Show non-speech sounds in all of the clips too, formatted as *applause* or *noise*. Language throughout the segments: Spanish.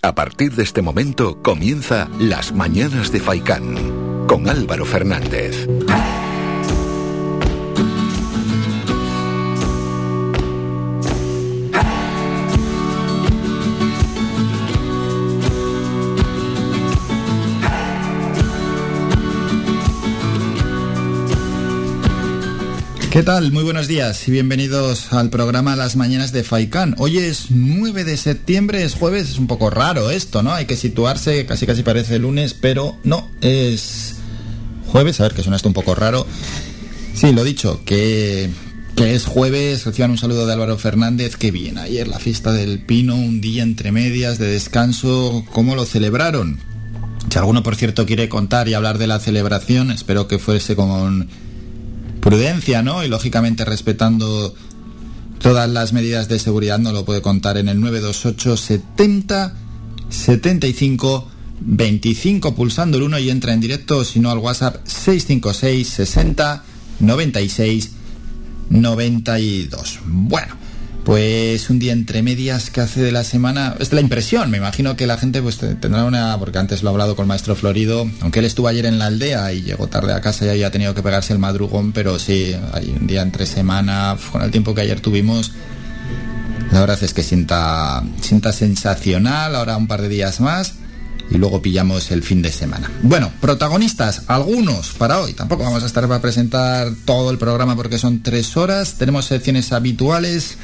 A partir de este momento comienza Las Mañanas de Faicán con Álvaro Fernández. ¿Qué tal? Muy buenos días y bienvenidos al programa Las Mañanas de Faikán. Hoy es 9 de septiembre, es jueves, es un poco raro esto, ¿no? Hay que situarse, casi casi parece lunes, pero no, es jueves, a ver que suena esto un poco raro. Sí, lo dicho, que, que es jueves, reciban un saludo de Álvaro Fernández, que bien, ayer la fiesta del Pino, un día entre medias de descanso, ¿cómo lo celebraron? Si alguno, por cierto, quiere contar y hablar de la celebración, espero que fuese con prudencia, ¿no? Y lógicamente respetando todas las medidas de seguridad, no lo puede contar en el 928 70 75 25 pulsando el 1 y entra en directo, si no al WhatsApp 656 60 96 92. Bueno, pues un día entre medias que hace de la semana, es la impresión, me imagino que la gente pues tendrá una, porque antes lo he hablado con el maestro Florido, aunque él estuvo ayer en la aldea y llegó tarde a casa y había tenido que pegarse el madrugón, pero sí, hay un día entre semana, con el tiempo que ayer tuvimos, la verdad es que sienta, sienta sensacional, ahora un par de días más y luego pillamos el fin de semana. Bueno, protagonistas, algunos para hoy. Tampoco vamos a estar para presentar todo el programa porque son tres horas. Tenemos secciones habituales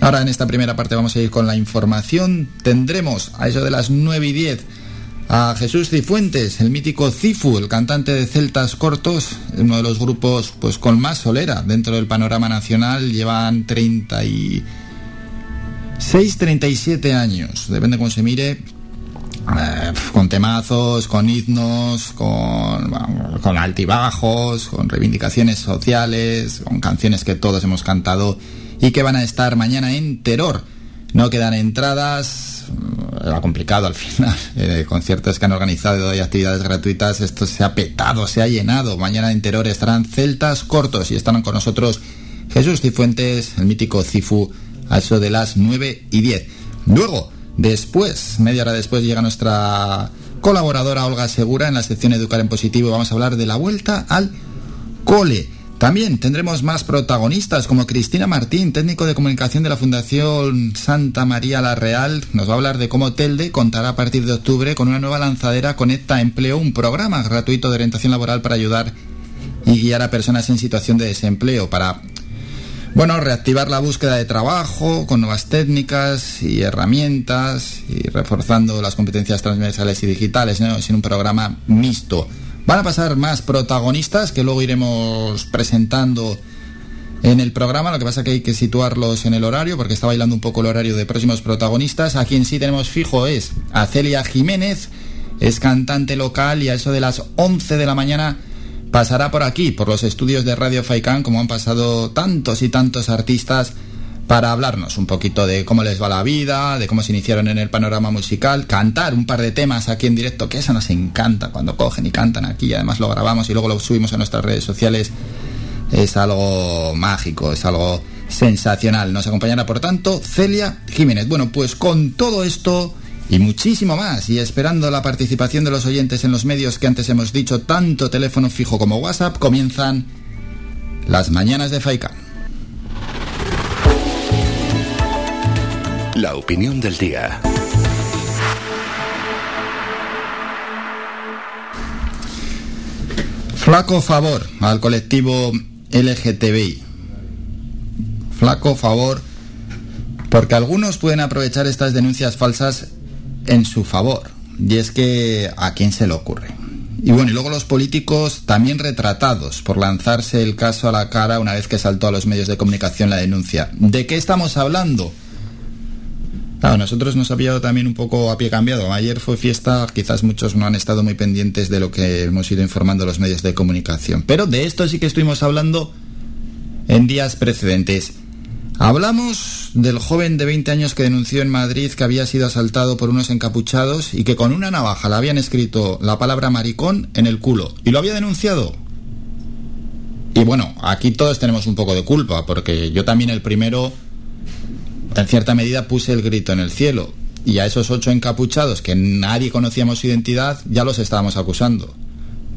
Ahora en esta primera parte vamos a ir con la información. Tendremos a eso de las 9 y 10 a Jesús Cifuentes, el mítico Cifu, el cantante de Celtas Cortos, uno de los grupos pues con más solera dentro del panorama nacional, llevan 36, 37 años, depende cómo se mire, eh, con temazos, con himnos, con, con altibajos, con reivindicaciones sociales, con canciones que todos hemos cantado y que van a estar mañana en Terror. No quedan entradas, era complicado al *laughs* final, conciertos que han organizado y actividades gratuitas, esto se ha petado, se ha llenado. Mañana en Terror estarán celtas cortos y estarán con nosotros Jesús Cifuentes, el mítico Cifu, a eso de las 9 y 10. Luego, después, media hora después, llega nuestra colaboradora Olga Segura en la sección Educar en Positivo. Vamos a hablar de la vuelta al cole. También tendremos más protagonistas como Cristina Martín, técnico de comunicación de la Fundación Santa María la Real. Nos va a hablar de cómo Telde contará a partir de octubre con una nueva lanzadera Conecta Empleo, un programa gratuito de orientación laboral para ayudar y guiar a personas en situación de desempleo para bueno, reactivar la búsqueda de trabajo con nuevas técnicas y herramientas y reforzando las competencias transversales y digitales, ¿no? Un programa mixto. Van a pasar más protagonistas que luego iremos presentando en el programa. Lo que pasa es que hay que situarlos en el horario porque está bailando un poco el horario de próximos protagonistas. A quien sí tenemos fijo es a Celia Jiménez, es cantante local y a eso de las 11 de la mañana pasará por aquí, por los estudios de Radio Faikán, como han pasado tantos y tantos artistas para hablarnos un poquito de cómo les va la vida, de cómo se iniciaron en el panorama musical, cantar un par de temas aquí en directo, que eso nos encanta cuando cogen y cantan aquí, además lo grabamos y luego lo subimos a nuestras redes sociales, es algo mágico, es algo sensacional. Nos acompañará, por tanto, Celia Jiménez. Bueno, pues con todo esto y muchísimo más, y esperando la participación de los oyentes en los medios que antes hemos dicho, tanto teléfono fijo como WhatsApp, comienzan las mañanas de Faikan. La opinión del día. Flaco favor al colectivo LGTBI. Flaco favor porque algunos pueden aprovechar estas denuncias falsas en su favor. Y es que a quién se le ocurre. Y bueno, y luego los políticos también retratados por lanzarse el caso a la cara una vez que saltó a los medios de comunicación la denuncia. ¿De qué estamos hablando? Claro, nosotros nos ha pillado también un poco a pie cambiado. Ayer fue fiesta, quizás muchos no han estado muy pendientes de lo que hemos ido informando los medios de comunicación. Pero de esto sí que estuvimos hablando en días precedentes. Hablamos del joven de 20 años que denunció en Madrid que había sido asaltado por unos encapuchados y que con una navaja le habían escrito la palabra maricón en el culo. ¿Y lo había denunciado? Y bueno, aquí todos tenemos un poco de culpa, porque yo también el primero en cierta medida puse el grito en el cielo. y a esos ocho encapuchados que nadie conocíamos su identidad ya los estábamos acusando.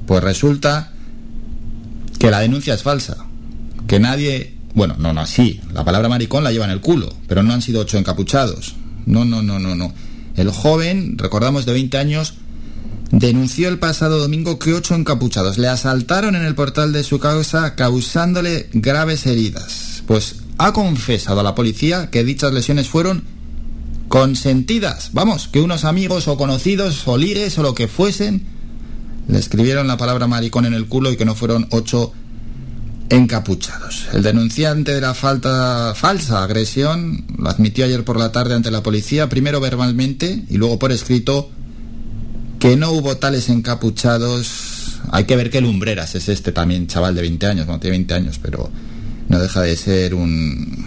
Pues resulta que la denuncia es falsa, que nadie, bueno, no, no, sí, la palabra maricón la lleva en el culo, pero no han sido ocho encapuchados. No, no, no, no, no. El joven, recordamos de 20 años, denunció el pasado domingo que ocho encapuchados le asaltaron en el portal de su casa causándole graves heridas. Pues ha confesado a la policía que dichas lesiones fueron consentidas. Vamos, que unos amigos o conocidos o lires o lo que fuesen le escribieron la palabra maricón en el culo y que no fueron ocho encapuchados. El denunciante de la falta falsa agresión lo admitió ayer por la tarde ante la policía, primero verbalmente y luego por escrito que no hubo tales encapuchados. Hay que ver qué lumbreras es este también, chaval de 20 años, no tiene 20 años, pero no deja de ser un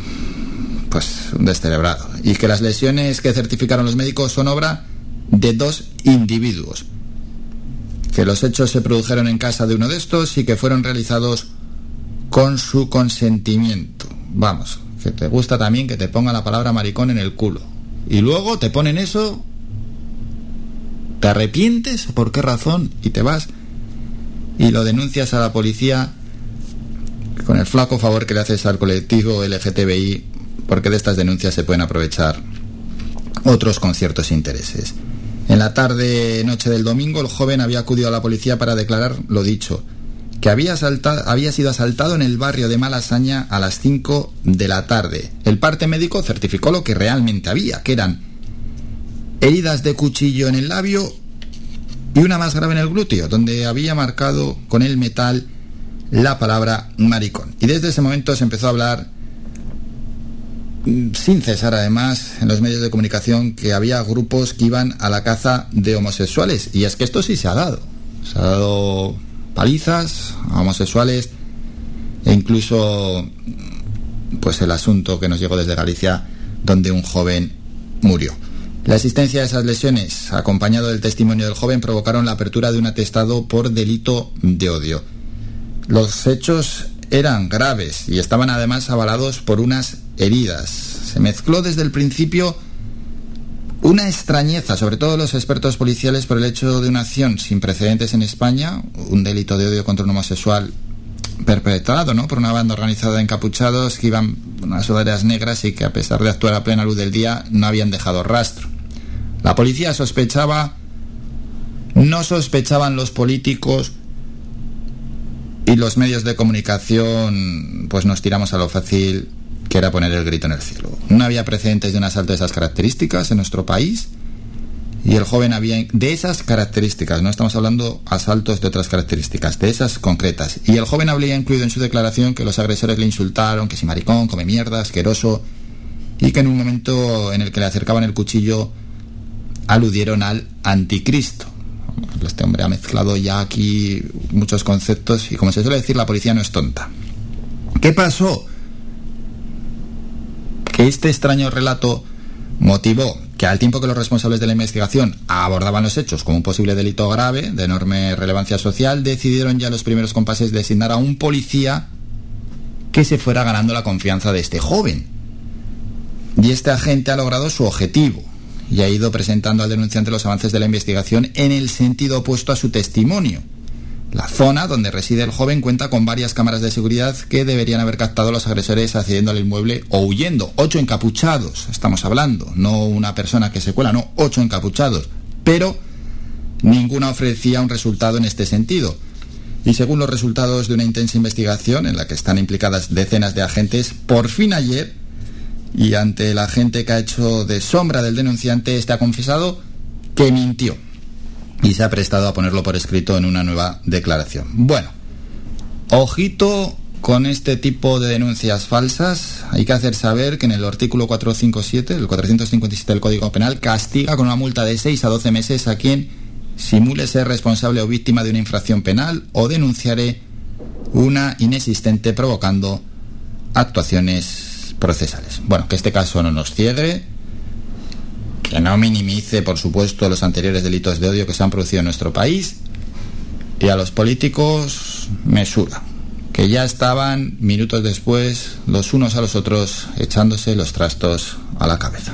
pues un descerebrado y que las lesiones que certificaron los médicos son obra de dos individuos que los hechos se produjeron en casa de uno de estos y que fueron realizados con su consentimiento. Vamos, que te gusta también que te ponga la palabra maricón en el culo. Y luego te ponen eso, te arrepientes, ¿por qué razón? Y te vas y lo denuncias a la policía con el flaco favor que le haces al colectivo LGTBI, porque de estas denuncias se pueden aprovechar otros con ciertos intereses. En la tarde noche del domingo, el joven había acudido a la policía para declarar lo dicho, que había, había sido asaltado en el barrio de Malasaña a las 5 de la tarde. El parte médico certificó lo que realmente había, que eran heridas de cuchillo en el labio y una más grave en el glúteo, donde había marcado con el metal la palabra maricón. Y desde ese momento se empezó a hablar sin cesar además en los medios de comunicación que había grupos que iban a la caza de homosexuales. Y es que esto sí se ha dado. Se ha dado palizas a homosexuales e incluso pues el asunto que nos llegó desde Galicia donde un joven murió. La existencia de esas lesiones, acompañado del testimonio del joven, provocaron la apertura de un atestado por delito de odio. Los hechos eran graves y estaban además avalados por unas heridas. Se mezcló desde el principio una extrañeza, sobre todo los expertos policiales, por el hecho de una acción sin precedentes en España, un delito de odio contra un homosexual perpetrado ¿no? por una banda organizada de encapuchados que iban unas sudaderas negras y que a pesar de actuar a plena luz del día no habían dejado rastro. La policía sospechaba, no sospechaban los políticos, y los medios de comunicación, pues nos tiramos a lo fácil, que era poner el grito en el cielo. No había precedentes de un asalto de esas características en nuestro país. Y el joven había de esas características, no estamos hablando asaltos de otras características, de esas concretas. Y el joven habría incluido en su declaración que los agresores le insultaron, que si maricón, come mierda, asqueroso, y que en un momento en el que le acercaban el cuchillo aludieron al anticristo. Este hombre ha mezclado ya aquí muchos conceptos y como se suele decir, la policía no es tonta. ¿Qué pasó? Que este extraño relato motivó que al tiempo que los responsables de la investigación abordaban los hechos como un posible delito grave de enorme relevancia social, decidieron ya los primeros compases designar a un policía que se fuera ganando la confianza de este joven. Y este agente ha logrado su objetivo y ha ido presentando al denunciante los avances de la investigación en el sentido opuesto a su testimonio. La zona donde reside el joven cuenta con varias cámaras de seguridad que deberían haber captado a los agresores accediendo al inmueble o huyendo. Ocho encapuchados, estamos hablando, no una persona que se cuela, no, ocho encapuchados. Pero ninguna ofrecía un resultado en este sentido. Y según los resultados de una intensa investigación en la que están implicadas decenas de agentes, por fin ayer y ante la gente que ha hecho de sombra del denunciante, este ha confesado que mintió y se ha prestado a ponerlo por escrito en una nueva declaración. Bueno, ojito con este tipo de denuncias falsas. Hay que hacer saber que en el artículo 457, el 457 del Código Penal, castiga con una multa de 6 a 12 meses a quien simule ser responsable o víctima de una infracción penal o denunciare una inexistente provocando actuaciones procesales. Bueno, que este caso no nos ciegue, que no minimice, por supuesto, los anteriores delitos de odio que se han producido en nuestro país, y a los políticos mesura, que ya estaban minutos después los unos a los otros echándose los trastos a la cabeza.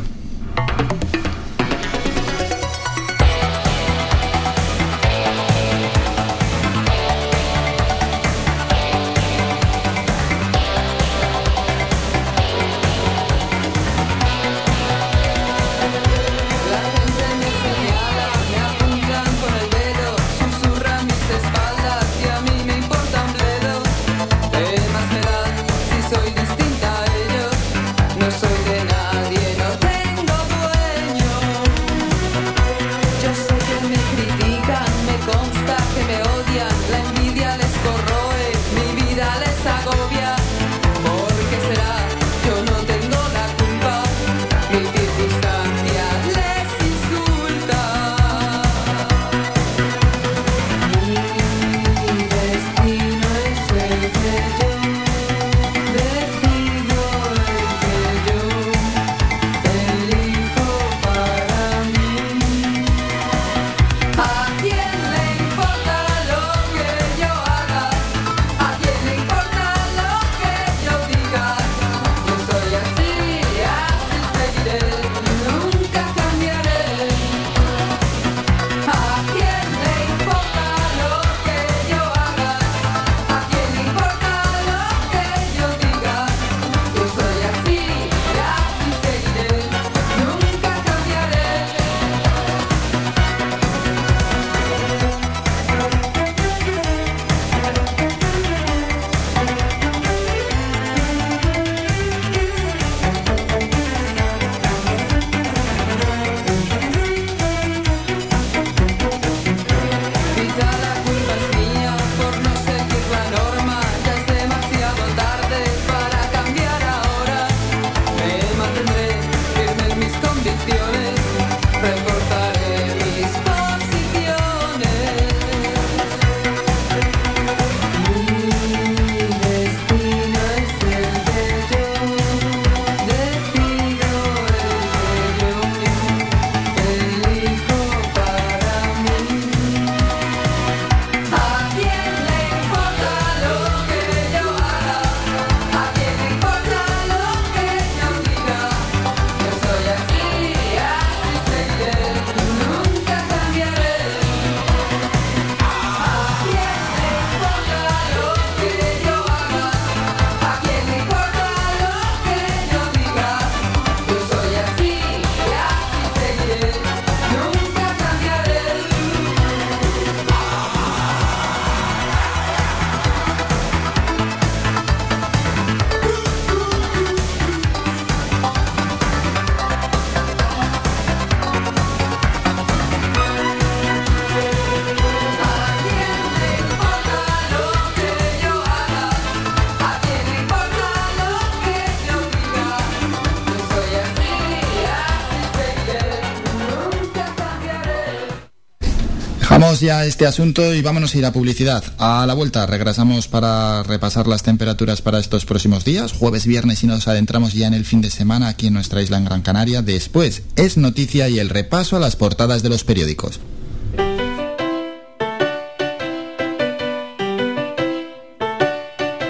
Ya este asunto y vámonos a ir a publicidad. A la vuelta regresamos para repasar las temperaturas para estos próximos días, jueves, viernes y nos adentramos ya en el fin de semana aquí en nuestra isla en Gran Canaria. Después es noticia y el repaso a las portadas de los periódicos.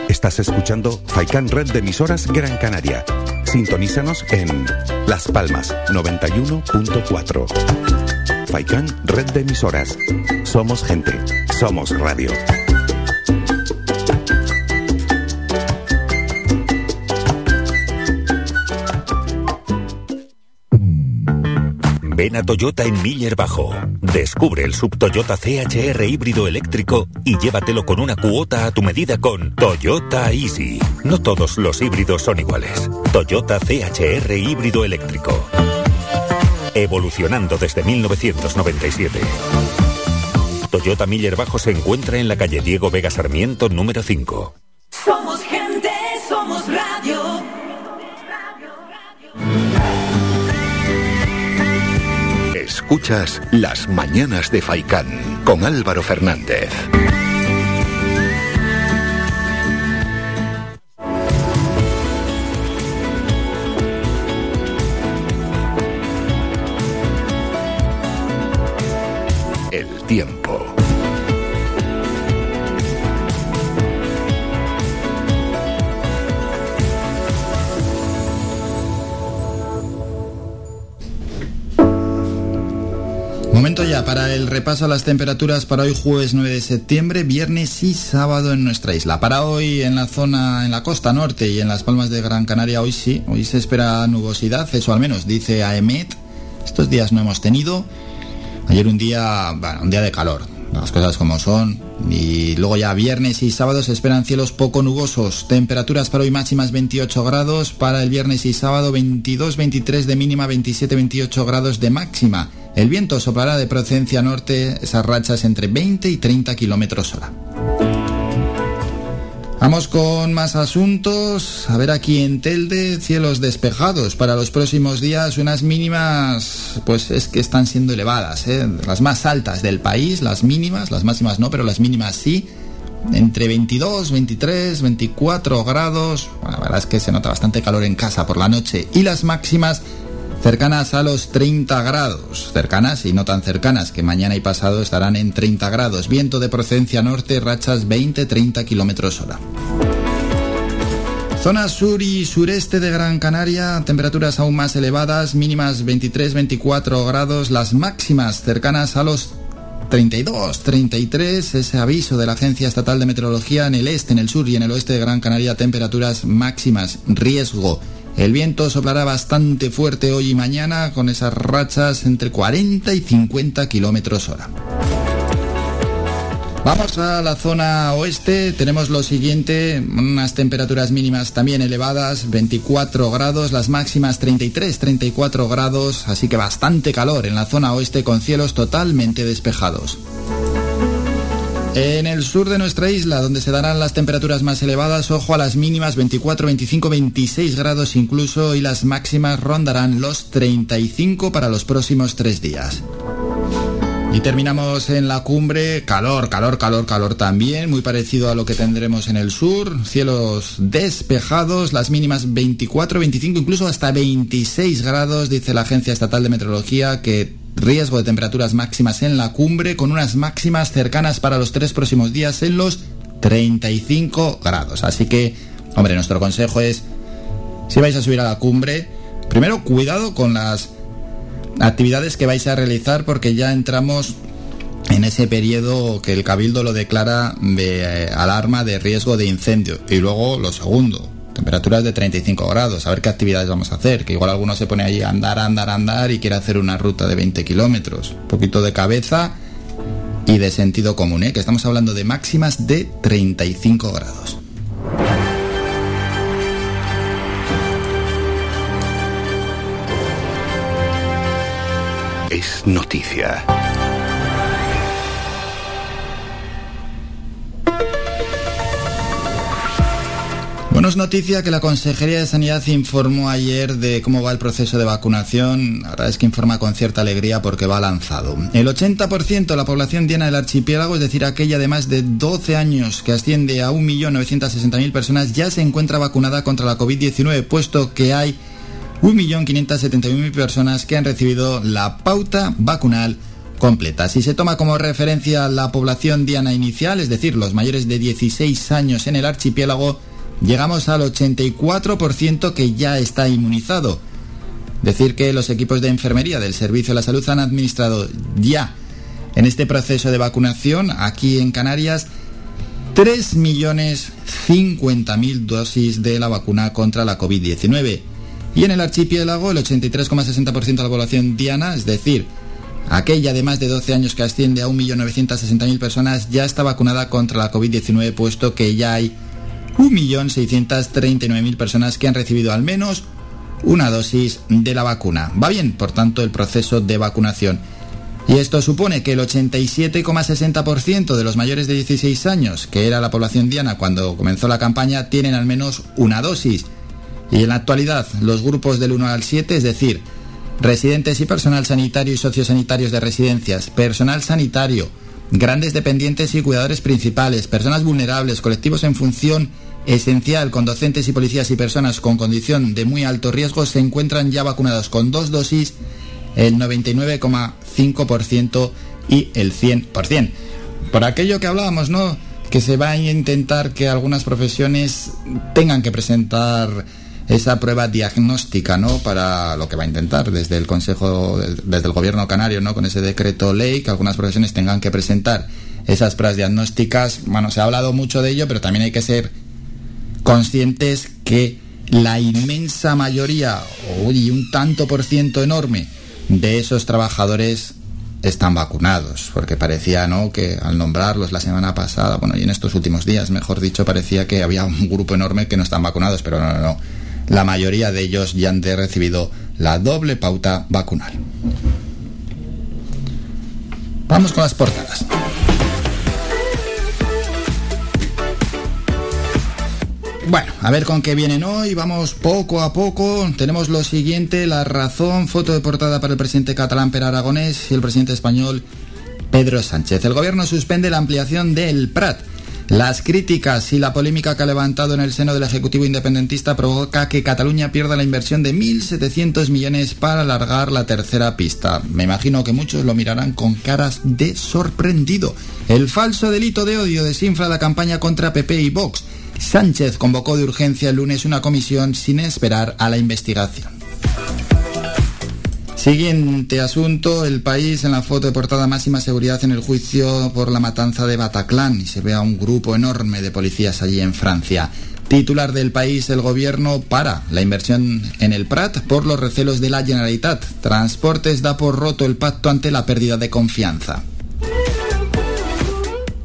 Estás escuchando Faikan Red de emisoras Gran Canaria. Sintonízanos en Las Palmas 91.4. Faikán, red de emisoras. Somos gente, somos radio. Ven a Toyota en Miller Bajo. Descubre el sub Toyota CHR híbrido eléctrico y llévatelo con una cuota a tu medida con Toyota Easy. No todos los híbridos son iguales. Toyota CHR híbrido eléctrico evolucionando desde 1997. Toyota Miller Bajo se encuentra en la calle Diego Vega Sarmiento número 5. Somos gente, somos radio. Escuchas Las Mañanas de Faicán con Álvaro Fernández. Repaso a las temperaturas para hoy jueves 9 de septiembre, viernes y sábado en nuestra isla. Para hoy en la zona, en la costa norte y en las palmas de Gran Canaria, hoy sí, hoy se espera nubosidad, eso al menos dice AEMET. Estos días no hemos tenido Ayer un día, un día de calor, las cosas como son. Y luego ya viernes y sábado se esperan cielos poco nubosos. Temperaturas para hoy máximas 28 grados, para el viernes y sábado 22, 23 de mínima, 27, 28 grados de máxima. El viento soplará de procedencia norte, esas rachas entre 20 y 30 kilómetros hora. Vamos con más asuntos. A ver aquí en Telde, cielos despejados. Para los próximos días, unas mínimas, pues es que están siendo elevadas. ¿eh? Las más altas del país, las mínimas, las máximas no, pero las mínimas sí. Entre 22, 23, 24 grados. Bueno, la verdad es que se nota bastante calor en casa por la noche. Y las máximas cercanas a los 30 grados, cercanas y no tan cercanas, que mañana y pasado estarán en 30 grados, viento de procedencia norte, rachas 20-30 kilómetros hora. Zona sur y sureste de Gran Canaria, temperaturas aún más elevadas, mínimas 23-24 grados, las máximas cercanas a los 32, 33, ese aviso de la Agencia Estatal de Meteorología en el este, en el sur y en el oeste de Gran Canaria, temperaturas máximas, riesgo el viento soplará bastante fuerte hoy y mañana con esas rachas entre 40 y 50 kilómetros hora. Vamos a la zona oeste, tenemos lo siguiente, unas temperaturas mínimas también elevadas, 24 grados, las máximas 33, 34 grados, así que bastante calor en la zona oeste con cielos totalmente despejados. En el sur de nuestra isla, donde se darán las temperaturas más elevadas, ojo a las mínimas 24, 25, 26 grados incluso y las máximas rondarán los 35 para los próximos tres días. Y terminamos en la cumbre, calor, calor, calor, calor también, muy parecido a lo que tendremos en el sur, cielos despejados, las mínimas 24, 25, incluso hasta 26 grados, dice la Agencia Estatal de Meteorología, que riesgo de temperaturas máximas en la cumbre con unas máximas cercanas para los tres próximos días en los 35 grados. Así que, hombre, nuestro consejo es, si vais a subir a la cumbre, primero cuidado con las actividades que vais a realizar porque ya entramos en ese periodo que el cabildo lo declara de eh, alarma de riesgo de incendio. Y luego lo segundo, temperaturas de 35 grados, a ver qué actividades vamos a hacer, que igual alguno se pone allí a andar, andar, andar y quiere hacer una ruta de 20 kilómetros. Un poquito de cabeza y de sentido común, ¿eh? que estamos hablando de máximas de 35 grados. Es noticia. Bueno, es noticia que la Consejería de Sanidad informó ayer de cómo va el proceso de vacunación. La verdad es que informa con cierta alegría porque va lanzado. El 80% de la población diana del archipiélago, es decir, aquella de más de 12 años que asciende a 1.960.000 personas, ya se encuentra vacunada contra la COVID-19, puesto que hay 1.571.000 personas que han recibido la pauta vacunal completa. Si se toma como referencia la población diana inicial, es decir, los mayores de 16 años en el archipiélago, llegamos al 84% que ya está inmunizado. Decir que los equipos de enfermería del Servicio de la Salud han administrado ya en este proceso de vacunación aquí en Canarias 3.050.000 dosis de la vacuna contra la COVID-19. Y en el archipiélago el 83,60% de la población diana, es decir, aquella de más de 12 años que asciende a 1.960.000 personas, ya está vacunada contra la COVID-19, puesto que ya hay 1.639.000 personas que han recibido al menos una dosis de la vacuna. Va bien, por tanto, el proceso de vacunación. Y esto supone que el 87,60% de los mayores de 16 años, que era la población diana cuando comenzó la campaña, tienen al menos una dosis. Y en la actualidad, los grupos del 1 al 7, es decir, residentes y personal sanitario y sociosanitarios de residencias, personal sanitario, grandes dependientes y cuidadores principales, personas vulnerables, colectivos en función esencial con docentes y policías y personas con condición de muy alto riesgo se encuentran ya vacunados con dos dosis el 99,5% y el 100%. Por aquello que hablábamos, ¿no? Que se va a intentar que algunas profesiones tengan que presentar esa prueba diagnóstica, ¿no? Para lo que va a intentar desde el Consejo, desde el Gobierno Canario, ¿no? Con ese decreto ley, que algunas profesiones tengan que presentar esas pruebas diagnósticas. Bueno, se ha hablado mucho de ello, pero también hay que ser conscientes que la inmensa mayoría, y un tanto por ciento enorme, de esos trabajadores están vacunados, porque parecía, ¿no?, que al nombrarlos la semana pasada, bueno, y en estos últimos días, mejor dicho, parecía que había un grupo enorme que no están vacunados, pero no, no, no la mayoría de ellos ya han recibido la doble pauta vacunal. Vamos con las portadas. Bueno, a ver con qué vienen hoy. Vamos poco a poco. Tenemos lo siguiente: la razón, foto de portada para el presidente catalán Per Aragonés y el presidente español Pedro Sánchez. El gobierno suspende la ampliación del Prat. Las críticas y la polémica que ha levantado en el seno del Ejecutivo Independentista provoca que Cataluña pierda la inversión de 1.700 millones para alargar la tercera pista. Me imagino que muchos lo mirarán con caras de sorprendido. El falso delito de odio desinfla la campaña contra PP y Vox. Sánchez convocó de urgencia el lunes una comisión sin esperar a la investigación. Siguiente asunto, el país en la foto de portada máxima seguridad en el juicio por la matanza de Bataclan y se ve a un grupo enorme de policías allí en Francia. Titular del país, el gobierno para la inversión en el Prat por los recelos de la Generalitat. Transportes da por roto el pacto ante la pérdida de confianza.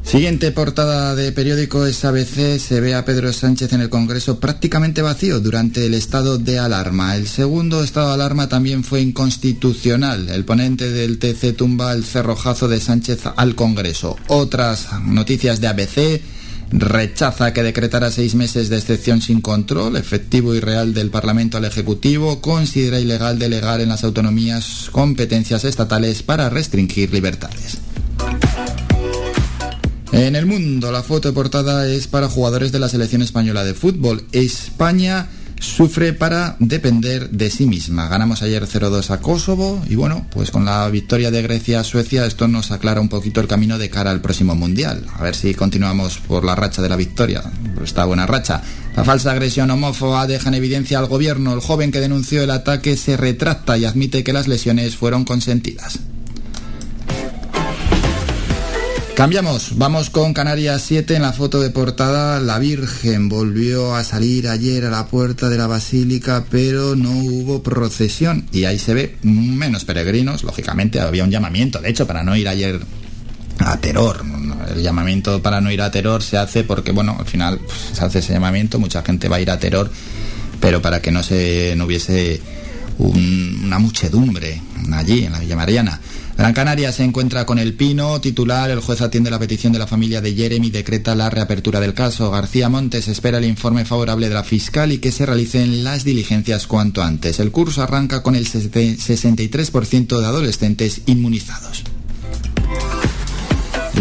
Siguiente portada de periódico es ABC. Se ve a Pedro Sánchez en el Congreso prácticamente vacío durante el estado de alarma. El segundo estado de alarma también fue inconstitucional. El ponente del TC tumba el cerrojazo de Sánchez al Congreso. Otras noticias de ABC. Rechaza que decretara seis meses de excepción sin control efectivo y real del Parlamento al Ejecutivo. Considera ilegal delegar en las autonomías competencias estatales para restringir libertades. En el mundo, la foto de portada es para jugadores de la selección española de fútbol. España sufre para depender de sí misma. Ganamos ayer 0-2 a Kosovo y bueno, pues con la victoria de Grecia a Suecia esto nos aclara un poquito el camino de cara al próximo Mundial. A ver si continuamos por la racha de la victoria, esta buena racha. La falsa agresión homófoba deja en evidencia al gobierno. El joven que denunció el ataque se retracta y admite que las lesiones fueron consentidas. Cambiamos, vamos con Canarias 7 en la foto de portada. La Virgen volvió a salir ayer a la puerta de la basílica, pero no hubo procesión. Y ahí se ve menos peregrinos, lógicamente había un llamamiento, de hecho, para no ir ayer a Terror. El llamamiento para no ir a Terror se hace porque, bueno, al final pues, se hace ese llamamiento, mucha gente va a ir a Terror, pero para que no, se, no hubiese una muchedumbre allí en la Villa Mariana. Gran Canaria se encuentra con el Pino, titular. El juez atiende la petición de la familia de Jeremy y decreta la reapertura del caso. García Montes espera el informe favorable de la fiscal y que se realicen las diligencias cuanto antes. El curso arranca con el 63% de adolescentes inmunizados.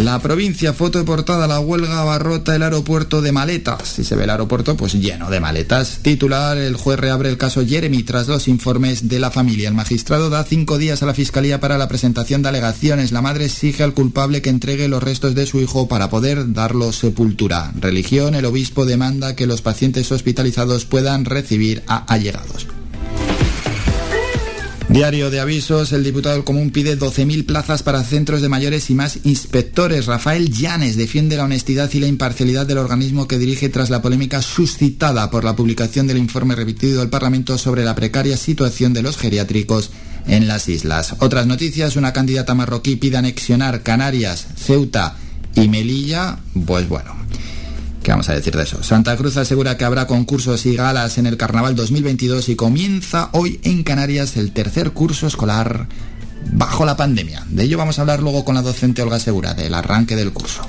La provincia, foto de portada, la huelga abarrota el aeropuerto de maletas. Si se ve el aeropuerto, pues lleno de maletas. Titular, el juez reabre el caso Jeremy tras los informes de la familia. El magistrado da cinco días a la fiscalía para la presentación de alegaciones. La madre exige al culpable que entregue los restos de su hijo para poder darlos sepultura. Religión, el obispo demanda que los pacientes hospitalizados puedan recibir a allegados. Diario de avisos, el diputado del Común pide 12.000 plazas para centros de mayores y más inspectores. Rafael Llanes defiende la honestidad y la imparcialidad del organismo que dirige tras la polémica suscitada por la publicación del informe repetido del Parlamento sobre la precaria situación de los geriátricos en las islas. Otras noticias, una candidata marroquí pide anexionar Canarias, Ceuta y Melilla. Pues bueno, ¿Qué vamos a decir de eso? Santa Cruz asegura que habrá concursos y galas en el Carnaval 2022 y comienza hoy en Canarias el tercer curso escolar bajo la pandemia. De ello vamos a hablar luego con la docente Olga Segura, del arranque del curso.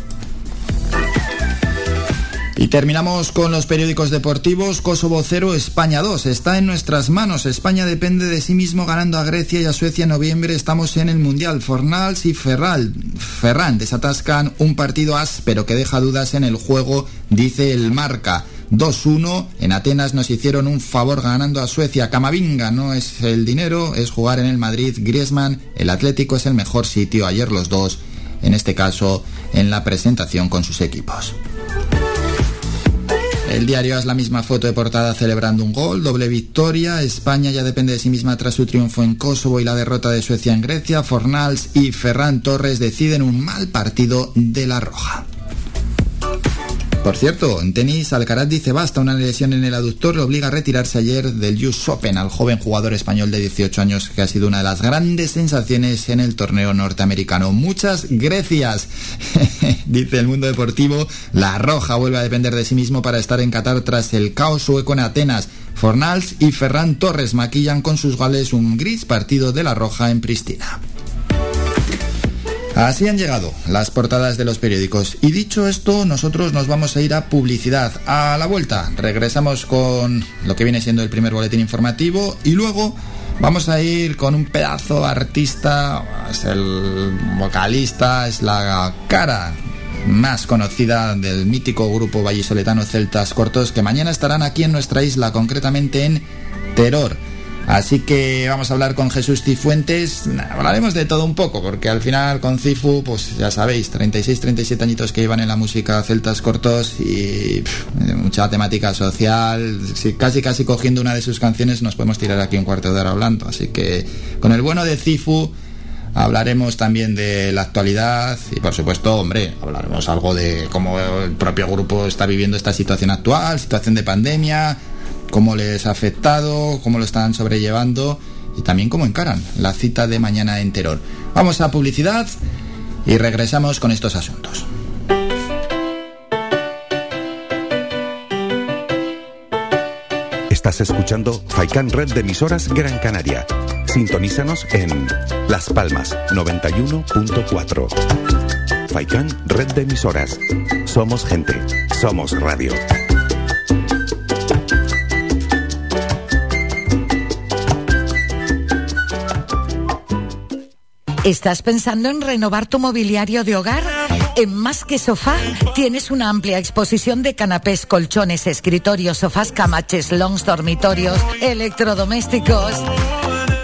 Y terminamos con los periódicos deportivos. Kosovo 0, España 2. Está en nuestras manos. España depende de sí mismo ganando a Grecia y a Suecia en noviembre. Estamos en el Mundial. Fornals y Ferral, Ferran desatascan un partido áspero que deja dudas en el juego, dice el marca. 2-1. En Atenas nos hicieron un favor ganando a Suecia. Camavinga no es el dinero, es jugar en el Madrid. Griezmann, el Atlético es el mejor sitio. Ayer los dos, en este caso, en la presentación con sus equipos. El diario es la misma foto de portada celebrando un gol, doble victoria. España ya depende de sí misma tras su triunfo en Kosovo y la derrota de Suecia en Grecia. Fornals y Ferran Torres deciden un mal partido de la Roja. Por cierto, en tenis, Alcaraz dice basta, una lesión en el aductor le obliga a retirarse ayer del US Open al joven jugador español de 18 años que ha sido una de las grandes sensaciones en el torneo norteamericano. Muchas gracias, *laughs* dice el mundo deportivo. La Roja vuelve a depender de sí mismo para estar en Qatar tras el caos sueco en Atenas. Fornals y Ferran Torres maquillan con sus gales un gris partido de La Roja en Pristina. Así han llegado las portadas de los periódicos. Y dicho esto, nosotros nos vamos a ir a publicidad. A la vuelta, regresamos con lo que viene siendo el primer boletín informativo y luego vamos a ir con un pedazo artista, es el vocalista, es la cara más conocida del mítico grupo vallisoletano Celtas Cortos que mañana estarán aquí en nuestra isla, concretamente en Teror. Así que vamos a hablar con Jesús Cifuentes. Hablaremos de todo un poco, porque al final con Cifu, pues ya sabéis, 36, 37 añitos que llevan en la música celtas cortos y mucha temática social. casi, casi cogiendo una de sus canciones nos podemos tirar aquí un cuarto de hora hablando. Así que con el bueno de Cifu hablaremos también de la actualidad y por supuesto, hombre, hablaremos algo de cómo el propio grupo está viviendo esta situación actual, situación de pandemia cómo les ha afectado, cómo lo están sobrellevando y también cómo encaran la cita de mañana en Terror. Vamos a publicidad y regresamos con estos asuntos. Estás escuchando Faikan Red de emisoras Gran Canaria. Sintonízanos en Las Palmas 91.4. Faikan Red de emisoras. Somos gente. Somos radio. ¿Estás pensando en renovar tu mobiliario de hogar? En Más que Sofá tienes una amplia exposición de canapés, colchones, escritorios, sofás, camaches, longs, dormitorios, electrodomésticos.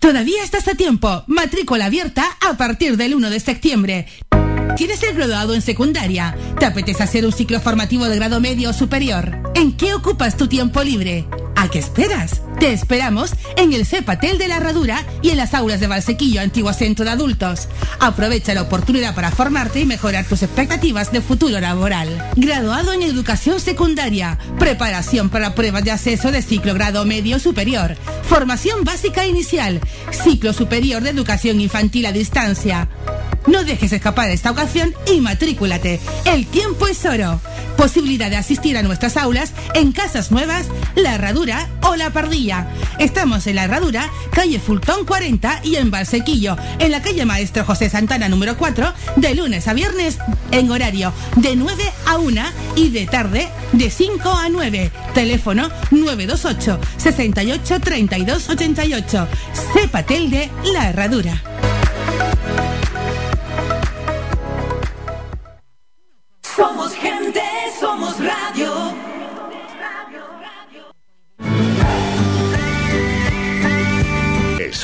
Todavía estás a tiempo. Matrícula abierta a partir del 1 de septiembre. ¿Quieres ser graduado en secundaria? ¿Te apetece hacer un ciclo formativo de grado medio o superior? ¿En qué ocupas tu tiempo libre? ¿A qué esperas? Te esperamos en el CEPATEL de la Herradura y en las aulas de Valsequillo, antiguo centro de adultos. Aprovecha la oportunidad para formarte y mejorar tus expectativas de futuro laboral. Graduado en educación secundaria, preparación para pruebas de acceso de ciclo grado medio superior, formación básica inicial, ciclo superior de educación infantil a distancia. No dejes escapar esta ocasión y matrículate. El tiempo es oro. Posibilidad de asistir a nuestras aulas en Casas Nuevas, La Herradura o La Pardilla. Estamos en La Herradura, calle Fultón 40 y en Valsequillo, en la calle Maestro José Santana número 4, de lunes a viernes en horario de 9 a 1 y de tarde de 5 a 9. Teléfono 928 68 32 88. Cepatel de La Herradura.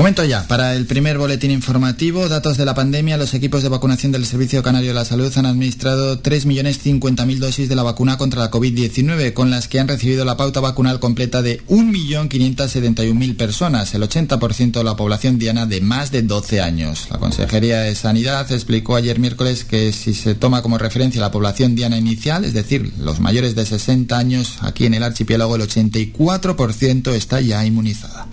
Momento ya, para el primer boletín informativo, datos de la pandemia, los equipos de vacunación del Servicio Canario de la Salud han administrado 3.050.000 dosis de la vacuna contra la COVID-19, con las que han recibido la pauta vacunal completa de 1.571.000 personas, el 80% de la población diana de más de 12 años. La Consejería de Sanidad explicó ayer miércoles que si se toma como referencia la población diana inicial, es decir, los mayores de 60 años, aquí en el archipiélago el 84% está ya inmunizada.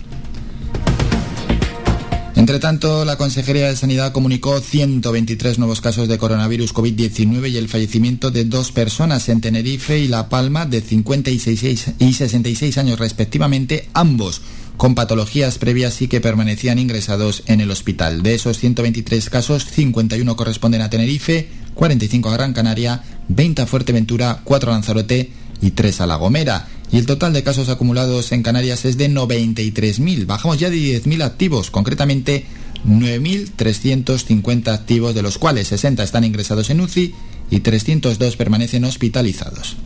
Entre tanto, la Consejería de Sanidad comunicó 123 nuevos casos de coronavirus COVID-19 y el fallecimiento de dos personas en Tenerife y La Palma de 56 y 66 años respectivamente, ambos con patologías previas y que permanecían ingresados en el hospital. De esos 123 casos, 51 corresponden a Tenerife, 45 a Gran Canaria, 20 a Fuerteventura, 4 a Lanzarote y 3 a La Gomera y el total de casos acumulados en Canarias es de 93.000. Bajamos ya de 10.000 activos, concretamente 9.350 activos, de los cuales 60 están ingresados en UCI y 302 permanecen hospitalizados.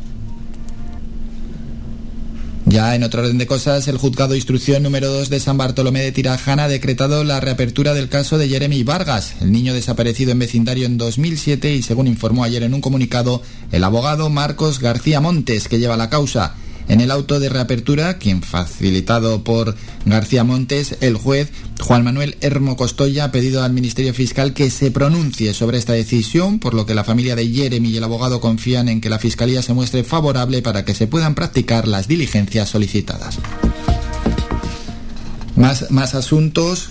Ya en otro orden de cosas, el juzgado de instrucción número 2 de San Bartolomé de Tirajana ha decretado la reapertura del caso de Jeremy Vargas, el niño desaparecido en vecindario en 2007 y según informó ayer en un comunicado el abogado Marcos García Montes, que lleva la causa. En el auto de reapertura, quien facilitado por García Montes, el juez Juan Manuel Hermo Costoya ha pedido al Ministerio Fiscal que se pronuncie sobre esta decisión, por lo que la familia de Jeremy y el abogado confían en que la Fiscalía se muestre favorable para que se puedan practicar las diligencias solicitadas. Más, más asuntos.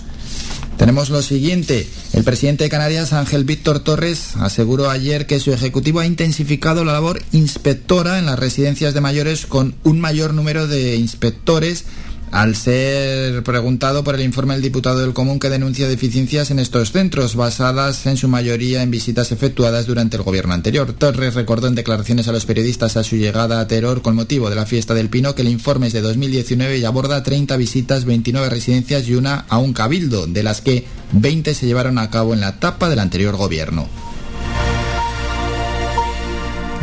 Tenemos lo siguiente. El presidente de Canarias, Ángel Víctor Torres, aseguró ayer que su ejecutivo ha intensificado la labor inspectora en las residencias de mayores con un mayor número de inspectores al ser preguntado por el informe del diputado del Común que denuncia deficiencias en estos centros, basadas en su mayoría en visitas efectuadas durante el gobierno anterior. Torres recordó en declaraciones a los periodistas a su llegada a Teror con motivo de la fiesta del Pino que el informe es de 2019 y aborda 30 visitas, 29 residencias y una a un cabildo, de las que 20 se llevaron a cabo en la etapa del anterior gobierno.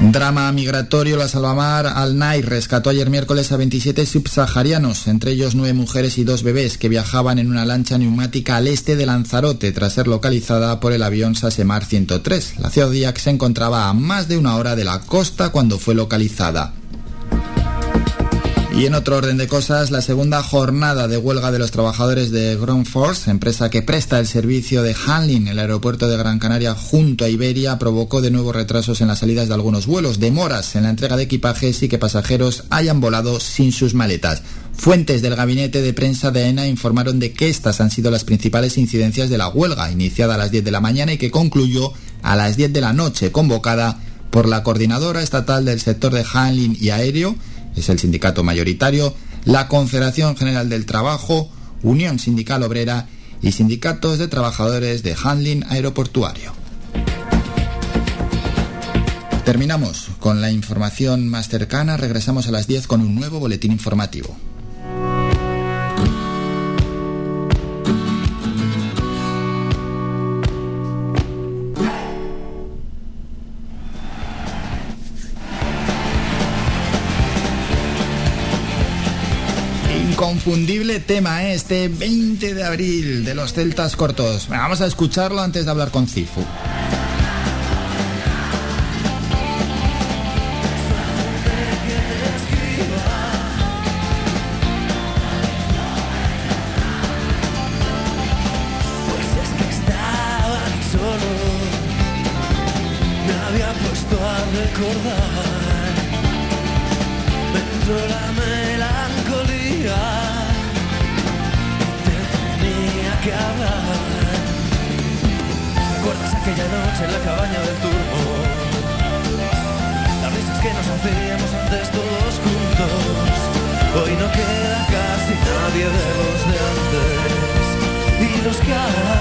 Drama migratorio, la Salvamar Al-Nai rescató ayer miércoles a 27 subsaharianos, entre ellos nueve mujeres y dos bebés que viajaban en una lancha neumática al este de Lanzarote tras ser localizada por el avión Sasemar 103. La Zodiac se encontraba a más de una hora de la costa cuando fue localizada. Y en otro orden de cosas, la segunda jornada de huelga de los trabajadores de Ground Force, empresa que presta el servicio de handling en el aeropuerto de Gran Canaria junto a Iberia, provocó de nuevo retrasos en las salidas de algunos vuelos, demoras en la entrega de equipajes y que pasajeros hayan volado sin sus maletas. Fuentes del gabinete de prensa de AENA informaron de que estas han sido las principales incidencias de la huelga, iniciada a las 10 de la mañana y que concluyó a las 10 de la noche, convocada por la Coordinadora Estatal del Sector de Handling y Aéreo, es el sindicato mayoritario, la Confederación General del Trabajo, Unión Sindical Obrera y sindicatos de trabajadores de handling aeroportuario. Terminamos con la información más cercana, regresamos a las 10 con un nuevo boletín informativo. Inconfundible tema, ¿eh? este 20 de abril de los Celtas Cortos. Vamos a escucharlo antes de hablar con Cifu. en la cabaña del turbo. Las risas que nos hacíamos antes todos juntos. Hoy no queda casi nadie de los de antes. Y los que ahora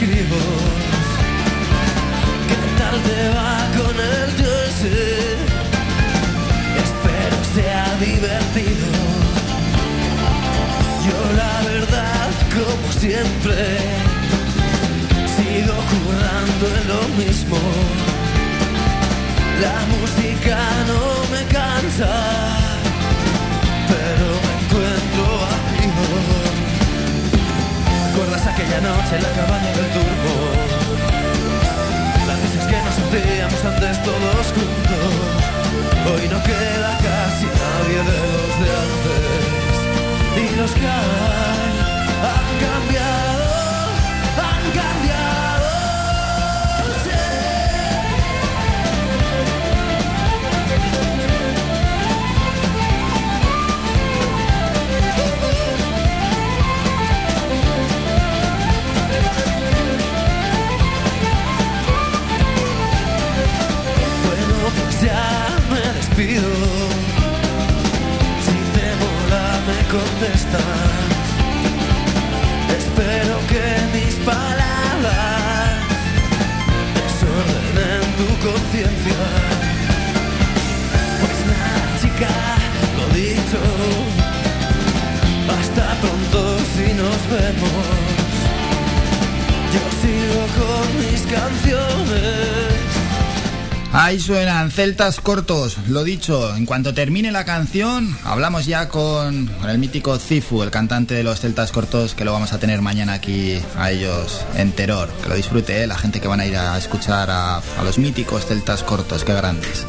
Qué tarde va con el jersey. Espero sea divertido. Yo la verdad, como siempre, sigo jugando en lo mismo. La música no me cansa, pero me encuentro vacío aquella noche en la cabaña del turbo. Las veces que nos hacíamos antes todos juntos, hoy no queda casi nadie de los de antes. Y los que han cambiado. contestas. Espero que mis palabras desordenen tu conciencia. Pues nada, chica, lo dicho. Hasta pronto si nos vemos. Yo sigo con mis canciones suenan celtas cortos, lo dicho, en cuanto termine la canción, hablamos ya con, el mítico Cifu, el cantante de los celtas cortos, que lo vamos a tener mañana aquí a ellos en Terror. Que lo disfrute, ¿eh? la gente que van a ir a escuchar a, a los míticos celtas cortos, qué grandes.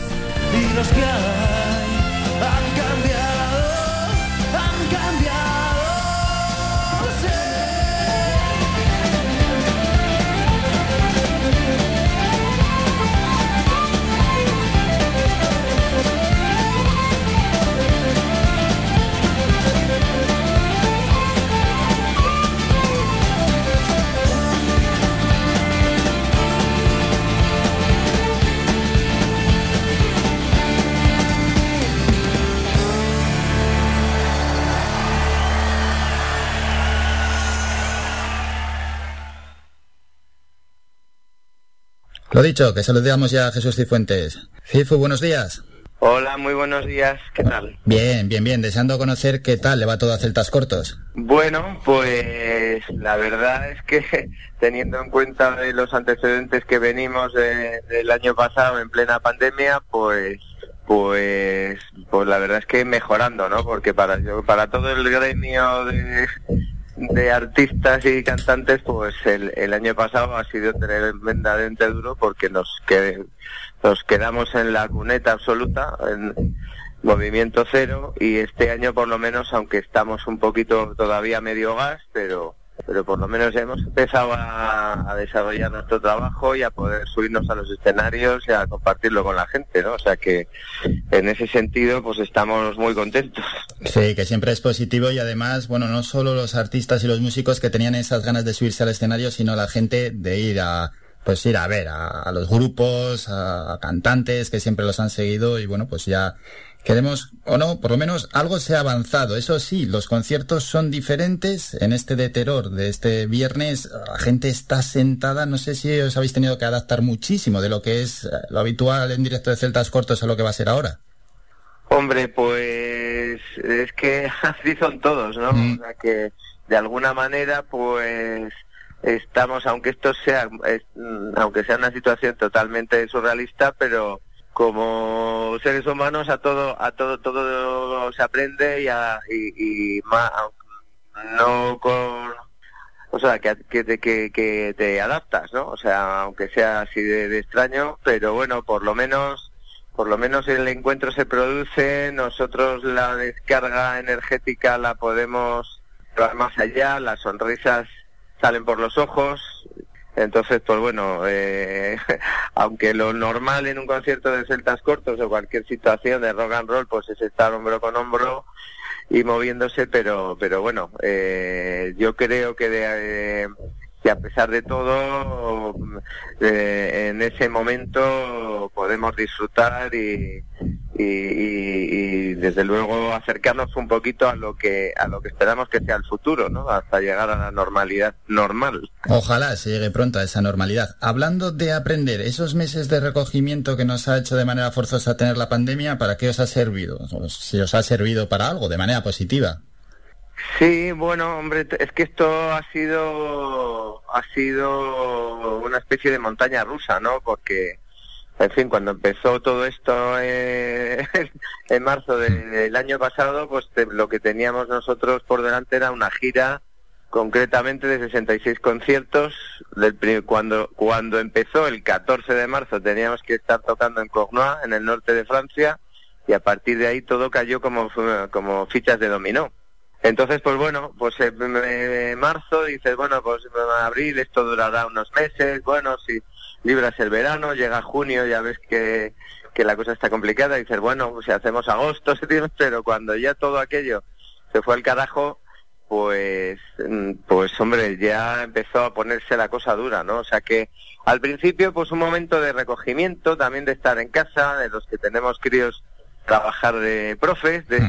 Lo dicho, que saludamos ya a Jesús Cifuentes. Cifu, buenos días. Hola, muy buenos días, ¿qué tal? Bien, bien, bien, deseando conocer qué tal le va todo a Celtas Cortos. Bueno, pues la verdad es que *laughs* teniendo en cuenta los antecedentes que venimos del año pasado en plena pandemia, pues pues pues la verdad es que mejorando, ¿no? Porque para para todo el gremio de de artistas y cantantes, pues el, el año pasado ha sido tremendamente duro porque nos, que, nos quedamos en la cuneta absoluta, en movimiento cero, y este año por lo menos, aunque estamos un poquito todavía medio gas, pero pero por lo menos hemos empezado a, desarrollar nuestro trabajo y a poder subirnos a los escenarios y a compartirlo con la gente, ¿no? O sea que en ese sentido pues estamos muy contentos. Sí, que siempre es positivo y además, bueno, no solo los artistas y los músicos que tenían esas ganas de subirse al escenario, sino la gente de ir a pues ir a ver a, los grupos, a, cantantes que siempre los han seguido y bueno, pues ya queremos o no, por lo menos algo se ha avanzado. Eso sí, los conciertos son diferentes. En este de terror de este viernes, la gente está sentada. No sé si os habéis tenido que adaptar muchísimo de lo que es eh, lo habitual en directo de Celtas Cortos a lo que va a ser ahora. Hombre, pues es que *laughs* así son todos, ¿no? Mm. O sea que de alguna manera, pues estamos, aunque esto sea, es- mm, aunque sea una situación totalmente surrealista, pero como seres humanos a todo, a todo, todo se aprende y, a, y, y no con, o sea, que, que, te- que, que te adaptas, ¿no? O sea, aunque sea así de, de extraño, pero bueno, por lo menos, por lo menos el encuentro se produce, nosotros la descarga energética la podemos llevar más allá, las sonrisas salen por los ojos, entonces, pues bueno, eh, *laughs* aunque lo normal en un concierto de celtas cortos o cualquier situación de rock and roll, pues es estar hombro con hombro y moviéndose, pero, pero bueno, eh, yo creo que, de, eh, que a pesar de todo, eh, en ese momento podemos disfrutar y, y, desde luego acercarnos un poquito a lo que a lo que esperamos que sea el futuro, ¿no? Hasta llegar a la normalidad normal. Ojalá se llegue pronto a esa normalidad. Hablando de aprender, esos meses de recogimiento que nos ha hecho de manera forzosa tener la pandemia, ¿para qué os ha servido? Si os ha servido para algo, de manera positiva. Sí, bueno, hombre, es que esto ha sido ha sido una especie de montaña rusa, ¿no? Porque, en fin, cuando empezó todo esto eh, *laughs* en marzo de- del año pasado, pues te- lo que teníamos nosotros por delante era una gira concretamente de 66 conciertos. Del cuando cuando empezó el 14 de marzo teníamos que estar tocando en Cournois, en el norte de Francia, y a partir de ahí todo cayó como como fichas de dominó. Entonces, pues bueno, pues en marzo dices, bueno, pues en abril esto durará unos meses, bueno, si libras el verano, llega junio, ya ves que, que la cosa está complicada, dices, bueno, pues si hacemos agosto, *laughs* pero cuando ya todo aquello se fue al carajo, pues, mm, pues hombre, ya empezó a ponerse la cosa dura, ¿no? O sea que al principio, pues un momento de recogimiento, también de estar en casa, de los que tenemos críos, trabajar de profes, de.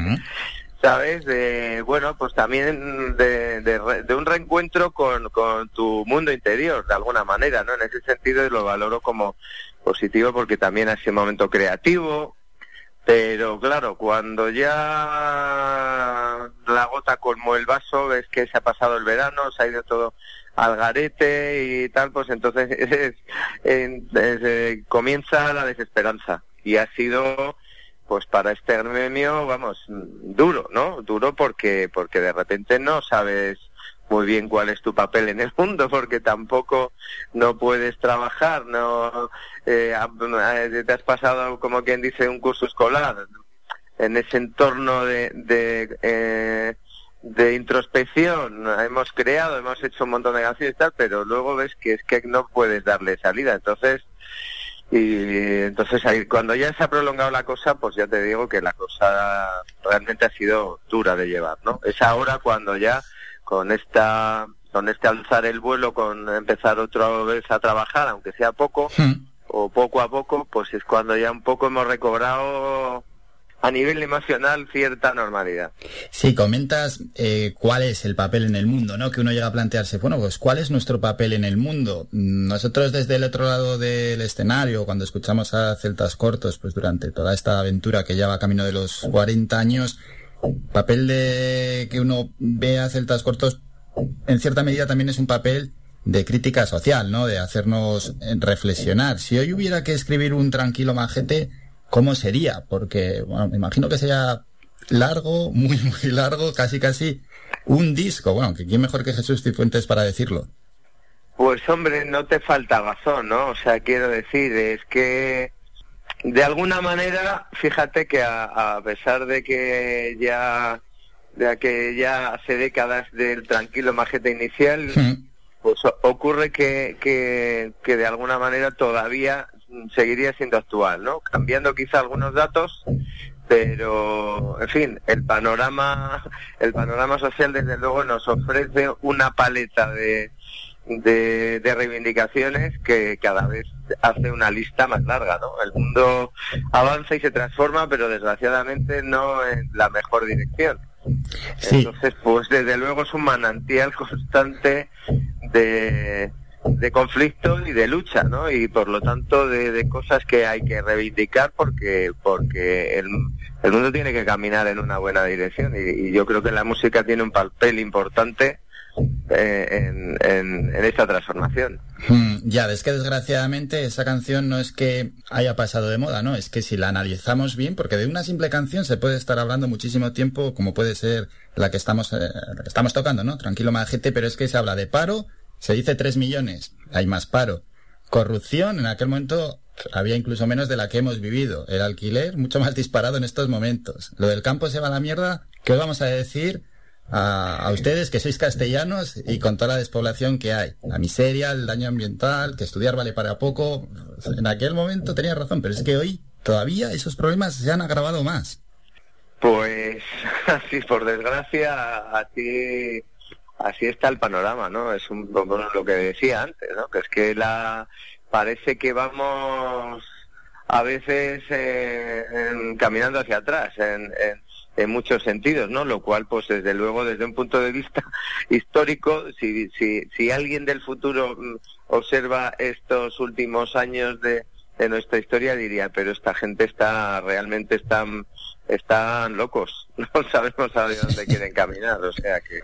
¿Sabes? De, bueno, pues también de, de, de un reencuentro con, con tu mundo interior, de alguna manera, ¿no? En ese sentido lo valoro como positivo porque también ha sido un momento creativo, pero claro, cuando ya la gota colmó el vaso, ves que se ha pasado el verano, se ha ido todo al garete y tal, pues entonces *laughs* es- en- es, eh, comienza la desesperanza. Y ha sido pues para este gremio, vamos, duro, ¿no? Duro porque, porque de repente no sabes muy bien cuál es tu papel en el mundo, porque tampoco no puedes trabajar, no eh, eh, te has pasado, como quien dice, un curso escolar en ese entorno de, de, eh, de introspección. Hemos creado, hemos hecho un montón de canciones y tal, pero luego ves que es que no puedes darle salida. Entonces, y entonces ahí, cuando ya se ha prolongado la cosa, pues ya te digo que la cosa realmente ha sido dura de llevar, ¿no? Es ahora cuando ya con esta con este alzar el vuelo, con empezar otra vez a trabajar, aunque sea poco Hmm. o poco a poco, pues es cuando ya un poco hemos recobrado a nivel emocional cierta normalidad. Sí, comentas eh, cuál es el papel en el mundo, ¿no? Que uno llega a plantearse, bueno, pues cuál es nuestro papel en el mundo. Nosotros desde el otro lado del escenario, cuando escuchamos a Celtas Cortos, pues durante toda esta aventura que lleva camino de los 40 años, el papel de que uno ve a Celtas Cortos, en cierta medida también es un papel de crítica social, ¿no? De hacernos reflexionar. Si hoy hubiera que escribir un tranquilo majete, ¿cómo sería? Porque, bueno, me imagino que sería largo, muy, muy largo, casi, casi un disco. Bueno, que quién mejor que Jesús Cifuentes para decirlo. Pues hombre, no te falta razón, ¿no? O sea, quiero decir, es que de alguna manera, fíjate que a, a pesar de que ya de que ya hace décadas del tranquilo majete inicial, pues ocurre que, que, que de alguna manera todavía seguiría siendo actual, ¿no? Cambiando quizá algunos datos, pero en fin, el panorama, el panorama social desde luego nos ofrece una paleta de, de, de reivindicaciones que cada vez hace una lista más larga, ¿no? El mundo avanza y se transforma, pero desgraciadamente no en la mejor dirección. Entonces, pues desde luego es un manantial constante de, de conflicto y de lucha, ¿no? Y por lo tanto de, cosas que hay que reivindicar porque porque el, el, mundo tiene que caminar en una buena dirección y, yo creo que la música tiene un papel importante eh, en, en, esta transformación. Hmm, ya, es que desgraciadamente esa canción no es que haya pasado de moda, ¿no? Es que si la analizamos bien, porque de una simple canción se puede estar hablando muchísimo tiempo, como puede ser la que estamos, eh, la que estamos tocando, ¿no? Tranquilo, gente, pero es que se habla de paro, se dice 3 millones, hay más paro. Corrupción, en aquel momento había incluso menos de la que hemos vivido. El alquiler, mucho más disparado en estos momentos. Lo del campo se va a la mierda. ¿Qué os vamos a decir a, ustedes que sois castellanos y con toda la despoblación que hay? La miseria, el daño ambiental, que estudiar vale para poco. En aquel momento tenía razón, pero es que hoy todavía esos problemas se han agravado más. Pues *laughs* así, por desgracia, así así está el panorama, ¿no? Es un lo que decía antes, ¿no? Que es que la parece que vamos a veces eh, caminando hacia atrás en, en, muchos sentidos, ¿no? Lo cual, pues desde luego, desde un punto de vista *laughs* histórico, si, si, si alguien del futuro mm, observa estos últimos años de, de nuestra historia, diría, pero esta gente está realmente están están locos, *laughs* no sabemos a dónde *laughs* quieren caminar, o sea que...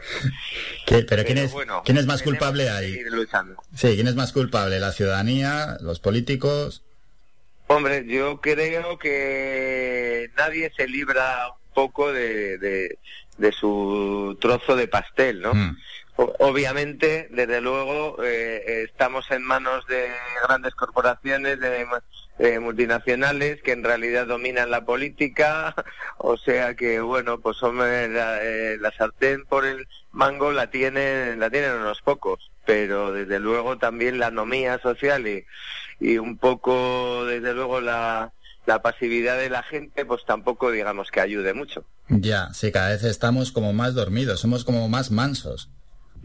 pero, ¿quién, es, ¿quién es más culpable ahí? Sí, ¿quién es más culpable? ¿La ciudadanía? ¿Los políticos? Hombre, yo creo que nadie se libra un poco de, de, su trozo de pastel, ¿no? Mm. Obviamente, desde luego, eh, estamos en manos de grandes corporaciones, de multinacionales que en realidad dominan la política, *laughs* o sea que bueno, pues hombre, la, eh, la, sartén por el mango la tienen, la tienen unos pocos, pero desde luego también la anomía social y, y un poco desde luego la, la pasividad de la gente, pues tampoco digamos que ayude mucho. Ya, sí, cada vez estamos como más dormidos, somos como más mansos.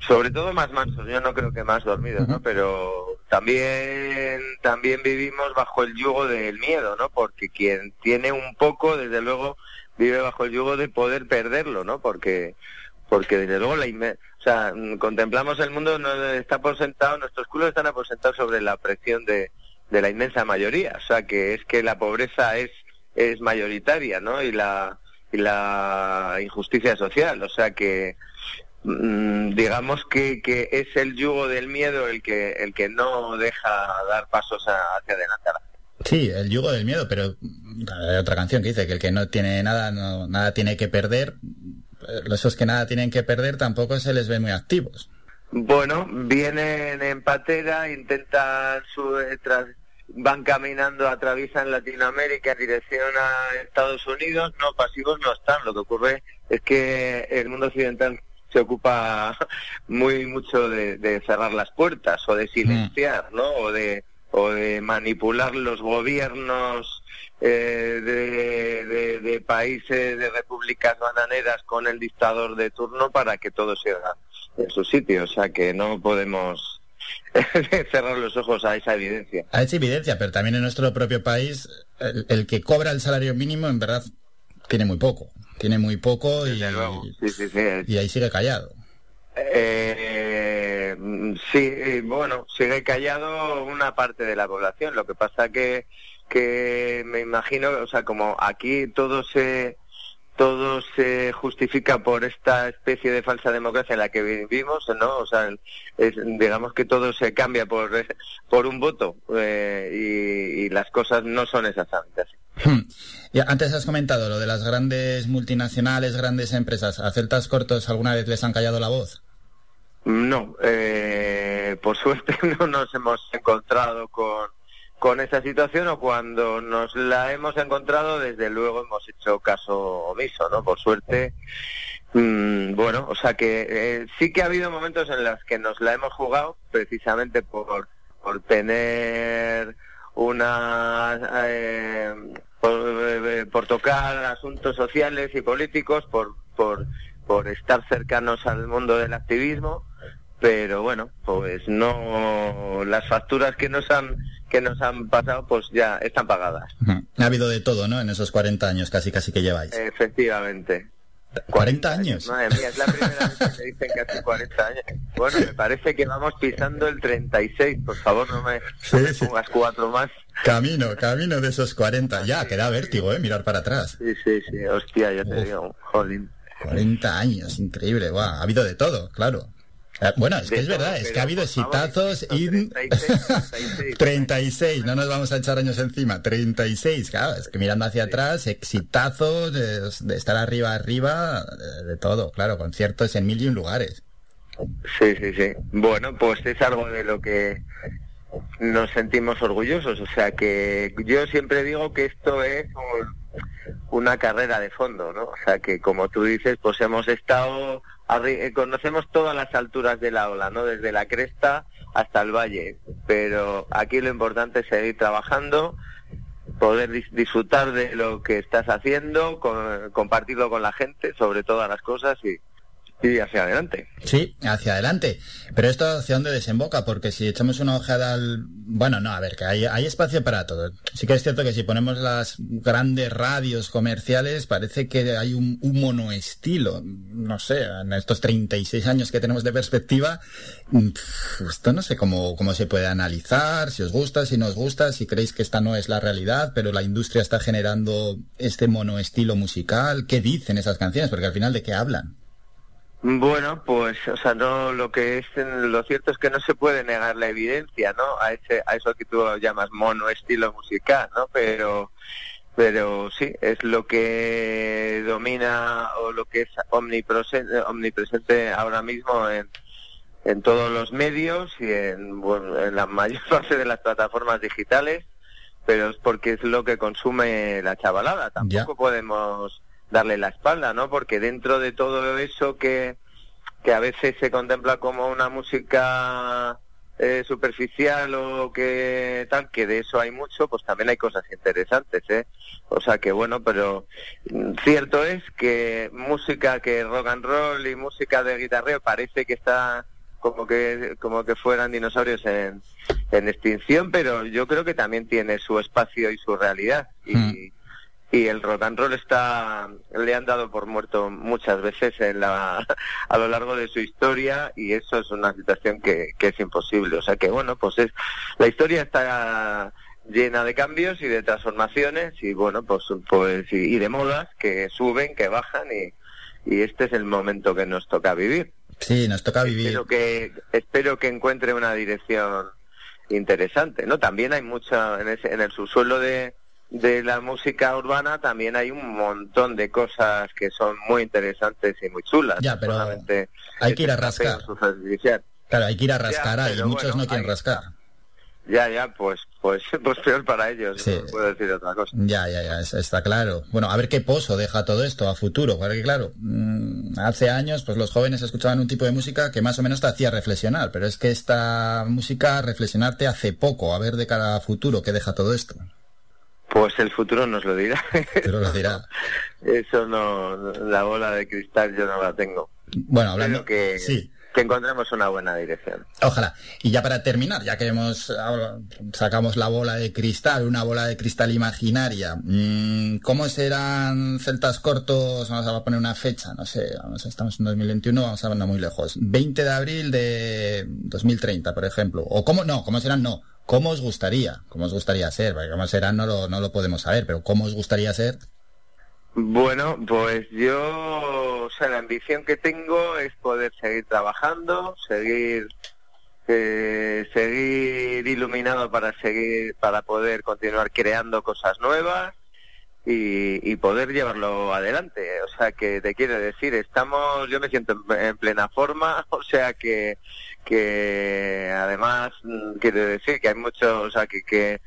Sobre todo más mansos, yo no creo que más dormidos, ¿no? Pero también también vivimos bajo el yugo del miedo, ¿no? Porque quien tiene un poco, desde luego, vive bajo el yugo de poder perderlo, ¿no? Porque porque desde luego la o sea, contemplamos el mundo no está aposentado, nuestros culos están aposentados sobre la presión de, de la inmensa mayoría, o sea, que es que la pobreza es es mayoritaria, ¿no? Y la y la injusticia social, o sea que digamos que, que, es el yugo del miedo el que el que no deja dar pasos hacia adelante Sí, el yugo del miedo, pero hay otra canción que dice que el que no tiene nada, no, nada tiene que perder. Esos que nada tienen que perder tampoco se les ve muy activos. Bueno, vienen en patera, intentan su, van caminando, atraviesan Latinoamérica en dirección a Estados Unidos. No, pasivos no están. Lo que ocurre es que el mundo occidental se ocupa muy mucho de, cerrar las puertas o de silenciar, ¿no? O de, o de manipular los gobiernos eh, de, de, países, de repúblicas bananeras con el dictador de turno para que todo se haga en su sitio. O sea que no podemos *laughs* cerrar los ojos a esa evidencia. A esa evidencia, pero también en nuestro propio país, el que cobra el salario mínimo en verdad tiene muy poco tiene muy poco y, y ahí sigue callado. Eh, sí, bueno, sigue callado una parte de la población. Lo que pasa que que me imagino, o sea, como aquí todo se todo se justifica por esta especie de falsa democracia en la que vivimos, ¿no? O sea, digamos que todo se cambia por, *laughs* por un voto eh, y, y, las cosas no son exactamente así. Hmm. Antes has comentado lo de las grandes multinacionales, grandes empresas. ¿A celtas cortos alguna vez les han callado la voz? No, eh, por suerte *laughs* no nos hemos encontrado con, con esa situación o cuando nos la hemos encontrado, desde luego hemos hecho caso omiso, ¿no? Por suerte, mm, bueno, o sea que eh, sí que ha habido momentos en los que nos la hemos jugado precisamente por, por tener una eh, eh, por, tocar asuntos sociales y políticos por, por, por estar cercanos al mundo del activismo pero bueno, pues no las facturas que nos han que nos han pasado pues ya están pagadas. Ha habido de todo, ¿no? En esos 40 años casi casi que lleváis. Efectivamente. 40 años. Madre mía, es la primera vez que me dicen que hace 40 años. Bueno, me parece que vamos pisando el 36. Por favor, no me, Sí, no me sí. pongas cuatro más. Camino, camino de esos 40. Ya, que da vértigo, ¿eh? Mirar para atrás. Sí, sí, sí. Hostia, yo te digo, jolín. 40 años, increíble. Guau, ha habido de todo, claro. Eh, Bueno, es que es verdad, es que ha habido exitazos y... 36, 36. 36, no nos vamos a echar años encima, 36, claro, es que mirando hacia atrás, exitazos, de, de estar arriba, arriba, de, de todo, claro, conciertos en mil y un lugares. Sí, sí, sí. Bueno, pues es algo de lo que nos sentimos orgullosos. O sea que yo siempre digo que esto es un- una carrera de fondo, ¿no? O sea que como tú dices, pues hemos estado, conocemos todas las alturas de la ola, ¿no? Desde la cresta hasta el valle. Pero aquí lo importante es seguir trabajando, poder dis- disfrutar de lo que estás haciendo, con- compartirlo con la gente, sobre todas las cosas y, y hacia adelante. Sí, hacia adelante. Pero esto hacia dónde desemboca, porque si echamos una ojeada al... Bueno, no, a ver, que hay, hay espacio para todo. Sí que es cierto que si ponemos las grandes radios comerciales, parece que hay un, un monoestilo. No sé, en estos 36 años que tenemos de perspectiva, mm, esto no sé cómo, cómo se puede analizar, si os gusta, si no os gusta, si creéis que esta no es la realidad, pero la industria está generando este monoestilo musical. ¿Qué dicen esas canciones? Porque al final, ¿de qué hablan? Bueno, pues, o sea, no, lo que es, lo cierto es que no se puede negar la evidencia, ¿no? A ese, a eso que tú llamas mono estilo musical, ¿no? Pero, pero sí, es lo que domina o lo que es omnipresente, omnipresente ahora mismo en, en todos los medios y en, bueno, en la mayor *laughs* parte de las plataformas digitales, pero es porque es lo que consume la chavalada. Tampoco Ya. podemos darle la espalda, ¿no? Porque dentro de todo eso que, que a veces se contempla como una música eh, superficial o que tal, que de eso hay mucho, pues también hay cosas interesantes, ¿eh? O sea que bueno, pero mm, cierto es que música que rock and roll y música de guitarreo parece que está como que como que fueran dinosaurios en, en extinción, pero yo creo que también tiene su espacio y su realidad y Hmm. Y el rock and roll está le han dado por muerto muchas veces en la *laughs* a lo largo de su historia y eso es una situación que, que es imposible. O sea que bueno pues es la historia está llena de cambios y de transformaciones y bueno pues pues y, y de modas que suben que bajan y y este es el momento que nos toca vivir. Sí, nos toca vivir. espero que espero que encuentre una dirección interesante no también hay mucha en, ese- en el subsuelo de de la música urbana también hay un montón de cosas que son muy interesantes y muy chulas Ya, pero Solamente hay que ir a rascar. Claro, hay que ir a rascar Ya, ahí, muchos bueno, no quieren rascar. ya ya pues pues *laughs* pues peor para ellos Sí. no puedo decir otra cosa Ya, ya, ya, es- está claro. Bueno, a ver qué pozo deja todo esto a futuro, porque claro, mm, hace años pues los jóvenes escuchaban un tipo de música que más o menos te hacía reflexionar, pero es que esta música reflexionarte hace poco, a ver de cara a futuro qué deja todo esto. Pues el futuro nos lo dirá Pero lo dirá. *laughs* eso no la bola de cristal yo no la tengo Bueno, hablando Espero que, sí, que encontremos una buena dirección. Ojalá. Y ya para terminar, ya que hemos sacamos la bola de cristal, una bola de cristal imaginaria, mm, ¿cómo serán celtas cortos? Vamos a poner una fecha, no sé, vamos, estamos en 2021, vamos a andar muy lejos. 20 de abril de 2030, por ejemplo. O cómo, no, cómo serán, no. ¿Cómo os gustaría? ¿Cómo os gustaría ser? Porque cómo serán no lo, no lo podemos saber, pero ¿cómo os gustaría ser? Bueno, pues yo, o sea, la ambición que tengo es poder seguir trabajando, seguir eh, seguir iluminado para seguir para poder continuar creando cosas nuevas y, y poder llevarlo adelante. O sea, que te quiero decir, estamos, yo me siento en, en plena forma, *laughs* o sea que que además mm, quiero decir que hay mucho, o sea, que, que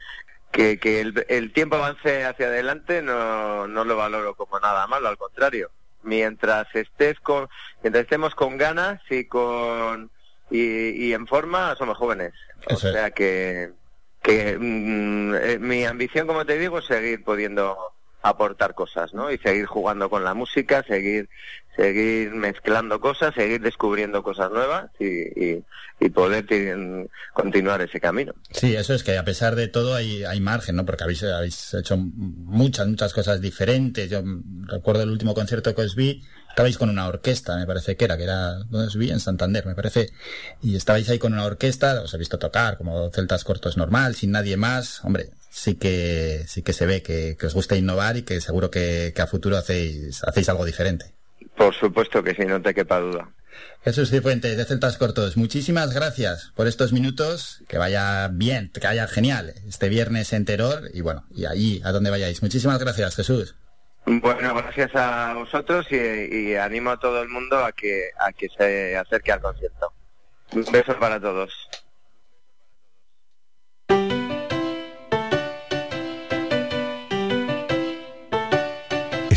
que, que el, el tiempo avance hacia adelante no, no lo valoro como nada malo, al contrario. Mientras estés con, mientras estemos con ganas y con y, y en forma, somos jóvenes. O Eso es. sea que, que mm, eh, mi ambición, como te digo, es seguir pudiendo aportar cosas, ¿no? Y seguir jugando con la música, seguir seguir mezclando cosas, seguir descubriendo cosas nuevas y, poder continuar ese camino. Sí, eso es que a pesar de todo hay, hay margen, ¿no? Porque habéis, habéis hecho muchas, muchas cosas diferentes. Yo recuerdo el último concierto que os vi, estabais con una orquesta, me parece que era, que era, ¿dónde os vi? En Santander, me parece. Y estabais ahí con una orquesta, os he visto tocar como celtas cortos normal, sin nadie más. Hombre, sí que, sí que se ve que, os gusta innovar y que seguro que, que a futuro hacéis, hacéis algo diferente. Por supuesto que sí, no te quepa duda. Jesús Cifuentes, de Celtas Cortos, muchísimas gracias por estos minutos. Que vaya bien, que vaya genial este viernes en Terror y bueno, y ahí a donde vayáis. Muchísimas gracias, Jesús. Bueno, gracias a vosotros y, animo a todo el mundo a que, a que se acerque al concierto. Un beso para todos.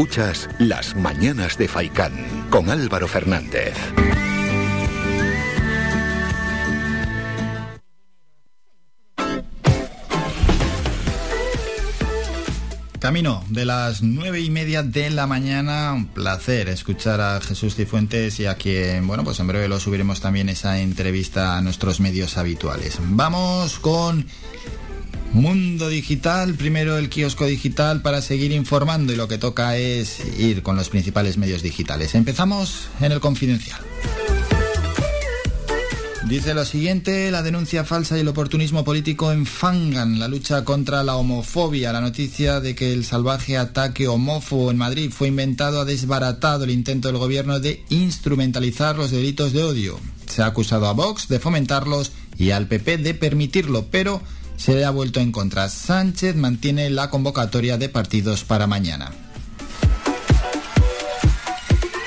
Escuchas Las Mañanas de Faicán con Álvaro Fernández. Camino de las nueve y media de la mañana, un placer escuchar a Jesús Cifuentes y a quien, bueno, pues en breve lo subiremos también esa entrevista a nuestros medios habituales. Vamos con Mundo Digital, primero el kiosco digital para seguir informando y lo que toca es ir con los principales medios digitales. Empezamos en el confidencial. Dice lo siguiente, la denuncia falsa y el oportunismo político enfangan la lucha contra la homofobia. La noticia de que el salvaje ataque homófobo en Madrid fue inventado ha desbaratado el intento del gobierno de instrumentalizar los delitos de odio. Se ha acusado a Vox de fomentarlos y al PP de permitirlo, pero se le ha vuelto en contra. Sánchez mantiene la convocatoria de partidos para mañana.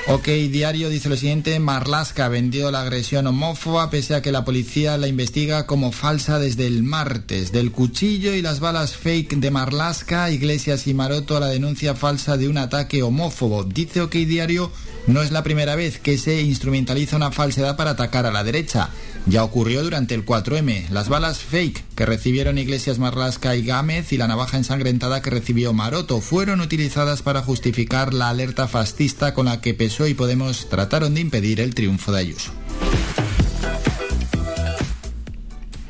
Ok, Diario dice lo siguiente, Marlasca vendió la agresión homófoba pese a que la policía la investiga como falsa desde el martes. Del cuchillo y las balas fake de Marlasca, Iglesias y Maroto a la denuncia falsa de un ataque homófobo. Dice OK Diario, no es la primera vez que se instrumentaliza una falsedad para atacar a la derecha. Ya ocurrió durante el 4M. Las balas fake que recibieron Iglesias Marlasca y Gámez y la navaja ensangrentada que recibió Maroto fueron utilizadas para justificar la alerta fascista con la que PSOE y Podemos trataron de impedir el triunfo de Ayuso.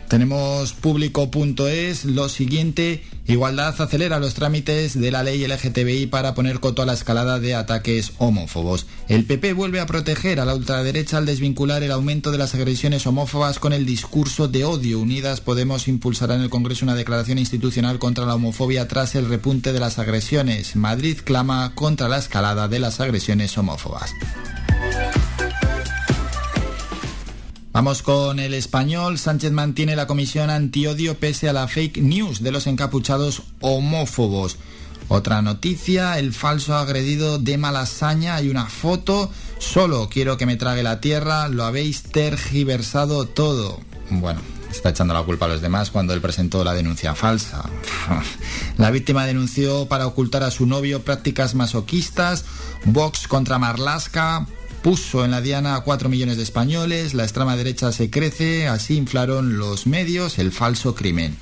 Tenemos público.es lo siguiente, Igualdad acelera los trámites de la ley LGTBI para poner coto a la escalada de ataques homófobos. El PP vuelve a proteger a la ultraderecha al desvincular el aumento de las agresiones homófobas con el discurso de odio. Unidas Podemos impulsará en el Congreso una declaración institucional contra la homofobia tras el repunte de las agresiones. Madrid clama contra la escalada de las agresiones homófobas. Vamos con el español. Sánchez mantiene la comisión antiodio pese a la fake news de los encapuchados homófobos. Otra noticia, el falso agredido de Malasaña. Hay una foto. Solo quiero que me trague la tierra. Lo habéis tergiversado todo. Bueno, está echando la culpa a los demás cuando él presentó la denuncia falsa. *laughs* la víctima denunció para ocultar a su novio prácticas masoquistas. Vox contra Marlasca puso en la diana a 4 millones de españoles, la extrema derecha se crece, así inflaron los medios el falso crimen.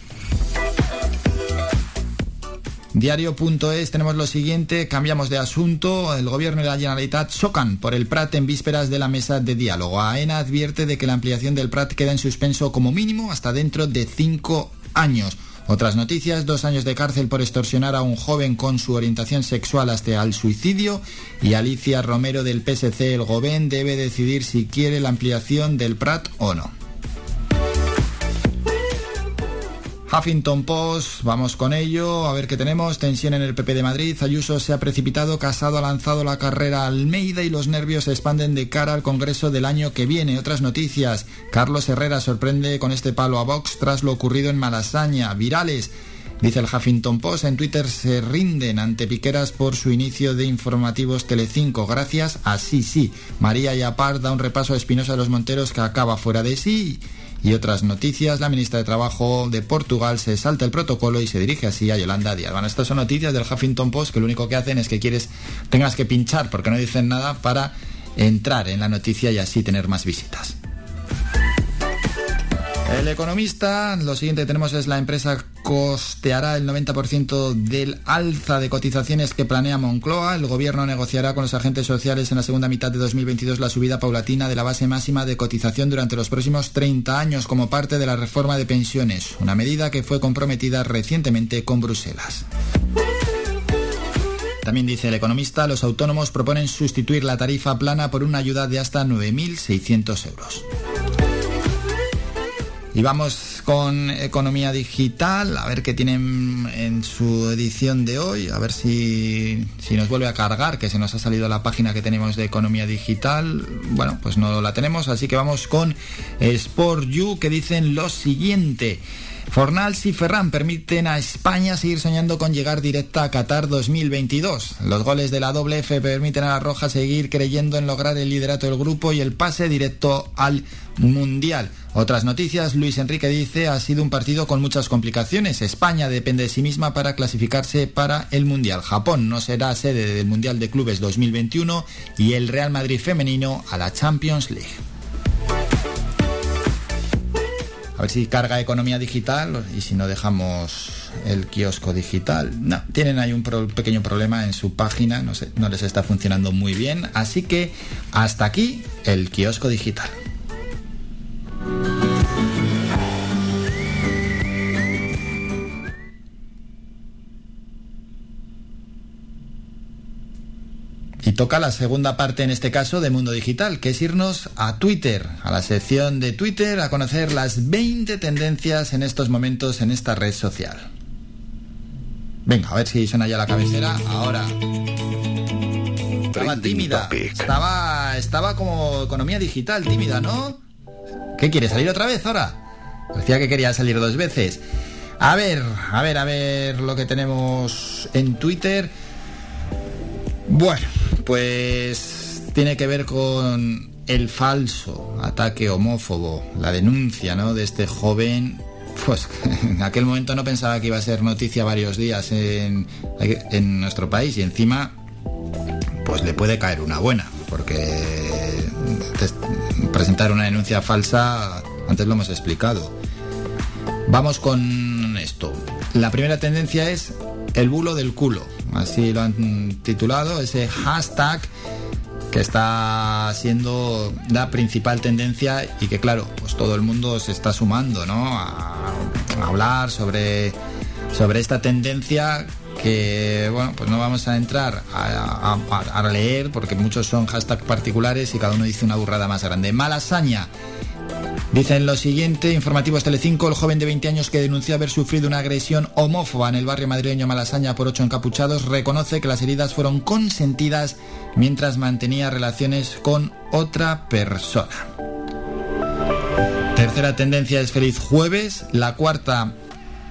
Diario.es tenemos lo siguiente, cambiamos de asunto, el gobierno y la Generalitat chocan por el Prat en vísperas de la mesa de diálogo. AENA advierte de que la ampliación del Prat queda en suspenso como mínimo hasta dentro de cinco años. Otras noticias, dos años de cárcel por extorsionar a un joven con su orientación sexual hasta al suicidio y Alicia Romero del PSC, el Gobén, debe decidir si quiere la ampliación del Prat o no. Huffington Post, vamos con ello, a ver qué tenemos. Tensión en el PP de Madrid. Ayuso se ha precipitado, Casado ha lanzado la carrera Almeida y los nervios se expanden de cara al Congreso del año que viene. Otras noticias. Carlos Herrera sorprende con este palo a Vox tras lo ocurrido en Malasaña. Virales. Dice el Huffington Post, en Twitter se rinden ante Piqueras por su inicio de informativos Telecinco. Gracias a sí, sí. María Yapar da un repaso a Espinosa de los Monteros que acaba fuera de sí y otras noticias, la ministra de Trabajo de Portugal se salta el protocolo y se dirige así a Yolanda Díaz. Bueno, estas son noticias del Huffington Post que lo único que hacen es que quieres, tengas que pinchar porque no dicen nada para entrar en la noticia y así tener más visitas. El economista, lo siguiente que tenemos es la empresa costeará el 90% del alza de cotizaciones que planea Moncloa. El gobierno negociará con los agentes sociales en la segunda mitad de 2022 la subida paulatina de la base máxima de cotización durante los próximos 30 años como parte de la reforma de pensiones, una medida que fue comprometida recientemente con Bruselas. También dice el economista, los autónomos proponen sustituir la tarifa plana por una ayuda de hasta 9.600 euros. Y vamos con economía digital, a ver qué tienen en su edición de hoy, a ver si, si, nos vuelve a cargar, que se nos ha salido la página que tenemos de economía digital. Bueno, pues no la tenemos, así que vamos con Sport You, que dicen lo siguiente. Fornals y Ferran permiten a España seguir soñando con llegar directa a Qatar 2022. Los goles de la doble F permiten a la Roja seguir creyendo en lograr el liderato del grupo y el pase directo al Mundial. Otras noticias, Luis Enrique dice, ha sido un partido con muchas complicaciones. España depende de sí misma para clasificarse para el Mundial. Japón no será sede del Mundial de Clubes 2021 y el Real Madrid femenino a la Champions League. A ver si carga economía digital y si no dejamos el kiosco digital. No, tienen ahí un pequeño problema en su página, no, sé, no les está funcionando muy bien. Así que hasta aquí el kiosco digital. Y toca la segunda parte en este caso de Mundo Digital, que es irnos a Twitter, a la sección de Twitter, a conocer las 20 tendencias en estos momentos en esta red social. Venga, a ver si suena ya la cabecera. Ahora. Estaba tímida. Estaba, estaba como economía digital, tímida, ¿no? ¿Qué quiere salir otra vez ahora? Decía que quería salir dos veces. A ver, a ver, a ver lo que tenemos en Twitter. Bueno, pues tiene que ver con el falso ataque homófobo, la denuncia, ¿no? De este joven. Pues *laughs* en aquel momento no pensaba que iba a ser noticia varios días en, en nuestro país y encima pues le puede caer una buena, porque una denuncia falsa, antes lo hemos explicado. Vamos con esto. La primera tendencia es el bulo del culo, así lo han titulado, ese hashtag que está siendo la principal tendencia y que claro, pues todo el mundo se está sumando, ¿no? A, a hablar sobre, sobre esta tendencia que bueno, pues no vamos a entrar a, leer porque muchos son hashtags particulares y cada uno dice una burrada más grande. Malasaña. Dicen lo siguiente, informativos Telecinco, el joven de 20 años que denunció haber sufrido una agresión homófoba en el barrio madrileño Malasaña por ocho encapuchados reconoce que las heridas fueron consentidas mientras mantenía relaciones con otra persona. Tercera tendencia es feliz jueves, la cuarta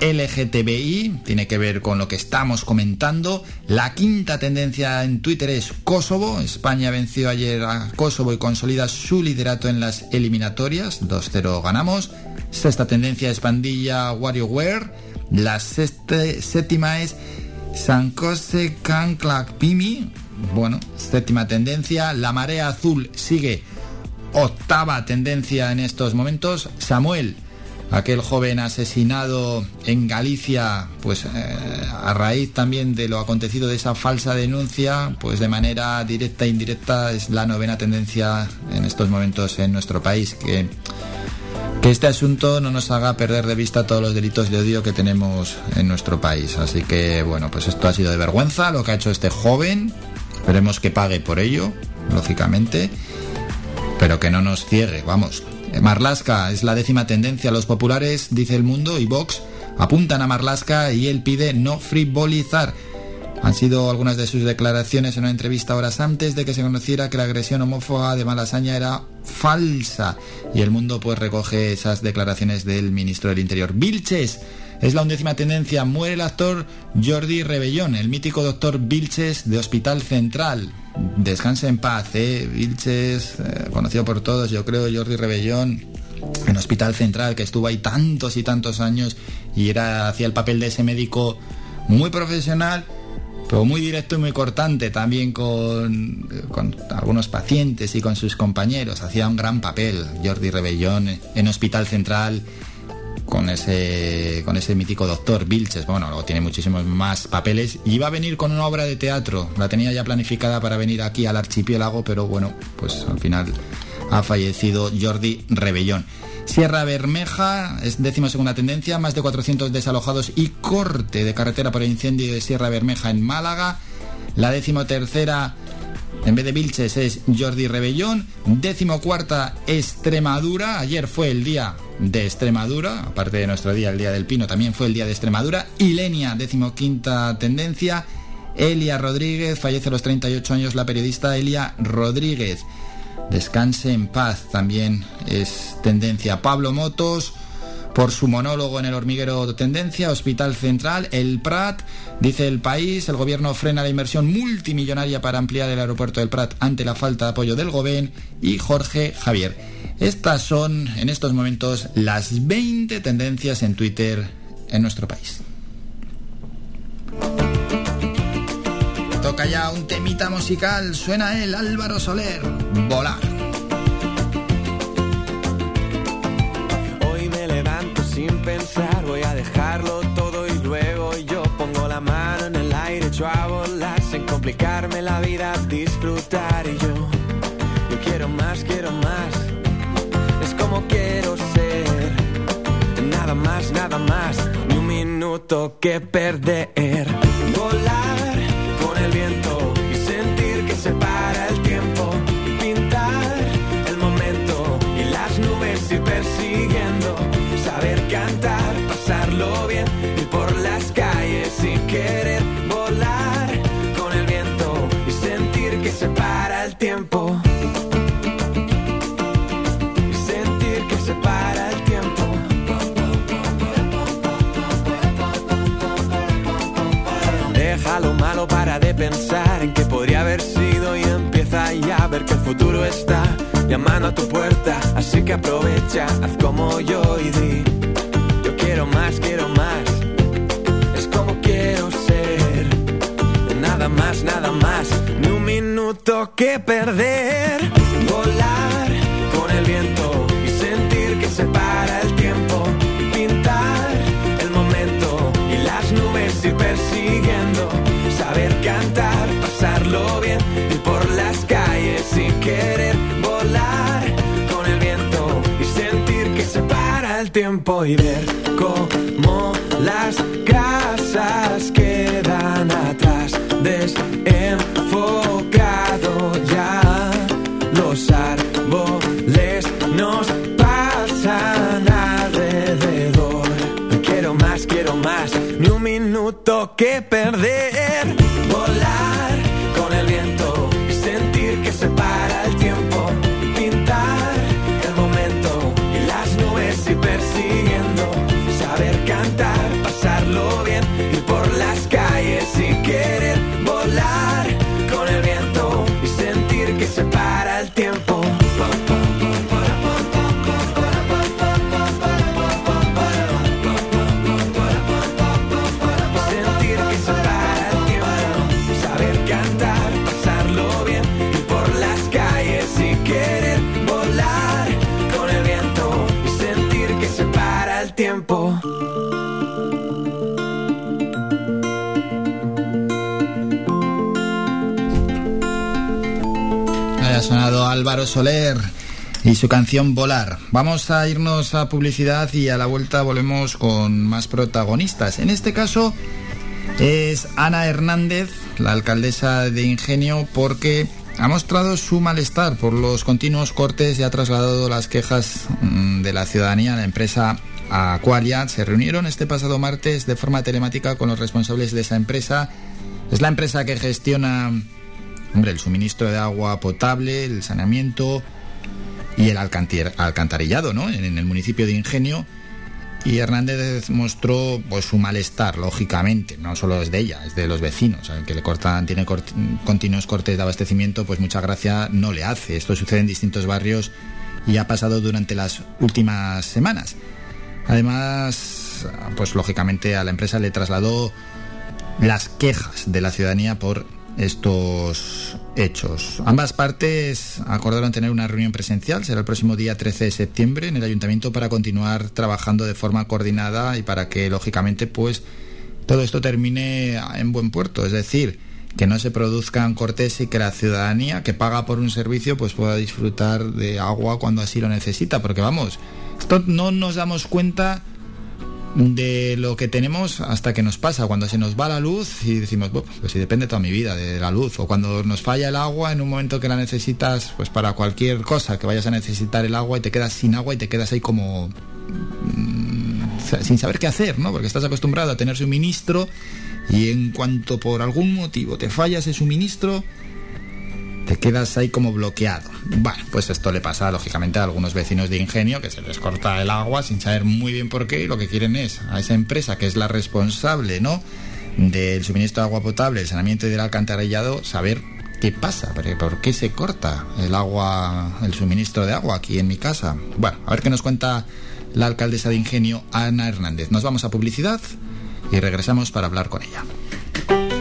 LGTBI, tiene que ver con lo que estamos comentando. La quinta tendencia en Twitter es Kosovo. España venció ayer a Kosovo y consolida su liderato en las eliminatorias. 2-0 ganamos. Sexta tendencia es pandilla WarioWare. La séptima es Sankose Kanklak Pimi. bueno, séptima tendencia. La marea azul sigue octava tendencia en estos momentos. Samuel, aquel joven asesinado en Galicia, pues eh, a raíz también de lo acontecido de esa falsa denuncia, pues de manera directa e indirecta es la novena tendencia en estos momentos en nuestro país. Que, que este asunto no nos haga perder de vista todos los delitos de odio que tenemos en nuestro país. Así que bueno, pues esto ha sido de vergüenza lo que ha hecho este joven. Esperemos que pague por ello, lógicamente pero que no nos ciegue, vamos. Marlasca es la décima tendencia. Los populares, dice el mundo, y Vox apuntan a Marlasca y él pide no frivolizar. Han sido algunas de sus declaraciones en una entrevista horas antes de que se conociera que la agresión homófoba de Malasaña era falsa. Y el mundo pues recoge esas declaraciones del ministro del Interior. Vilches es la undécima tendencia. Muere el actor Jordi Rebellón, el mítico doctor Vilches de Hospital Central. Descanse en paz, ¿eh? Vilches, eh, conocido por todos, yo creo, Jordi Rebellón, en Hospital Central, que estuvo ahí tantos y tantos años y era hacía el papel de ese médico muy profesional, pero muy directo y muy cortante también con, con algunos pacientes y con sus compañeros. Hacía un gran papel Jordi Rebellón en Hospital Central con ese, con ese mítico doctor Vilches. Bueno, luego tiene muchísimos más papeles. Y iba a venir con una obra de teatro. La tenía ya planificada para venir aquí al archipiélago, pero bueno, pues al final ha fallecido Jordi Rebellón. Sierra Bermeja es décima segunda tendencia, más de 400 desalojados y corte de carretera por el incendio de Sierra Bermeja en Málaga. La décimo tercera en vez de Vilches es Jordi Rebellón. Décimo cuarta Extremadura. Ayer fue el día de Extremadura. Aparte de nuestro día, el día del Pino, también fue el día de Extremadura. Ilenia, décimo quinta tendencia. Elia Rodríguez, fallece a los 38 años la periodista Elia Rodríguez. Descanse en paz, también es tendencia. Pablo Motos, por su monólogo en el hormiguero de tendencia, Hospital Central, el Prat, dice el país, el gobierno frena la inversión multimillonaria para ampliar el aeropuerto del Prat ante la falta de apoyo del gobierno y Jorge Javier. Estas son en estos momentos las 20 tendencias en Twitter en nuestro país. Toca ya un temita musical, suena el Álvaro Soler, volar. pensar, voy a dejarlo a volar sin complicarme la vida, disfrutar y yo, yo quiero más, quiero más, es como quiero ser, nada más, nada más, ni un minuto que perder, volar con el viento tiempo. Y sentir que se para el tiempo. Deja lo malo para de pensar en que podría haber sido y empieza ya a ver que el futuro está llamando a tu puerta, así que aprovecha, haz como yo y di, yo quiero más, quiero más, es como quiero ser, nada más, nada más, minuto que perder, volar con el viento y sentir que se para el tiempo, pintar el momento y las nubes ir persiguiendo, saber cantar, pasarlo bien, ir por las calles sin querer volar con el viento y sentir que se para el tiempo y ver cómo las casas quedan atrás, más, ni un minuto que perder. Volar Álvaro Soler y su canción Volar. Vamos a irnos a publicidad y a la vuelta volvemos con más protagonistas. En este caso es Ana Hernández, la alcaldesa de Ingenio, porque ha mostrado su malestar por los continuos cortes y ha trasladado las quejas mm, de la ciudadanía a la empresa Aqualia. Se reunieron este pasado martes de forma telemática con los responsables de esa empresa. Es la empresa que gestiona hombre, el suministro de agua potable, el saneamiento y el alcantarillado ¿no? en, el municipio de Ingenio. Y Hernández mostró pues, su malestar, lógicamente, no solo es de ella, es de los vecinos, al que le cortan, tiene continuos cortes de abastecimiento, pues mucha gracia no le hace. Esto sucede en distintos barrios y ha pasado durante las últimas semanas. Además, pues lógicamente a la empresa le trasladó las quejas de la ciudadanía por estos hechos. Ambas partes acordaron tener una reunión presencial, será el próximo día 13 de septiembre en el ayuntamiento para continuar trabajando de forma coordinada y para que lógicamente pues todo esto termine en buen puerto, es decir, que no se produzcan cortes y que la ciudadanía que paga por un servicio pues pueda disfrutar de agua cuando así lo necesita, porque vamos, esto no nos damos cuenta de lo que tenemos hasta que nos pasa, cuando se nos va la luz y decimos, pues si depende toda mi vida de la luz, o cuando nos falla el agua en un momento que la necesitas, pues para cualquier cosa que vayas a necesitar el agua y te quedas sin agua y te quedas ahí como mm, sin saber qué hacer, ¿no? Porque estás acostumbrado a tener suministro y en cuanto por algún motivo te falla ese suministro, te quedas ahí como bloqueado. Bueno, pues esto le pasa lógicamente a algunos vecinos de Ingenio que se les corta el agua sin saber muy bien por qué y lo que quieren es a esa empresa que es la responsable, ¿no? del suministro de agua potable, el saneamiento y del alcantarillado, saber qué pasa, por qué se corta el agua, el suministro de agua aquí en mi casa. Bueno, a ver qué nos cuenta la alcaldesa de Ingenio, Ana Hernández. Nos vamos a publicidad y regresamos para hablar con ella.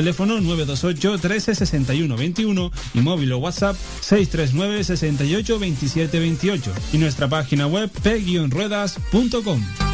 teléfono 928 13 61 21 y móvil o WhatsApp 639 68 27 28 y nuestra página web p-ruedas.com.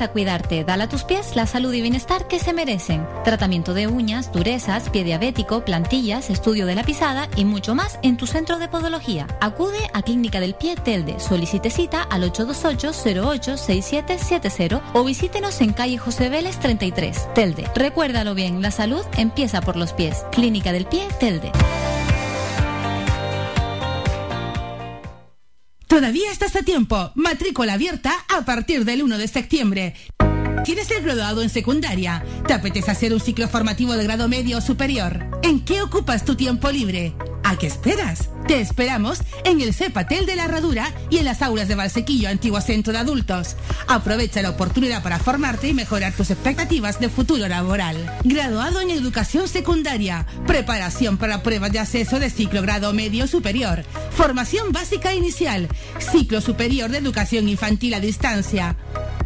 A cuidarte, dale a tus pies la salud y bienestar que se merecen. Tratamiento de uñas, durezas, pie diabético, plantillas, estudio de la pisada y mucho más en tu centro de podología. Acude a Clínica del Pie Telde. Solicite cita al 828-086770 o visítenos en calle José Vélez 33, Telde. Recuérdalo bien, la salud empieza por los pies. Clínica del Pie Telde. Todavía estás a tiempo. Matrícula abierta a partir del 1 de septiembre. ¿Tienes el graduado en secundaria? ¿Te apetece hacer un ciclo formativo de grado medio o superior? ¿En qué ocupas tu tiempo libre? ¿A qué esperas? Te esperamos en el CEPATEL de la Herradura y en las aulas de Valsequillo, antiguo centro de adultos. Aprovecha la oportunidad para formarte y mejorar tus expectativas de futuro laboral. Graduado en educación secundaria, preparación para pruebas de acceso de ciclo grado medio superior, formación básica inicial, ciclo superior de educación infantil a distancia.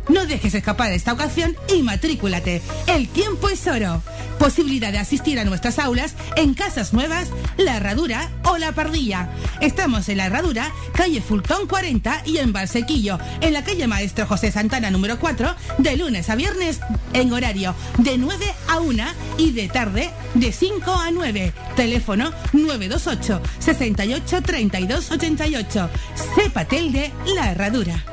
No dejes escapar esta ocasión y matrículate. El tiempo es oro. Posibilidad de asistir a nuestras aulas en Casas Nuevas, La Herradura o La Pardilla. Estamos en La Herradura, calle Fultón 40 y en Valsequillo, en la calle Maestro José Santana número 4, de lunes a viernes en horario de 9 a 1 y de tarde de 5 a 9. Teléfono 928 68 32 88. Cepatel de La Herradura.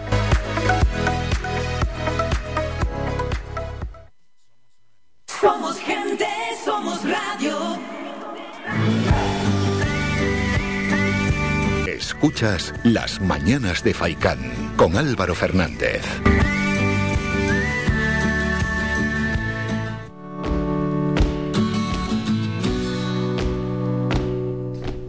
Escuchas Las Mañanas de Faicán con Álvaro Fernández.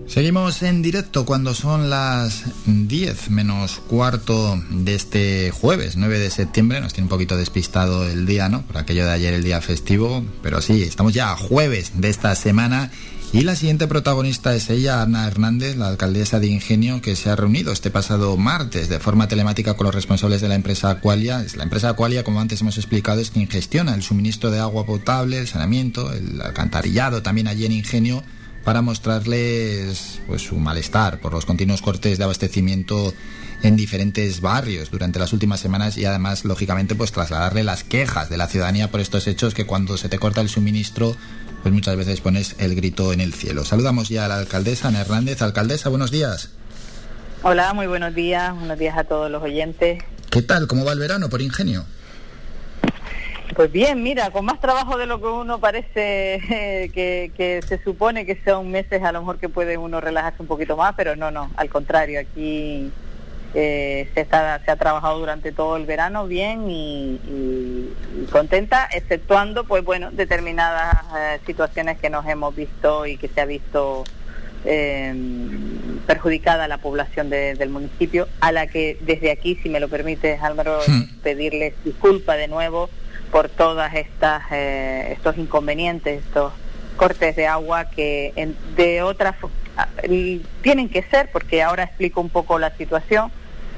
Seguimos en directo cuando son las 10 menos cuarto de este jueves 9 de septiembre. Nos tiene un poquito despistado el día, ¿no? Por aquello de ayer el día festivo. Pero sí, estamos ya jueves de esta semana. Y la siguiente protagonista es ella, Ana Hernández, la alcaldesa de Ingenio, que se ha reunido este pasado martes de forma telemática con los responsables de la empresa Aqualia. La empresa Aqualia, como antes hemos explicado, es quien gestiona el suministro de agua potable, el saneamiento, el alcantarillado también allí en Ingenio para mostrarles pues, su malestar por los continuos cortes de abastecimiento en diferentes barrios durante las últimas semanas y además, lógicamente, pues trasladarle las quejas de la ciudadanía por estos hechos que cuando se te corta el suministro, pues muchas veces pones el grito en el cielo. Saludamos ya a la alcaldesa Ana Hernández. Alcaldesa, buenos días. Hola, muy buenos días. Buenos días a todos los oyentes. ¿Qué tal? ¿Cómo va el verano por Ingenio? Pues bien, mira, con más trabajo de lo que uno parece *laughs* que, que, se supone que son meses a lo mejor que puede uno relajarse un poquito más, pero no, no, al contrario, aquí eh, se, está, se ha trabajado durante todo el verano bien y, y, y contenta, exceptuando, pues bueno, determinadas eh, situaciones que nos hemos visto y que se ha visto eh, perjudicada la población de, del municipio, a la que desde aquí, si me lo permites, Álvaro, hmm. pedirles disculpa de nuevo por todas estas eh, estos inconvenientes, estos cortes de agua que en, de otras tienen que ser, porque ahora explico un poco la situación,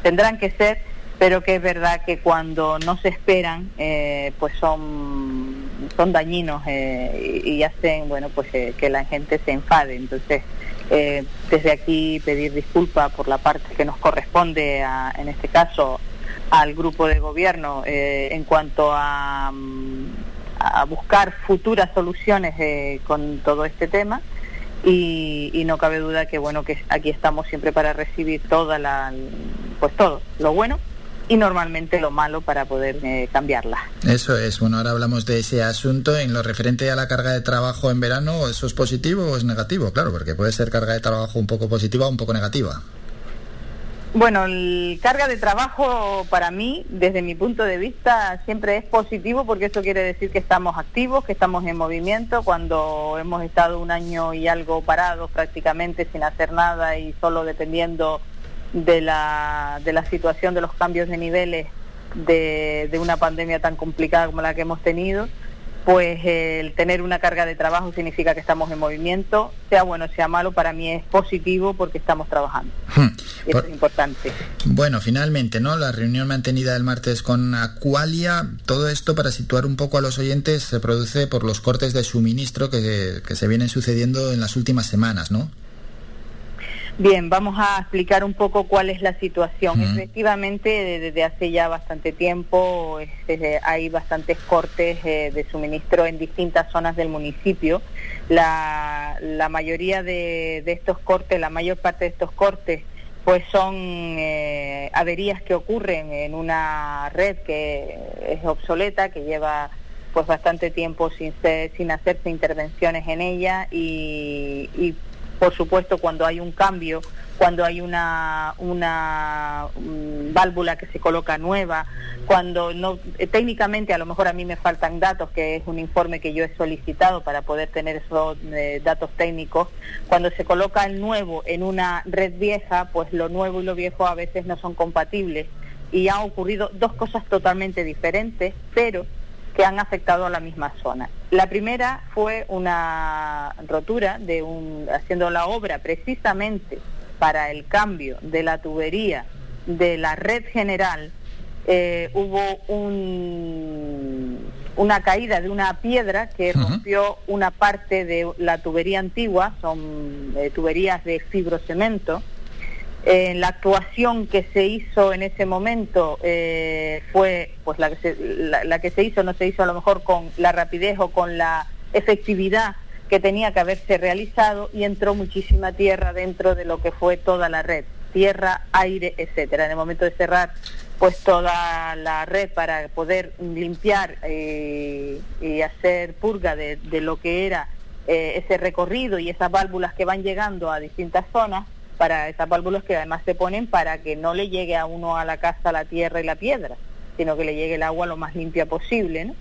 tendrán que ser, pero que es verdad que cuando no se esperan, eh, pues son son dañinos eh, y, hacen, bueno, pues eh, que la gente se enfade. Entonces, eh, desde aquí pedir disculpas por la parte que nos corresponde, a, en este caso, al grupo de gobierno eh, en cuanto a, a, buscar futuras soluciones eh, con todo este tema y, y, no cabe duda que bueno que aquí estamos siempre para recibir toda la pues todo lo bueno y normalmente lo malo para poder eh, cambiarla. Eso es, bueno, ahora hablamos de ese asunto en lo referente a la carga de trabajo en verano, ¿eso es positivo o es negativo? Claro, porque puede ser carga de trabajo un poco positiva o un poco negativa. Bueno, el carga de trabajo para mí, desde mi punto de vista, siempre es positivo porque eso quiere decir que estamos activos, que estamos en movimiento. Cuando hemos estado un año y algo parados prácticamente sin hacer nada y solo dependiendo de la, de la situación de los cambios de niveles de, de una pandemia tan complicada como la que hemos tenido, pues el tener una carga de trabajo significa que estamos en movimiento, sea bueno sea malo, para mí es positivo porque estamos trabajando. Hmm. Eso es importante. Bueno, finalmente, ¿no? La reunión mantenida el martes con Aqualia, todo esto para situar un poco a los oyentes se produce por los cortes de suministro que, que se vienen sucediendo en las últimas semanas, ¿no? Bien, vamos a explicar un poco cuál es la situación. Efectivamente, de- desde hace ya bastante tiempo este, hay bastantes cortes eh, de suministro en distintas zonas del municipio. La, la mayoría de, de estos cortes, la mayor parte de estos cortes, pues son eh, averías que ocurren en una red que es obsoleta, que lleva pues bastante tiempo sin, ser- sin hacerse intervenciones en ella y, y, por supuesto cuando hay un cambio, cuando hay una, una mm, válvula que se coloca nueva, cuando no eh, técnicamente a lo mejor a mí me faltan datos, que es un informe que yo he solicitado para poder tener esos eh, datos técnicos, cuando se coloca el nuevo en una red vieja, pues lo nuevo y lo viejo a veces no son compatibles. Y han ocurrido dos cosas totalmente diferentes, pero que han afectado a la misma zona. La primera fue una rotura de un haciendo la obra precisamente para el cambio de la tubería de la red general eh, hubo un- una caída de una piedra que rompió una parte de la tubería antigua, son eh, tuberías de fibrocemento. Eh, la actuación que se hizo en ese momento eh, fue, pues la que, se, la, la que se hizo no se hizo a lo mejor con la rapidez o con la efectividad que tenía que haberse realizado y entró muchísima tierra dentro de lo que fue toda la red, tierra, aire, etcétera. En el momento de cerrar pues toda la red para poder limpiar eh, y hacer purga de, de lo que era eh, ese recorrido y esas válvulas que van llegando a distintas zonas, para esas válvulas que además se ponen para que no le llegue a uno a la casa la tierra y la piedra, sino que le llegue el agua lo más limpia posible. ¿no?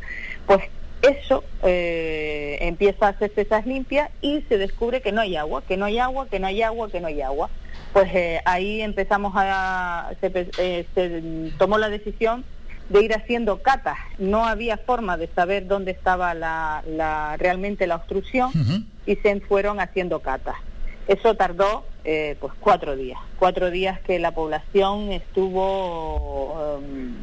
Pues eso eh, empieza a hacerse esas limpias y se descubre que no hay agua, que no hay agua, que no hay agua, que no hay agua. Pues eh, ahí empezamos a, se, eh, se tomó la decisión de ir haciendo catas. No había forma de saber dónde estaba la, la- realmente la obstrucción y se fueron haciendo catas. Eso tardó eh, pues cuatro días, cuatro días que la población estuvo, um,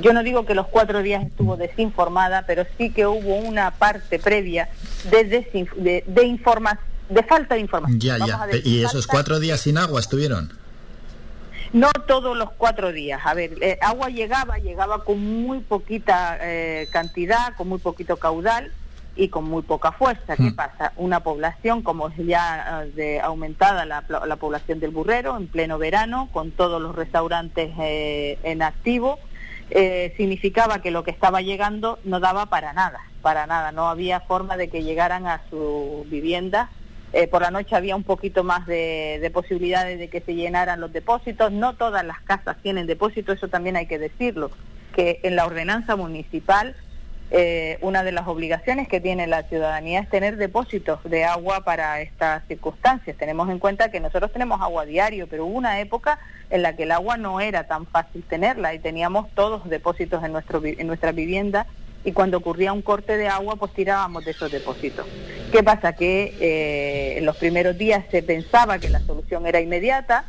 yo no digo que los cuatro días estuvo desinformada, pero sí que hubo una parte previa de, de, de informa- de falta de información. Ya, Vamos ya. decir, ¿Y esos cuatro días sin agua estuvieron? no todos los cuatro días. A ver, eh, agua llegaba, llegaba con muy poquita eh, cantidad, con muy poquito caudal y con muy poca fuerza. ¿Qué Hmm. pasa? Una población, como es ya eh, de aumentada la, la población del burrero, en pleno verano, con todos los restaurantes eh, en activo, eh, significaba que lo que estaba llegando no daba para nada, para nada. No había forma de que llegaran a su vivienda eh, por la noche había un poquito más de, de posibilidades de que se llenaran los depósitos. No todas las casas tienen depósito, eso también hay que decirlo, que en la ordenanza municipal eh, una de las obligaciones que tiene la ciudadanía es tener depósitos de agua para estas circunstancias. Tenemos en cuenta que nosotros tenemos agua diario, pero hubo una época en la que el agua no era tan fácil tenerla y teníamos todos depósitos en, nuestro, en nuestra vivienda y cuando ocurría un corte de agua pues tirábamos de esos depósitos. ¿Qué pasa? Que eh, en los primeros días se pensaba que la solución era inmediata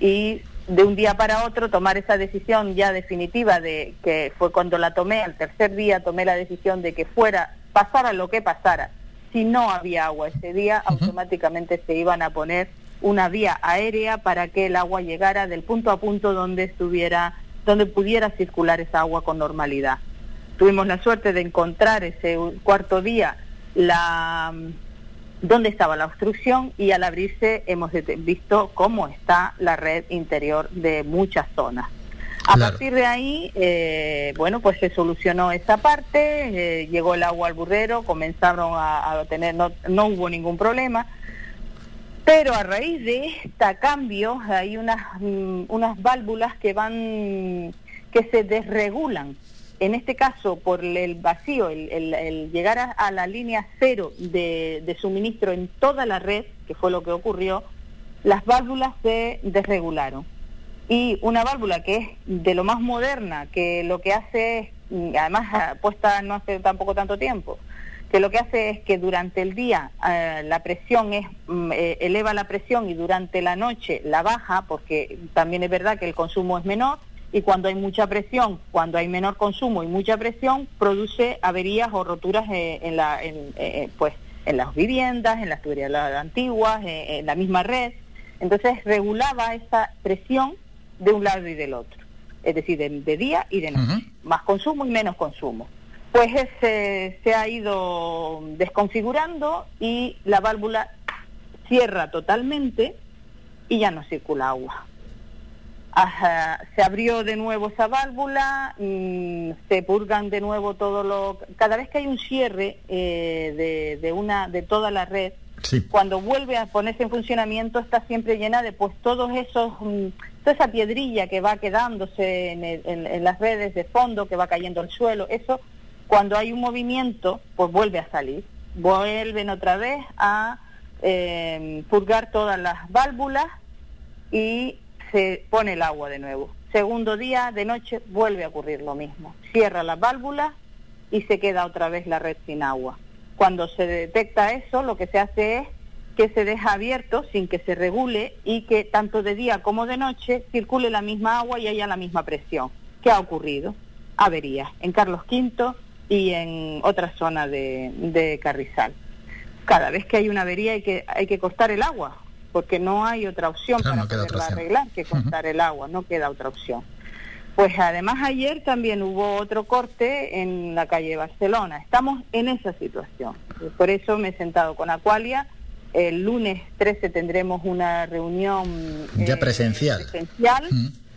y de un día para otro tomar esa decisión ya definitiva de que fue cuando la tomé, al tercer día tomé la decisión de que fuera, pasara lo que pasara, si no había agua ese día, automáticamente se iban a poner una vía aérea para que el agua llegara del punto a punto donde estuviera, donde pudiera circular esa agua con normalidad. Tuvimos la suerte de encontrar ese cuarto día la dónde estaba la obstrucción y al abrirse hemos visto cómo está la red interior de muchas zonas. A partir de ahí, eh, bueno, pues se solucionó esa parte, eh, llegó el agua al burrero, comenzaron a, a tener, no, no hubo ningún problema, pero a raíz de este cambio hay unas, mm, unas válvulas que van, que se desregulan. En este caso, por el vacío, el, el- el llegar a, la línea cero de, de suministro en toda la red, que fue lo que ocurrió, las válvulas se desregularon. Y una válvula que es de lo más moderna, que lo que hace es, mm, además ah, puesta no hace tampoco tanto tiempo, que lo que hace es que durante el día eh, la presión es mm, eh, eleva la presión y durante la noche la baja, porque también es verdad que el consumo es menor y cuando hay mucha presión, cuando hay menor consumo y mucha presión, produce averías o roturas eh, en la, en, eh, pues, en las viviendas, en las tuberías antiguas, eh, en la misma red. Entonces regulaba esa presión de un lado y del otro, es decir, de, de día y de noche, más consumo y menos consumo. Pues ese se ha ido desconfigurando y la válvula cierra totalmente y ya no circula agua. Ajá, se abrió de nuevo esa válvula, mm, se purgan de nuevo todo lo... Cada vez que hay un cierre eh, de, de una de toda la red, cuando vuelve a ponerse en funcionamiento está siempre llena de pues todos esos... mm, toda esa piedrilla que va quedándose en, el- en- en las redes de fondo, que va cayendo al suelo, eso cuando hay un movimiento, pues vuelve a salir. Vuelven otra vez a eh, purgar todas las válvulas y se pone el agua de nuevo. Segundo día, de noche, vuelve a ocurrir lo mismo. Cierra las válvulas y se queda otra vez la red sin agua. Cuando se detecta eso, lo que se hace es que se deja abierto sin que se regule y que tanto de día como de noche circule la misma agua y haya la misma presión. ¿Qué ha ocurrido? Averías en Carlos V y en otra zona de, de Carrizal. Cada vez que hay una avería hay que, hay que cortar el agua, porque no hay otra opción Claro, para no poderla opción. arreglar que cortar el agua, no queda otra opción. Pues además ayer también hubo otro corte en la calle Barcelona. Estamos en esa situación. Por eso me he sentado con Aqualia. El lunes 13 tendremos una reunión Ya eh, presencial. presencial,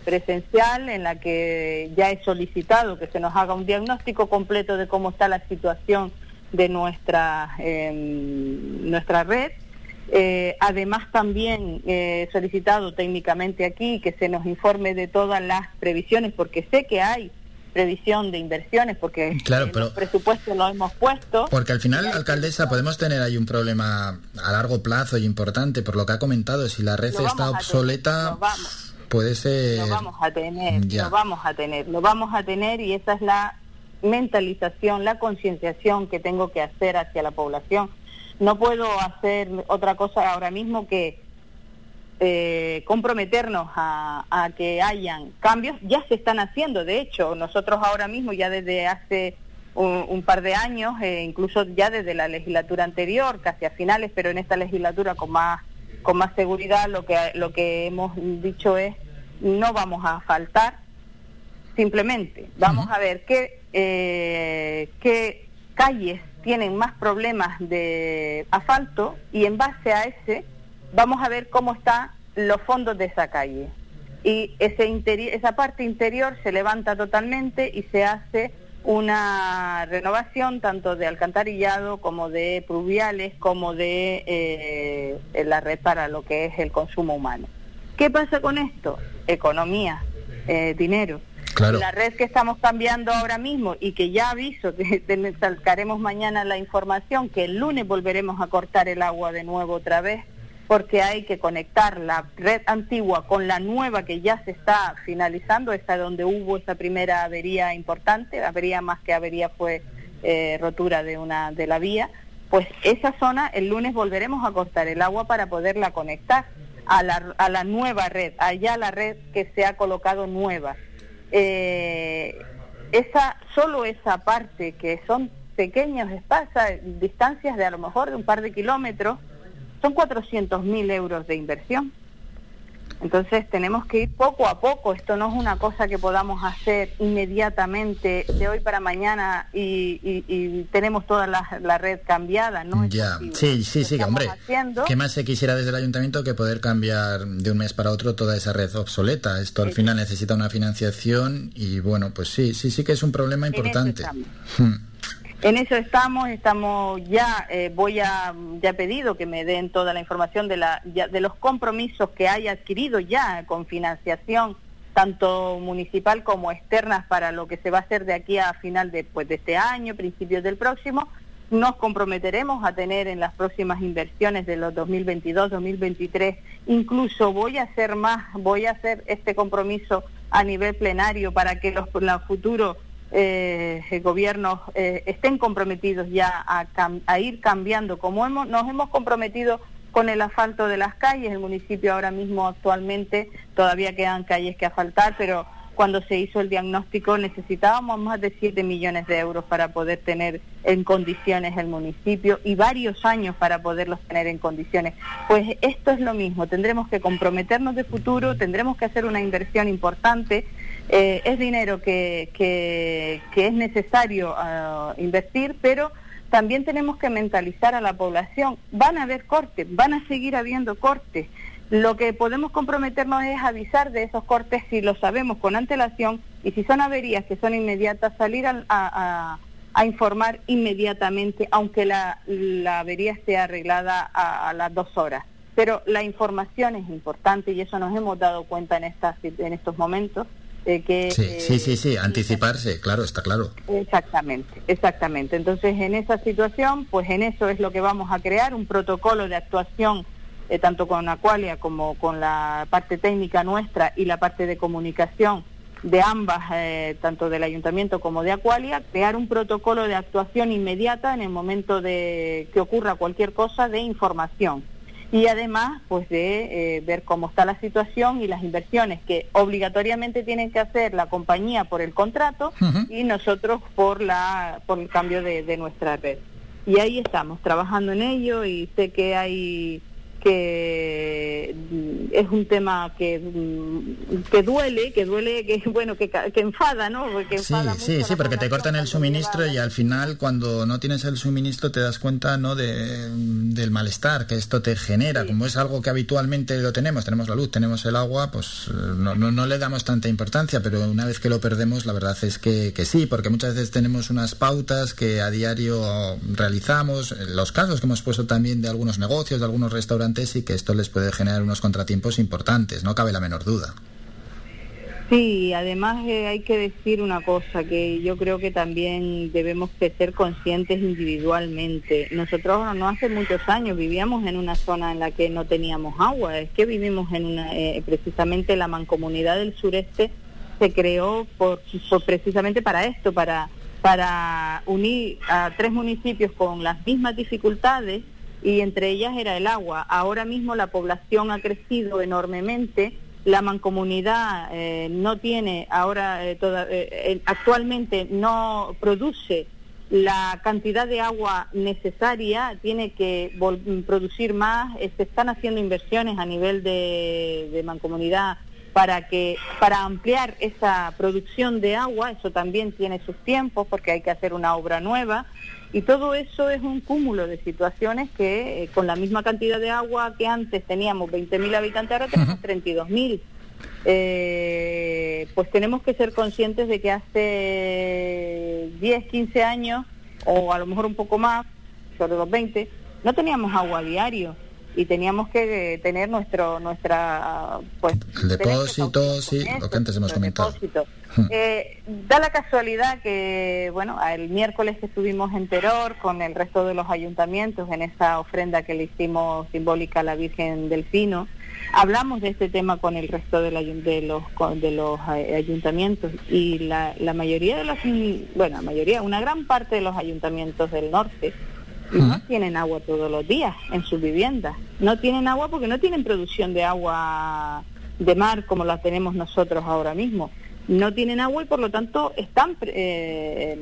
presencial en la que ya he solicitado que se nos haga un diagnóstico completo de cómo está la situación de nuestra em, nuestra red. Eh, además también eh, solicitado técnicamente aquí que se nos informe de todas las previsiones porque sé que hay previsión de inversiones porque Claro, pero- los presupuestos lo hemos puesto. Porque al final, alcaldesa, podemos tener ahí un problema a largo plazo y importante, por lo que ha comentado. Si la red está tener, obsoleta, puede ser... Lo vamos a tener, Ya. lo vamos a tener, lo vamos a tener y esa es la mentalización, la concienciación que tengo que hacer hacia la población. No puedo hacer otra cosa ahora mismo que eh, comprometernos a, a que hayan cambios. Ya se están haciendo, de hecho, nosotros ahora mismo ya desde hace un, un par de años, eh, incluso ya desde la legislatura anterior, casi a finales, pero en esta legislatura con más con más seguridad, lo que lo que hemos dicho es no vamos a faltar, simplemente vamos a ver qué eh, qué calles tienen más problemas de asfalto y en base a ese vamos a ver cómo están los fondos de esa calle. Y ese esa parte interior se levanta totalmente y se hace una renovación tanto de alcantarillado como de pluviales como de eh, la red para lo que es el consumo humano. ¿Qué pasa con esto? Economía, eh, dinero. La red que estamos cambiando ahora mismo y que ya aviso, que *laughs* sacaremos mañana la información, que el lunes volveremos a cortar el agua de nuevo otra vez, porque hay que conectar la red antigua con la nueva que ya se está finalizando, esa donde hubo esa primera avería importante, avería más que avería fue eh, rotura de una de la vía, pues esa zona el lunes volveremos a cortar el agua para poderla conectar a la, a la nueva red, allá la red que se ha colocado nueva. Eh, esa solo esa parte que son pequeños espacios, distancias de a lo mejor de un par de kilómetros, son 400.000 euros de inversión. Entonces tenemos que ir poco a poco, esto no es una cosa que podamos hacer inmediatamente de hoy para mañana y, y- y tenemos toda la, la red cambiada, ¿no? Ya, sí, sí, sí, estamos hombre. haciendo. ¿Qué más se quisiera desde el ayuntamiento que poder cambiar de un mes para otro toda esa red obsoleta? Esto al Sí. final necesita una financiación y bueno, pues sí, sí, sí que es un problema importante. En eso estamos, estamos ya, eh, voy a, ya he pedido que me den toda la información de, la, ya- de los compromisos que haya adquirido ya con financiación, tanto municipal como externas, para lo que se va a hacer de aquí a final de, pues, de este año, principios del próximo. Nos comprometeremos a tener en las próximas inversiones de los 2022, 2023, incluso voy a hacer más, voy a hacer este compromiso a nivel plenario para que los, los futuros eh, gobiernos eh, estén comprometidos ya a, a ir cambiando, como hemos, nos hemos comprometido con el asfalto de las calles, el municipio ahora mismo actualmente todavía quedan calles que asfaltar, pero cuando se hizo el diagnóstico necesitábamos más de 7 millones de euros para poder tener en condiciones el municipio y varios años para poderlos tener en condiciones. Pues esto es lo mismo, tendremos que comprometernos de futuro, tendremos que hacer una inversión importante. Eh, es dinero que, que, es necesario ah, invertir, pero también tenemos que mentalizar a la población. Van a haber cortes, van a seguir habiendo cortes. Lo que podemos comprometernos es avisar de esos cortes si lo sabemos con antelación y si son averías que son inmediatas, salir a, a- a informar inmediatamente, aunque la, la avería esté arreglada a, a las dos horas. Pero la información es importante y eso nos hemos dado cuenta en, en estos momentos. De que, Sí, eh, sí, sí, sí, anticiparse, claro, está claro. Exactamente, exactamente. Entonces, en esa situación, pues en eso es lo que vamos a crear, un protocolo de actuación, eh, tanto con Aqualia como con la parte técnica nuestra y la parte de comunicación de ambas, eh, tanto del ayuntamiento como de Aqualia, crear un protocolo de actuación inmediata en el momento de que ocurra cualquier cosa de información y además pues de eh, ver cómo está la situación y las inversiones que obligatoriamente tienen que hacer la compañía por el contrato y nosotros por la por el cambio de, de nuestra red. Y ahí estamos trabajando en ello y sé que hay que mm, es un tema que mm, que duele que duele que *laughs* bueno que, que enfada no Porque Sí, sí, sí, porque te cortan el suministro y al final cuando no tienes el suministro te das cuenta no de, del malestar que esto te genera. Como es algo que habitualmente lo tenemos, tenemos la luz, tenemos el agua, pues eh, no, no, no le damos tanta importancia, pero una vez que lo perdemos la verdad es que, que sí, porque muchas veces tenemos unas pautas que a diario realizamos, eh, los casos que hemos puesto también de algunos negocios, de algunos restaurantes y que esto les puede generar unos contratiempos importantes, no cabe la menor duda. Sí, además eh, hay que decir una cosa, que yo creo que también debemos de ser conscientes individualmente. Nosotros no hace muchos años vivíamos en una zona en la que no teníamos agua, es que vivimos en una, eh, precisamente la mancomunidad del sureste se creó por, por precisamente para esto, para, para unir a tres municipios con las mismas dificultades y entre ellas era el agua. Ahora mismo la población ha crecido enormemente, la mancomunidad eh, no tiene ahora eh, toda- eh, eh, actualmente no produce la cantidad de agua necesaria, tiene que producir más, eh, se están haciendo inversiones a nivel de, de mancomunidad para que para ampliar esa producción de agua, eso también tiene sus tiempos porque hay que hacer una obra nueva y todo eso es un cúmulo de situaciones que eh, con la misma cantidad de agua que antes teníamos 20.000 habitantes, ahora tenemos 32.000. Eh, pues tenemos que ser conscientes de que hace 10, 15 años, o a lo mejor un poco más, sobre los 20, no teníamos agua diario y teníamos que tener nuestro nuestra pues El depósito, sí, lo que antes hemos comentado. depósito. Eh, da la casualidad que, bueno, el miércoles que estuvimos en Teror con el resto de los ayuntamientos en esa ofrenda que le hicimos simbólica a la Virgen del Pino, hablamos de este tema con el resto de, la de los de los eh, ayuntamientos y la, la mayoría de los, bueno, la mayoría, una gran parte de los ayuntamientos del norte no tienen agua todos los días en sus viviendas. No tienen agua porque no tienen producción de agua de mar como la tenemos nosotros ahora mismo. No tienen agua y por lo tanto están eh,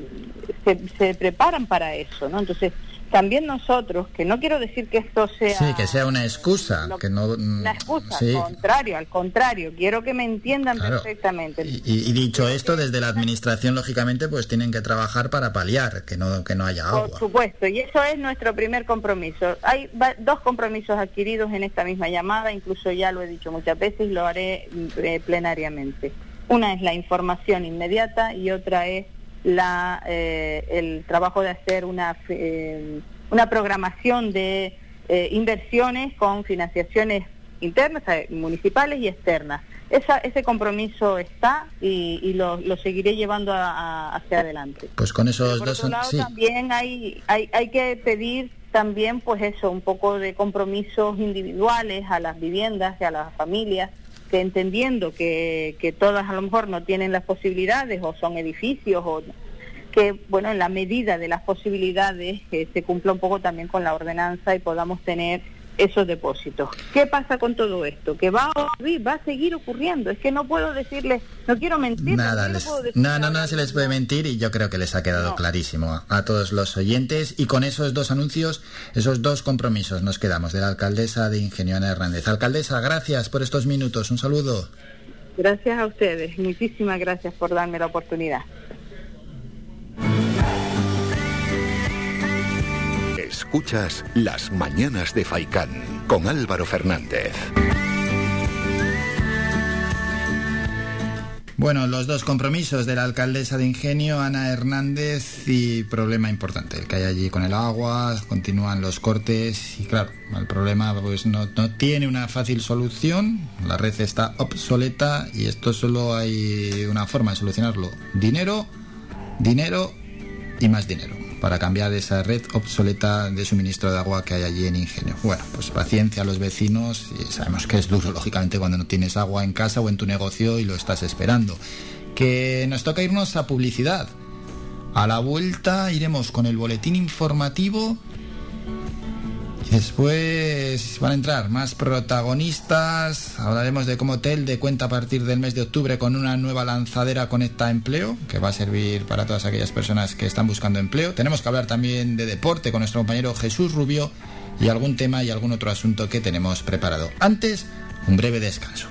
se, se preparan para eso, ¿no? Entonces también nosotros, que no quiero decir que esto sea Sí, que sea una excusa, que no... mm, una excusa, sí. al contrario, al contrario, quiero que me entiendan Claro. perfectamente. Y, y dicho esto, desde la administración, lógicamente, pues tienen que trabajar para paliar que no, que no haya Por agua. supuesto, y eso es nuestro primer compromiso. Hay va- dos compromisos adquiridos en esta misma llamada, incluso ya lo he dicho muchas veces y lo haré mm, eh, plenariamente. Una es la información inmediata y otra es la, eh, el trabajo de hacer una, eh, una programación de eh, inversiones con financiaciones internas, eh, municipales y externas. Esa, ese compromiso está y, y lo, lo seguiré llevando a- a- hacia adelante. Pues con esos Por dos... otro lado, sí. también hay, hay, hay que pedir también, pues eso, un poco de compromisos individuales a las viviendas y a las familias, entendiendo que, que todas a lo mejor no tienen las posibilidades o son edificios o que, bueno, en la medida de las posibilidades que se cumpla un poco también con la ordenanza y podamos tener esos depósitos. ¿Qué pasa con todo esto? Que va a ocurrir, va a seguir ocurriendo. Es que no puedo decirles, no quiero mentir. Nada, no, les- puedo decir no, no, no se les puede mentir y yo creo que les ha quedado clarísimo a, a todos los oyentes. Y con esos dos anuncios, esos dos compromisos nos quedamos de la alcaldesa de Ingenio Ana Hernández. Alcaldesa, gracias por estos minutos. Un saludo. Gracias a ustedes, muchísimas gracias por darme la oportunidad. Escuchas Las Mañanas de Faicán con Álvaro Fernández. Bueno, los dos compromisos de la alcaldesa de Ingenio, Ana Hernández, y problema importante, el que hay allí con el agua, continúan los cortes y claro, el problema pues no, no tiene una fácil solución, la red está obsoleta y esto solo hay una forma de solucionarlo, dinero, dinero y más dinero para cambiar esa red obsoleta de suministro de agua que hay allí en Ingenio. Bueno, pues paciencia a los vecinos y sabemos que es duro, lógicamente, cuando no tienes agua en casa o en tu negocio y lo estás esperando. Que nos toca irnos a publicidad. A la vuelta iremos con el boletín informativo después van a entrar más protagonistas. Hablaremos de cómo Tel de cuenta a partir del mes de octubre con una nueva lanzadera Conecta Empleo, que va a servir para todas aquellas personas que están buscando empleo. Tenemos que hablar también de deporte con nuestro compañero Jesús Rubio y algún tema y algún otro asunto que tenemos preparado. Antes, un breve descanso.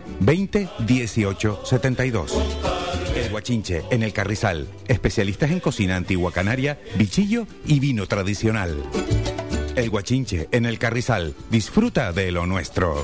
20 18 72. El Guachinche, en el Carrizal, especialistas en cocina antigua canaria, bichillo y vino tradicional. El Guachinche, en el Carrizal, disfruta de lo nuestro.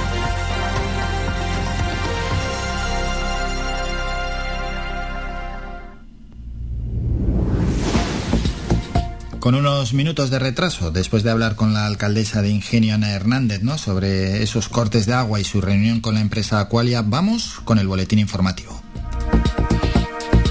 Con unos minutos de retraso, después de hablar con la alcaldesa de Ingenio, Ana Hernández, ¿no? sobre esos cortes de agua y su reunión con la empresa Aqualia, vamos con el boletín informativo.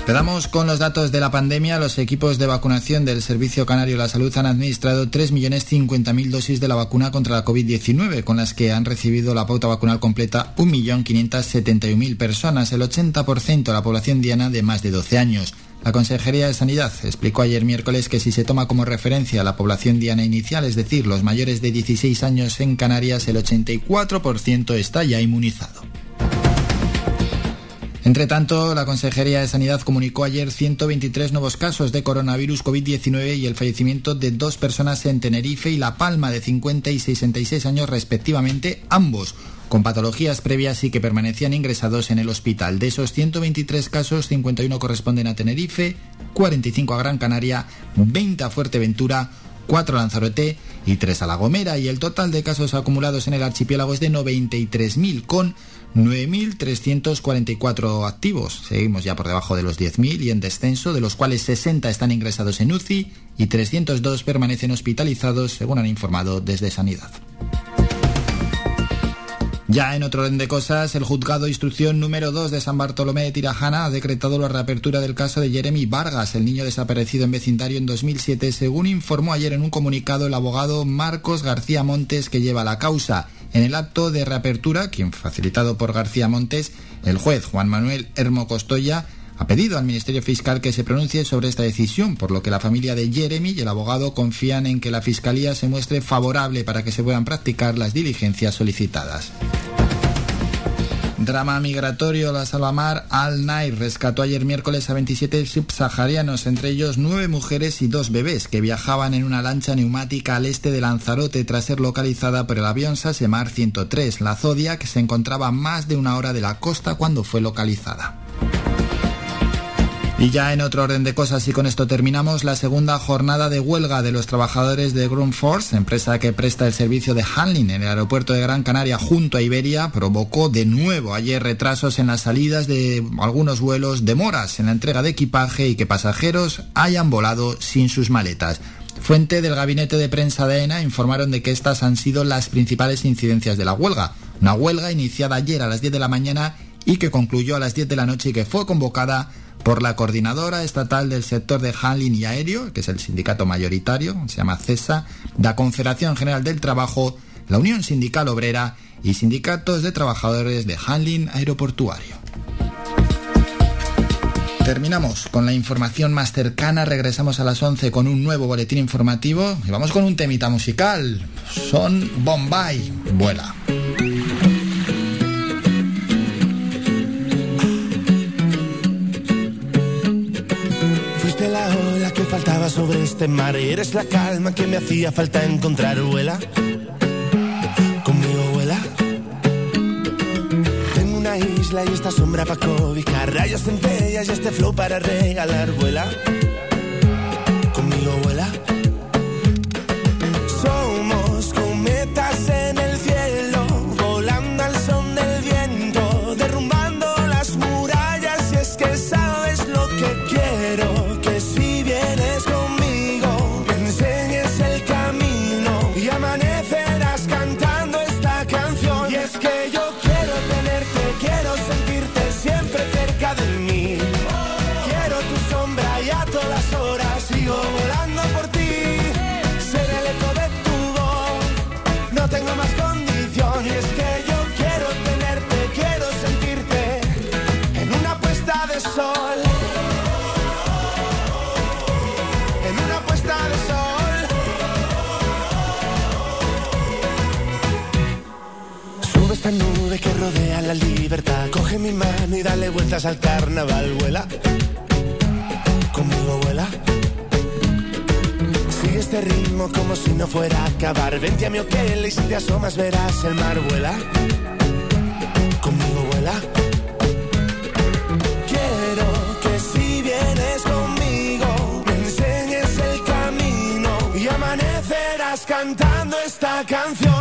Quedamos con los datos de la pandemia. Los equipos de vacunación del Servicio Canario de la Salud han administrado 3.050.000 dosis de la vacuna contra la COVID-19, con las que han recibido la pauta vacunal completa 1.571.000 personas, el 80% de la población diana de más de 12 años. La Consejería de Sanidad explicó ayer miércoles que si se toma como referencia la población diana inicial, es decir, los mayores de 16 años en Canarias, el 84% está ya inmunizado. Entre tanto, la Consejería de Sanidad comunicó ayer 123 nuevos casos de coronavirus COVID-19 y el fallecimiento de dos personas en Tenerife y La Palma de 50 y 66 años respectivamente, ambos con patologías previas y que permanecían ingresados en el hospital. De esos 123 casos, 51 corresponden a Tenerife, 45 a Gran Canaria, 20 a Fuerteventura, 4 a Lanzarote y 3 a La Gomera. Y el total de casos acumulados en el archipiélago es de 93.000, con 9.344 activos. Seguimos ya por debajo de los 10.000 y en descenso, de los cuales 60 están ingresados en UCI y 302 permanecen hospitalizados, según han informado desde Sanidad. Ya en otro orden de cosas, el juzgado de instrucción número 2 de San Bartolomé de Tirajana ha decretado la reapertura del caso de Jeremy Vargas, el niño desaparecido en vecindario en 2007, según informó ayer en un comunicado el abogado Marcos García Montes que lleva la causa. En el acto de reapertura, quien facilitado por García Montes, el juez Juan Manuel Hermo Costoya ha pedido al Ministerio Fiscal que se pronuncie sobre esta decisión, por lo que la familia de Jeremy y el abogado confían en que la Fiscalía se muestre favorable para que se puedan practicar las diligencias solicitadas. Drama migratorio, la Salvamar Al Nair rescató ayer miércoles a 27 subsaharianos, entre ellos nueve mujeres y dos bebés, que viajaban en una lancha neumática al este de Lanzarote tras ser localizada por el avión Sasemar 103, la Zodia, que se encontraba más de una hora de la costa cuando fue localizada. Y ya en otro orden de cosas, y con esto terminamos, la segunda jornada de huelga de los trabajadores de Ground Force, empresa que presta el servicio de handling en el aeropuerto de Gran Canaria junto a Iberia, provocó de nuevo ayer retrasos en las salidas de algunos vuelos, demoras en la entrega de equipaje y que pasajeros hayan volado sin sus maletas. Fuente del gabinete de prensa de ENA informaron de que estas han sido las principales incidencias de la huelga. Una huelga iniciada ayer a las 10 de la mañana y que concluyó a las 10 de la noche y que fue convocada por la Coordinadora Estatal del Sector de Handling y Aéreo, que es el sindicato mayoritario, se llama CESA, la Confederación General del Trabajo, la Unión Sindical Obrera y sindicatos de trabajadores de handling aeroportuario. Terminamos con la información más cercana, regresamos a las 11 con un nuevo boletín informativo y vamos con un temita musical. Son Bombay, vuela. La ola que faltaba sobre este mar eres la calma que me hacía falta encontrar, vuela. Conmigo vuela. Tengo una isla y esta sombra para cobijar, rayos centellas y este flow para regalar, vuela. La libertad. Coge mi mano y dale vueltas al carnaval, vuela. Conmigo vuela. Sigue este ritmo como si no fuera a acabar. Vente a mi hotel y si te asomas verás el mar, vuela. Conmigo vuela. Quiero que si vienes conmigo me enseñes el camino y amanecerás cantando esta canción.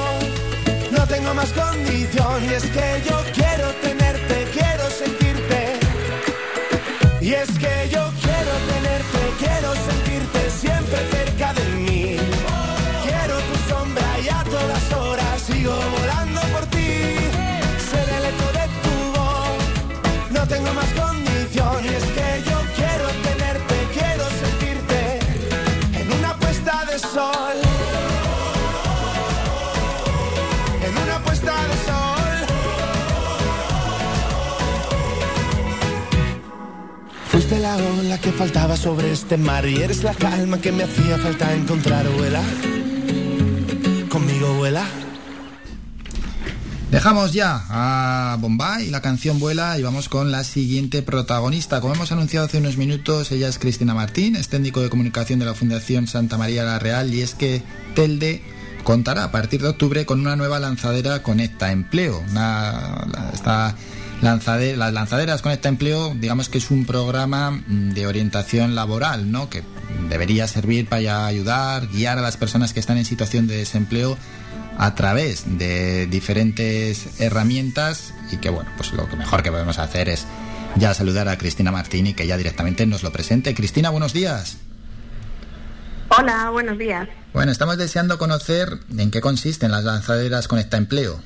tengo más condición. Y es que yo quiero tenerte, quiero sentirte. Y es que yo La que faltaba sobre este mar y eres la calma que me hacía falta encontrar, vuela. Conmigo vuela. Dejamos ya a Bombay, la canción vuela y vamos con la siguiente protagonista. Como hemos anunciado hace unos minutos, ella es Cristina Martín, es técnico de comunicación de la Fundación Santa María la Real y es que Telde contará a partir de octubre con una nueva lanzadera Conecta Empleo. Una, lanzade- las lanzaderas Conecta Empleo, digamos que es un programa mm, de orientación laboral, ¿no? Que debería servir para ayudar, guiar a las personas que están en situación de desempleo a través de diferentes herramientas y que bueno, pues lo que mejor que podemos hacer es ya saludar a Cristina Martín y que ya directamente nos lo presente. Cristina, buenos días. Hola, buenos días. Bueno, estamos deseando conocer en qué consisten las lanzaderas Conecta Empleo.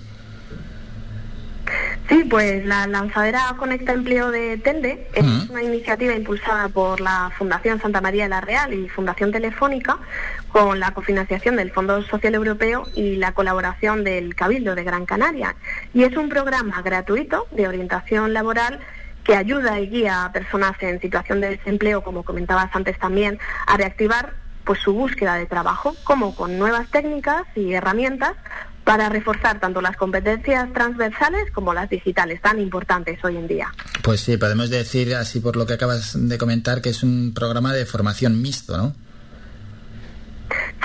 Sí, pues la lanzadera Conecta Empleo de Telde es una iniciativa impulsada por la Fundación Santa María de la Real y Fundación Telefónica con la cofinanciación del Fondo Social Europeo y la colaboración del Cabildo de Gran Canaria. Y es un programa gratuito de orientación laboral que ayuda y guía a personas en situación de desempleo, como comentabas antes también, a reactivar pues su búsqueda de trabajo, como con nuevas técnicas y herramientas para reforzar tanto las competencias transversales como las digitales, tan importantes hoy en día. Pues sí, podemos decir así por lo que acabas de comentar que es un programa de formación mixto, ¿no?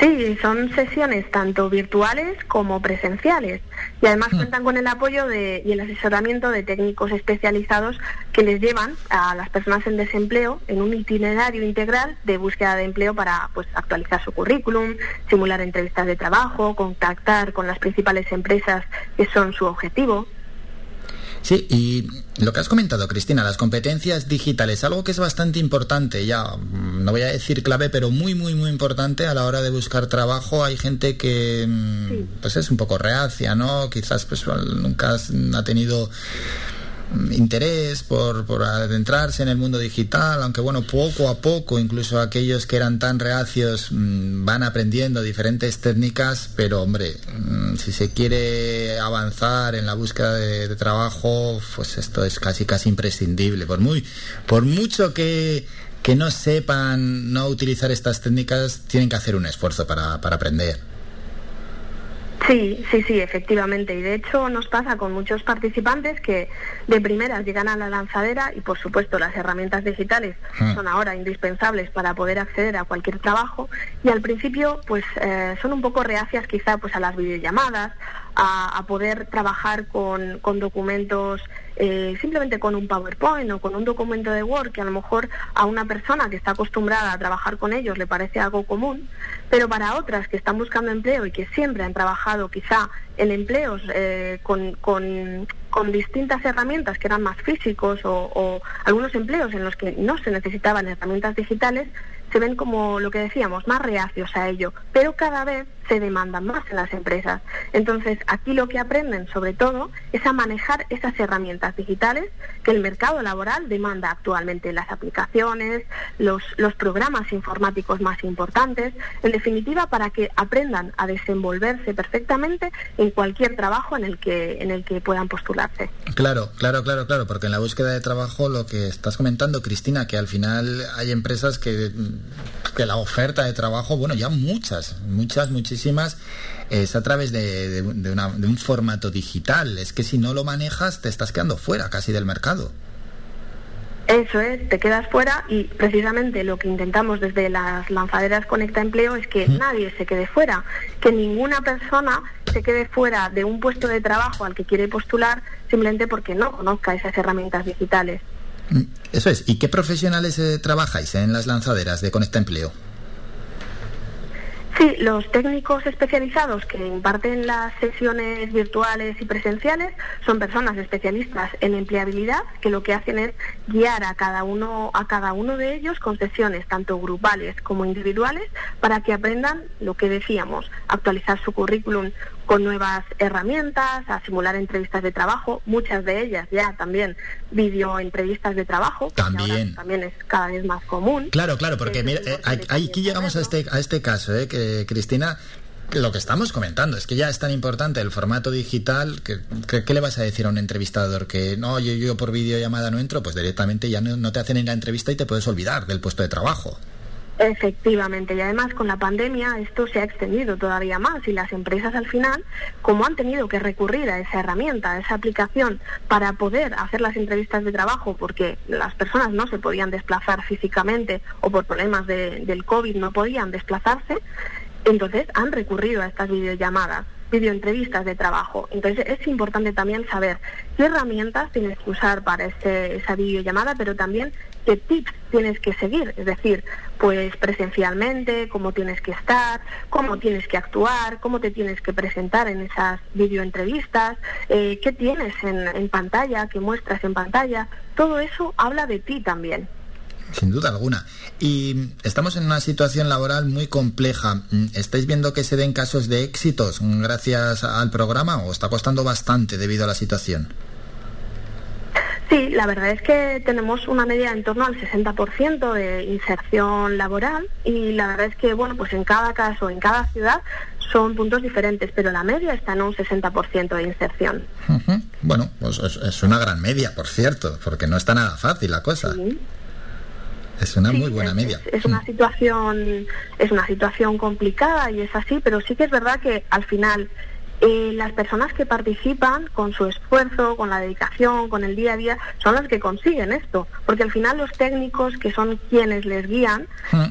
Sí, son sesiones tanto virtuales como presenciales y además cuentan con el apoyo de, y el asesoramiento de técnicos especializados que les llevan a las personas en desempleo en un itinerario integral de búsqueda de empleo para pues, actualizar su currículum, simular entrevistas de trabajo, contactar con las principales empresas que son su objetivo. Sí, y lo que has comentado, Cristina, las competencias digitales, algo que es bastante importante, ya mm, no voy a decir clave, pero muy, muy, muy importante a la hora de buscar trabajo. Hay gente que mm, pues es un poco reacia, ¿no? Quizás pues nunca ha tenido interés por, por adentrarse en el mundo digital, aunque bueno, poco a poco, incluso aquellos que eran tan reacios mm, van aprendiendo diferentes técnicas, pero hombre, mm, si se quiere avanzar en la búsqueda de, trabajo, pues esto es casi casi imprescindible. Por muy, por mucho que, que no sepan no utilizar estas técnicas, tienen que hacer un esfuerzo para, para aprender. Sí, sí, sí, efectivamente. Y de hecho nos pasa con muchos participantes que de primeras llegan a la lanzadera y por supuesto las herramientas digitales Mm. son ahora indispensables para poder acceder a cualquier trabajo y al principio pues eh, son un poco reacias quizá pues a las videollamadas, a, a poder trabajar con, con documentos eh, simplemente con un PowerPoint o con un documento de Word que a lo mejor a una persona que está acostumbrada a trabajar con ellos le parece algo común, pero para otras que están buscando empleo y que siempre han trabajado quizá en empleos eh, con, con, con distintas herramientas que eran más físicos o, o algunos empleos en los que no se necesitaban herramientas digitales, se ven como lo que decíamos, más reacios a ello, pero cada vez se demandan más en las empresas. Entonces, aquí lo que aprenden sobre todo es a manejar esas herramientas digitales que el mercado laboral demanda actualmente, las aplicaciones, los, los programas informáticos más importantes, en definitiva, para que aprendan a desenvolverse perfectamente en cualquier trabajo en el que, en el que puedan postularse. Claro, claro, claro, claro, porque en la búsqueda de trabajo lo que estás comentando, Cristina, que al final hay empresas que, que la oferta de trabajo, bueno, ya muchas, muchas, muchísimas, es a través de, de, de una- de un formato digital. Es que si no lo manejas, te estás quedando fuera casi del mercado. Eso es, te quedas fuera y precisamente lo que intentamos desde las lanzaderas Conecta Empleo es que nadie se quede fuera, que ninguna persona se quede fuera de un puesto de trabajo al que quiere postular simplemente porque no conozca esas herramientas digitales. Eso es. ¿Y qué profesionales eh, trabajáis en las lanzaderas de Conecta Empleo? Sí, los técnicos especializados que imparten las sesiones virtuales y presenciales son personas especialistas en empleabilidad que lo que hacen es guiar a cada uno a cada uno de ellos con sesiones tanto grupales como individuales para que aprendan lo que decíamos, actualizar su currículum con nuevas herramientas, a simular entrevistas de trabajo, muchas de ellas ya también videoentrevistas de trabajo, También. también es cada vez más común. Claro, claro, porque mira, eh, aquí llegamos a este, a este caso, eh, que Cristina, lo que estamos comentando es que ya es tan importante el formato digital que, que- ¿qué le vas a decir a un entrevistador? Que no, yo, yo por videollamada no entro, pues directamente ya no, no te hacen ni la entrevista y te puedes olvidar del puesto de trabajo. Efectivamente, y además con la pandemia esto se ha extendido todavía más y las empresas al final, como han tenido que recurrir a esa herramienta, a esa aplicación para poder hacer las entrevistas de trabajo porque las personas no se podían desplazar físicamente o por problemas de- del COVID no podían desplazarse, entonces han recurrido a estas videollamadas videoentrevistas de trabajo. Entonces es importante también saber qué herramientas tienes que usar para este, esa videollamada, pero también qué tips tienes que seguir, es decir, pues presencialmente, cómo tienes que estar, cómo tienes que actuar, cómo te tienes que presentar en esas videoentrevistas, eh, qué tienes en, en pantalla, qué muestras en pantalla, todo eso habla de ti también. Sin duda alguna. Y estamos en una situación laboral muy compleja. ¿Estáis viendo que se den casos de éxitos gracias al programa o está costando bastante debido a la situación? Sí, la verdad es que tenemos una media en torno al 60% de inserción laboral y la verdad es que, bueno, pues en cada caso, en cada ciudad son puntos diferentes, pero la media está en un 60% de inserción. Ujú. Bueno, pues es, es una gran media, por cierto, porque no está nada fácil la cosa. Es una muy buena media. Es una situación, es una situación complicada y es así, pero sí que es verdad que al final eh, las personas que participan con su esfuerzo, con la dedicación, con el día a día, son las que consiguen esto, porque al final los técnicos que son quienes les guían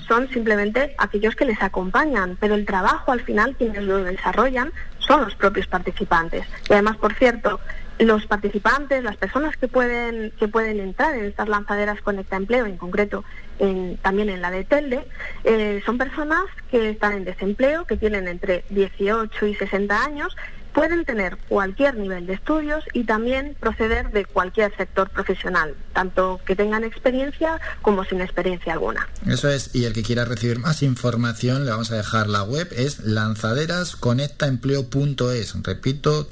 son simplemente aquellos que les acompañan, pero el trabajo al final quienes lo desarrollan son los propios participantes. Y además, por cierto, los participantes, las personas que pueden que pueden entrar en estas lanzaderas Conecta Empleo, en concreto en- también en la de Telde, eh, son personas que están en desempleo, que tienen entre 18 y 60 años, pueden tener cualquier nivel de estudios y también proceder de cualquier sector profesional, tanto que tengan experiencia como sin experiencia alguna. Eso es, y el que quiera recibir más información, le vamos a dejar la web, es lanzaderasconectaempleo.es. Repito,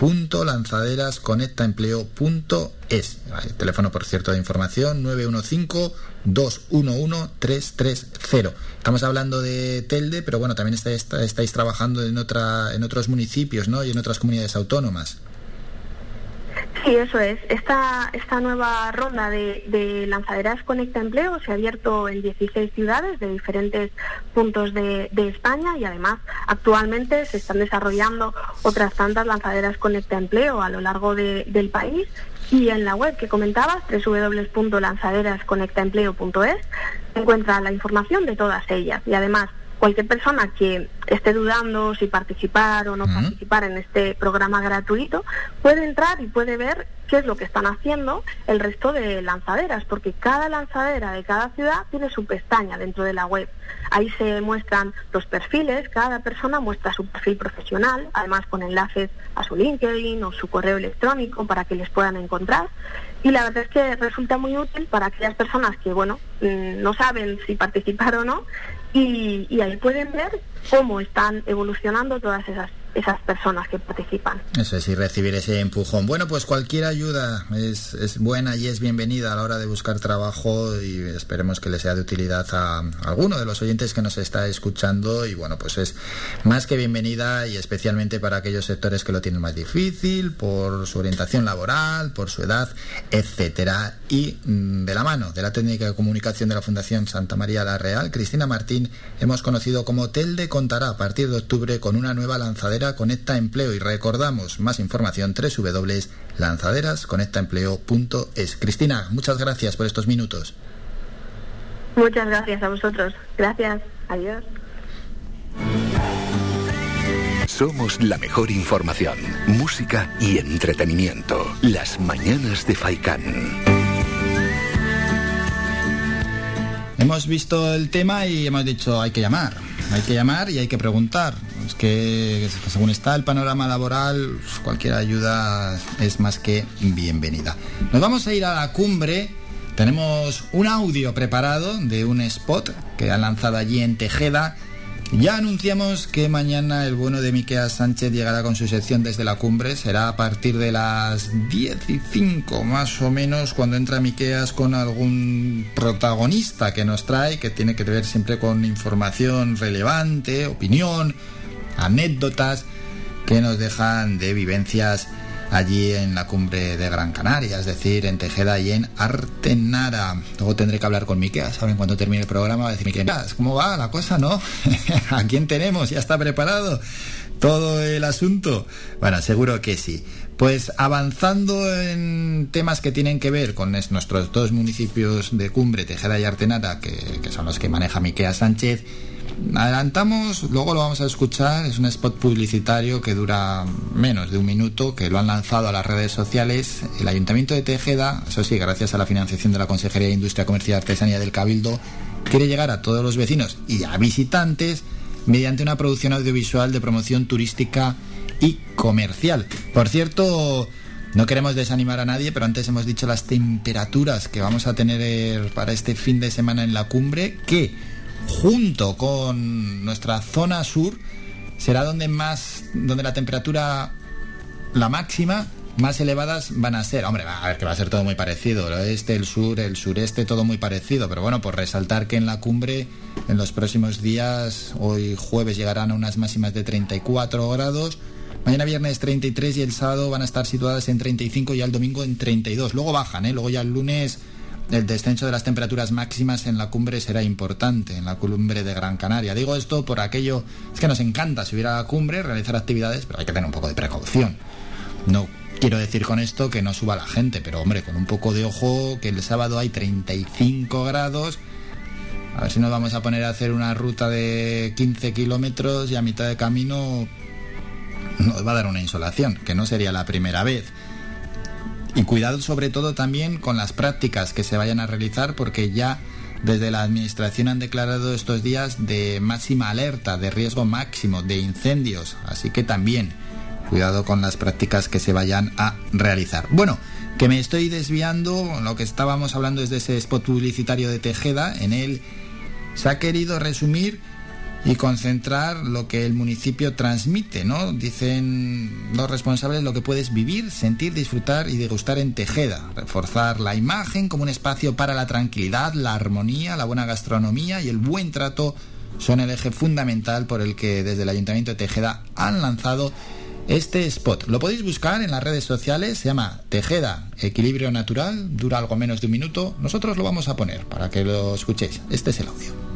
www.lanzaderasconectaempleo.es. Hay teléfono, por cierto, de información, 915-211-330. Estamos hablando de Telde, pero bueno, también está- está- estáis trabajando en, otra, en otros municipios, ¿no? Y en otras comunidades autónomas. Sí, eso es. Esta, esta nueva ronda de, de lanzaderas Conecta Empleo se ha abierto en 16 ciudades de diferentes puntos de, de España y además actualmente se están desarrollando otras tantas lanzaderas Conecta Empleo a lo largo de- del país y en la web que comentabas, www.lanzaderasconectaempleo.es, se encuentra la información de todas ellas y además cualquier persona que esté dudando si participar o no participar en este programa gratuito puede entrar y puede ver qué es lo que están haciendo el resto de lanzaderas, porque cada lanzadera de cada ciudad tiene su pestaña dentro de la web. Ahí se muestran los perfiles, cada persona muestra su perfil profesional, además con enlaces a su LinkedIn o su correo electrónico para que les puedan encontrar. Y la verdad es que resulta muy útil para aquellas personas que, bueno, mm, no saben si participar o no, y, y ahí pueden ver cómo están evolucionando todas esas esas personas que participan. Eso es, y recibir ese empujón. Bueno, pues cualquier ayuda es, es, buena y es bienvenida a la hora de buscar trabajo y esperemos que le sea de utilidad a, alguno de los oyentes que nos está escuchando y bueno, pues es más que bienvenida y especialmente para aquellos sectores que lo tienen más difícil, por su orientación laboral, por su edad, etcétera. Y mm, de la mano de la técnica de comunicación de la Fundación Santa María la Real, Cristina Martín, hemos conocido como Telde contará a partir de octubre con una nueva lanzadera Conecta Empleo y recordamos más información www.lanzaderasconectaempleo.es. Cristina, muchas gracias por estos minutos. Muchas gracias a vosotros. Gracias. Adiós. Somos la mejor información, música y entretenimiento. Las mañanas de Faikán. Hemos visto el tema y hemos dicho hay que llamar, hay que llamar y hay que preguntar que según está el panorama laboral, cualquier ayuda es más que bienvenida. Nos vamos a ir a la cumbre. Tenemos un audio preparado de un spot que han lanzado allí en Tejeda. Ya anunciamos que mañana el bueno de Miqueas Sánchez llegará con su sección desde la cumbre. Será a partir de las 10 y 5 más o menos cuando entra Miqueas con algún protagonista que nos trae, que tiene que ver siempre con información relevante, opinión, anécdotas que nos dejan de vivencias allí en la cumbre de Gran Canaria, es decir, en Tejeda y en Artenara. Luego tendré que hablar con Miquel, ¿saben? Cuando termine el programa va a decir ¿cómo va la cosa, no? *laughs* ¿A quién tenemos? ¿Ya está preparado todo el asunto? Bueno, seguro que sí. Pues avanzando en temas que tienen que ver con nuestros dos municipios de cumbre, Tejeda y Artenara, que, que son los que maneja Miquel Sánchez, Adelantamos, luego lo vamos a escuchar, es un spot publicitario que dura menos de un minuto, que lo han lanzado a las redes sociales. El Ayuntamiento de Tejeda, eso sí, gracias a la financiación de la Consejería de Industria, Comercio y Artesanía del Cabildo, quiere llegar a todos los vecinos y a visitantes mediante una producción audiovisual de promoción turística y comercial. Por cierto, no queremos desanimar a nadie, pero antes hemos dicho las temperaturas que vamos a tener para este fin de semana en la cumbre, que junto con nuestra zona sur, será donde más, donde la temperatura, la máxima, más elevadas van a ser. Hombre, a ver que va a ser todo muy parecido, el oeste, el sur, el sureste, todo muy parecido, pero bueno, por resaltar que en la cumbre, en los próximos días, hoy jueves llegarán a unas máximas de 34 grados. Mañana viernes 33 y el sábado van a estar situadas en 35 y el domingo en 32. Luego bajan, ¿eh? Luego ya el lunes el descenso de las temperaturas máximas en la cumbre será importante, en la cumbre de Gran Canaria. Digo esto por aquello, es que nos encanta subir a la cumbre, realizar actividades, pero hay que tener un poco de precaución. No quiero decir con esto que no suba la gente, pero hombre, con un poco de ojo, que el sábado hay 35 grados. A ver si nos vamos a poner a hacer una ruta de 15 kilómetros y a mitad de camino nos va a dar una insolación, que no sería la primera vez. Y cuidado sobre todo también con las prácticas que se vayan a realizar porque ya desde la Administración han declarado estos días de máxima alerta, de riesgo máximo, de incendios. Así que también cuidado con las prácticas que se vayan a realizar. Bueno, que me estoy desviando, lo que estábamos hablando es de ese spot publicitario de Tejeda, en él se ha querido resumir y concentrar lo que el municipio transmite, ¿no? Dicen los responsables lo que puedes vivir, sentir, disfrutar y degustar en Tejeda, reforzar la imagen como un espacio para la tranquilidad, la armonía, la buena gastronomía y el buen trato son el eje fundamental por el que desde el Ayuntamiento de Tejeda han lanzado este spot. Lo podéis buscar en las redes sociales, se llama Tejeda Equilibrio Natural, dura algo menos de un minuto. Nosotros lo vamos a poner para que lo escuchéis. Este es el audio.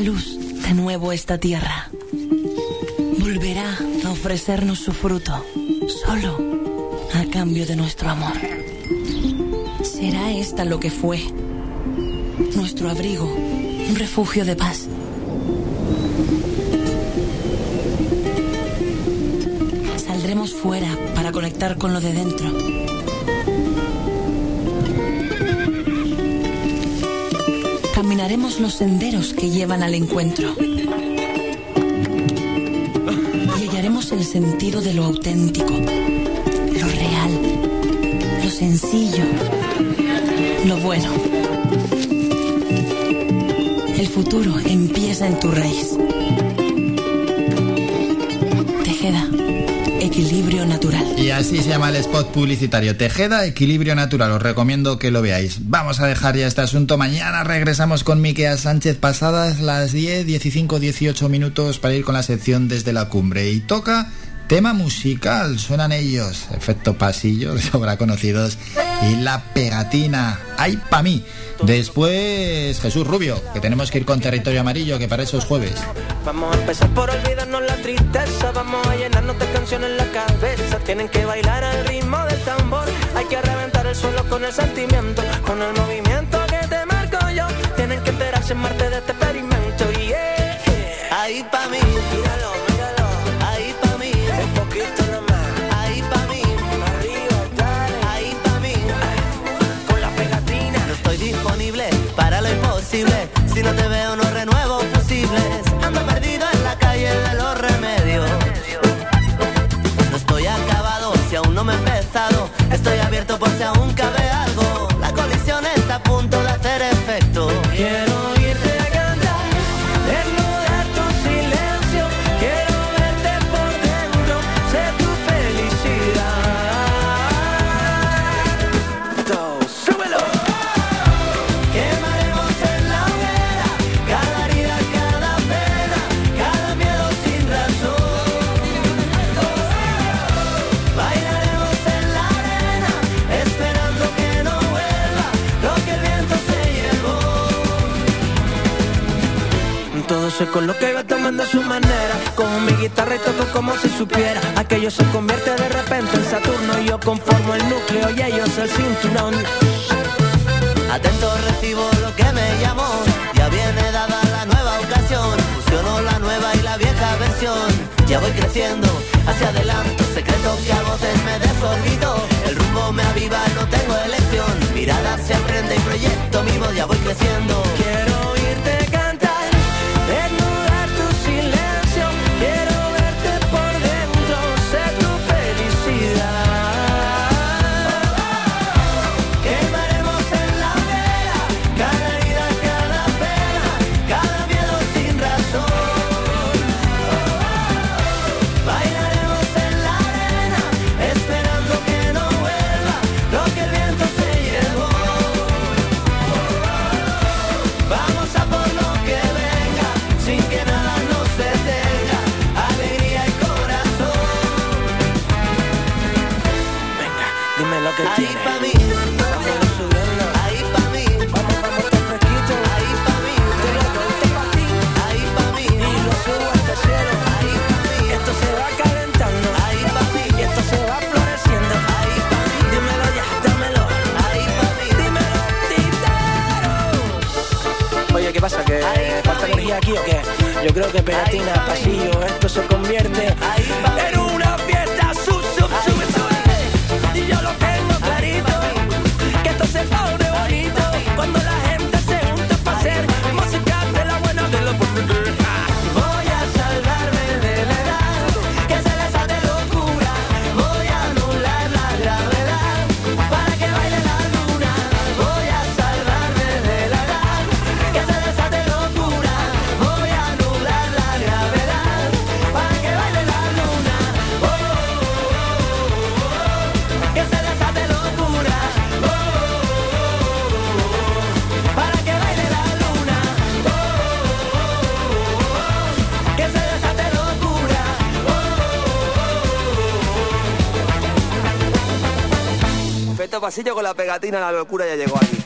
Luz de nuevo esta tierra. Volverá a ofrecernos su fruto, solo a cambio de nuestro amor. ¿Será esta lo que fue? Nuestro abrigo, un refugio de paz. Saldremos fuera para conectar con lo de dentro. Caminaremos los senderos que llevan al encuentro. Y hallaremos el sentido de lo auténtico, lo real, lo sencillo, lo bueno. El futuro empieza en tu raíz. Tejeda, equilibrio natural. Y así se llama el spot publicitario Tejeda Equilibrio Natural. Os recomiendo que lo veáis. Vamos a dejar ya este asunto. Mañana regresamos con Miquea Sánchez pasadas las 10, 15, 18 minutos para ir con la sección desde la cumbre. Y toca tema musical. Suenan ellos. Efecto pasillo, de sobra conocidos. Y la pegatina. ¡Ay, pa' mí! Después Jesús Rubio, que tenemos que ir con territorio amarillo, que para eso es jueves. Vamos a empezar por olvidarnos la tristeza, vamos a llenarnos de canciones en la cabeza. Tienen que bailar al ritmo del tambor, hay que reventar el suelo con el sentimiento, con el movimiento que te marco yo. Tienen que enterarse en Marte de este experimento. Yeah. Ahí pa' mí, Se coloca y va tomando su manera. Con mi guitarra y toco como si supiera. Aquello se convierte de repente en Saturno. Yo conformo el núcleo y ellos el cinturón. Atento recibo lo que me llamó. Ya viene dada la nueva ocasión. Fusiono la nueva y la vieja versión. Ya voy creciendo hacia adelante. Secreto que a voces me desorbito. El rumbo me aviva, no tengo elección. Mirada hacia el frente y proyecto mi voz. Ya voy creciendo. Quiero aquí o qué? Yo creo que pegatina, pasillo, esto se convierte en pasillo con la pegatina, la locura ya llegó aquí.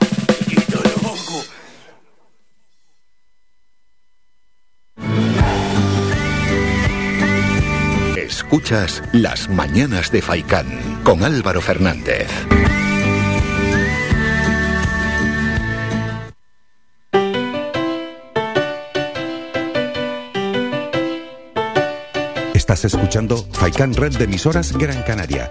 Escuchas Las Mañanas de Faicán con Álvaro Fernández. Estás escuchando Faikán Red de Emisoras Gran Canaria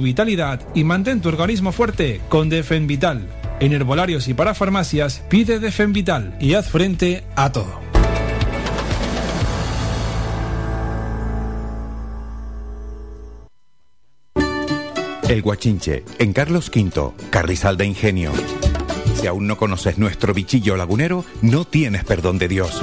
vitalidad y mantén tu organismo fuerte con Defen Vital. En herbolarios y para farmacias pide Defen Vital y haz frente a todo. El Guachinche, en Carlos V, Carrizal de Ingenio. Si aún no conoces nuestro bichillo lagunero, no tienes perdón de Dios.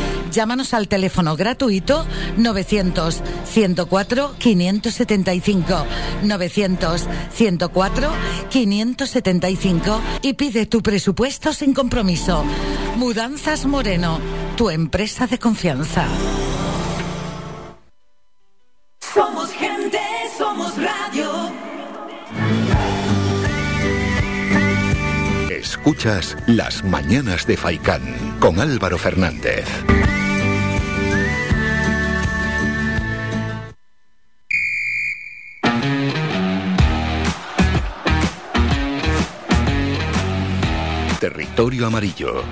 Llámanos al teléfono gratuito 900 104 575 900 104 575 y pide tu presupuesto sin compromiso. Mudanzas Moreno, tu empresa de confianza. Somos gente, somos radio. Escuchas Las Mañanas de Faicán con Álvaro Fernández. Territorio Amarillo.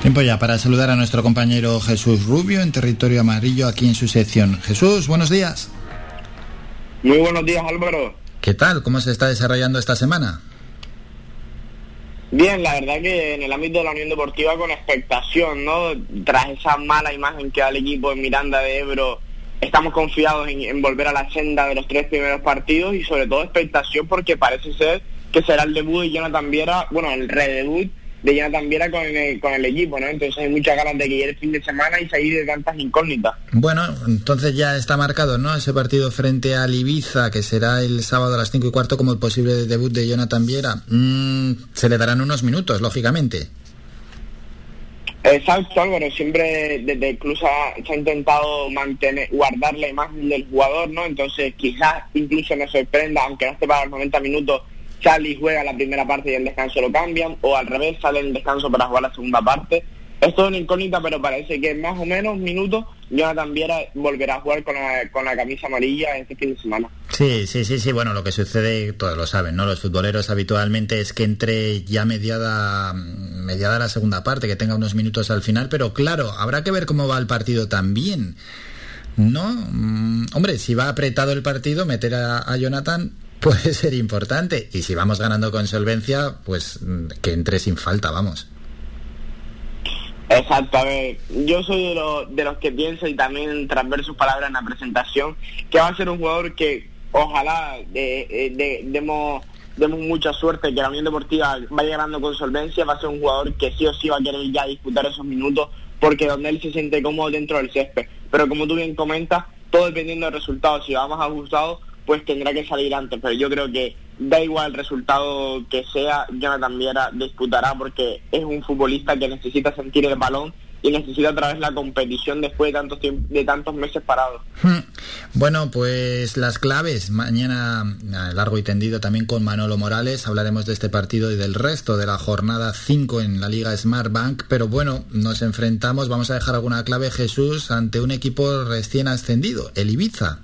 Tiempo ya para saludar a nuestro compañero Jesús Rubio en Territorio Amarillo aquí en su sección. Jesús, buenos días. Muy buenos días, Álvaro. ¿Qué tal? ¿Cómo se está desarrollando esta semana? Bien, la verdad que en el ámbito de la Unión Deportiva con expectación, ¿no? Tras esa mala imagen que da el equipo en Miranda de Ebro, estamos confiados en, en volver a la senda de los tres primeros partidos y sobre todo expectación porque parece ser que será el debut de Jonathan Viera, bueno, el redebut de Jonathan Viera con el, con el equipo, ¿no? Entonces hay muchas ganas de que llegue el fin de semana y salir de tantas incógnitas. Bueno, entonces ya está marcado, ¿no? Ese partido frente al Ibiza, que será el sábado a las 5 y cuarto como el posible debut de Jonathan Viera. Mm, se le darán unos minutos, lógicamente. Exacto, Álvaro. Siempre desde el club se ha, se ha intentado mantener, guardar la imagen del jugador, ¿no? Entonces quizás incluso nos sorprenda, aunque no esté para los 90 minutos, Charlie juega la primera parte y el descanso lo cambian, o al revés, sale en descanso para jugar la segunda parte. Esto es una incógnita, pero parece que en más o menos minutos Jonathan Viera volverá a jugar con la, con la camisa amarilla este fin de semana. Sí, sí, sí, sí. Bueno, lo que sucede, todos lo saben, ¿no? Los futboleros habitualmente es que entre ya mediada, mediada la segunda parte, que tenga unos minutos al final, pero claro, habrá que ver cómo va el partido también. No, mm, hombre, si va apretado el partido, meter a, a Jonathan *laughs* puede ser importante. Y si vamos ganando con solvencia, pues mm, que entre sin falta, vamos. Exacto, a ver, yo soy de, los de los que pienso y también tras ver sus palabras en la presentación, que va a ser un jugador que ojalá de, de- de- demos, demos mucha suerte, que la Unión Deportiva vaya ganando con solvencia, va a ser un jugador que sí o sí va a querer ya disputar esos minutos, porque donde él se siente cómodo dentro del césped. Pero como tú bien comentas, todo dependiendo del resultado, si va más ajustado, pues tendrá que salir antes, pero yo creo que da igual el resultado que sea, Jonathan Viera disputará porque es un futbolista que necesita sentir el balón y necesita otra vez la competición después de tantos de tantos meses parados. Bueno, pues las claves. Mañana a largo y tendido también con Manolo Morales. Hablaremos de este partido y del resto de la jornada 5 en la Liga Smart Bank. Pero bueno, nos enfrentamos, vamos a dejar alguna clave, Jesús, ante un equipo recién ascendido, el Ibiza.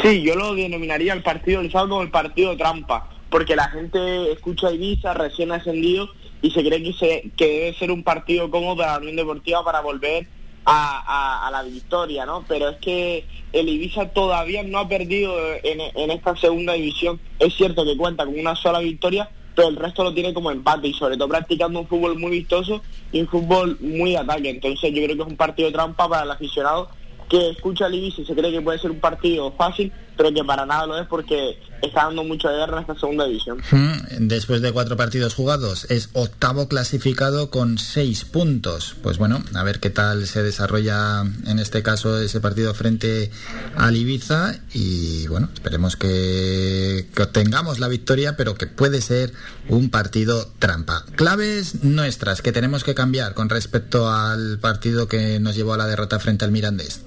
Sí, yo lo denominaría el partido del sábado como el partido trampa, porque la gente escucha Ibiza recién ascendido y se cree que, se, que debe ser un partido cómodo para la Unión Deportiva para volver a, la victoria, ¿no? Pero es que el Ibiza todavía no ha perdido en, en esta segunda división. Es cierto que cuenta con una sola victoria, pero el resto lo tiene como empate y sobre todo practicando un fútbol muy vistoso y un fútbol muy ataque. Entonces yo creo que es un partido trampa para el aficionado que escucha al Ibiza y se cree que puede ser un partido fácil, pero que para nada lo es porque está dando mucha guerra esta segunda división. Hmm, Después de cuatro partidos jugados, es octavo clasificado con seis puntos. Pues bueno, a ver qué tal se desarrolla en este caso ese partido frente al Ibiza y bueno, esperemos que, que obtengamos la victoria, pero que puede ser un partido trampa. Claves nuestras que tenemos que cambiar con respecto al partido que nos llevó a la derrota frente al Mirandés.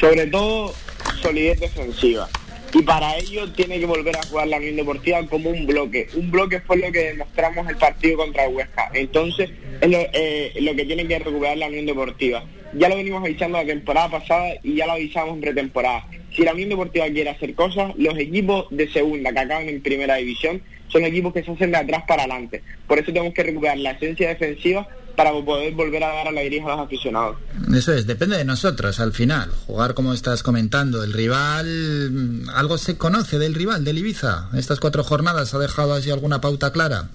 Sobre todo solidez defensiva. Y para ello tiene que volver a jugar la Unión Deportiva como un bloque. Un bloque fue lo que demostramos el partido contra Huesca. Entonces es lo, eh, lo que tiene que recuperar la Unión Deportiva. Ya lo venimos avisando la temporada pasada y ya lo avisamos en pretemporada. Si la Unión Deportiva quiere hacer cosas, los equipos de segunda que acaban en primera división son equipos que se hacen de atrás para adelante. Por eso tenemos que recuperar la esencia defensiva para poder volver a dar a la dirija a los aficionados. Eso es, depende de nosotros al final. Jugar como estás comentando, el rival, mm, algo se conoce del rival, del Ibiza. Estas cuatro jornadas ha dejado así alguna pauta clara.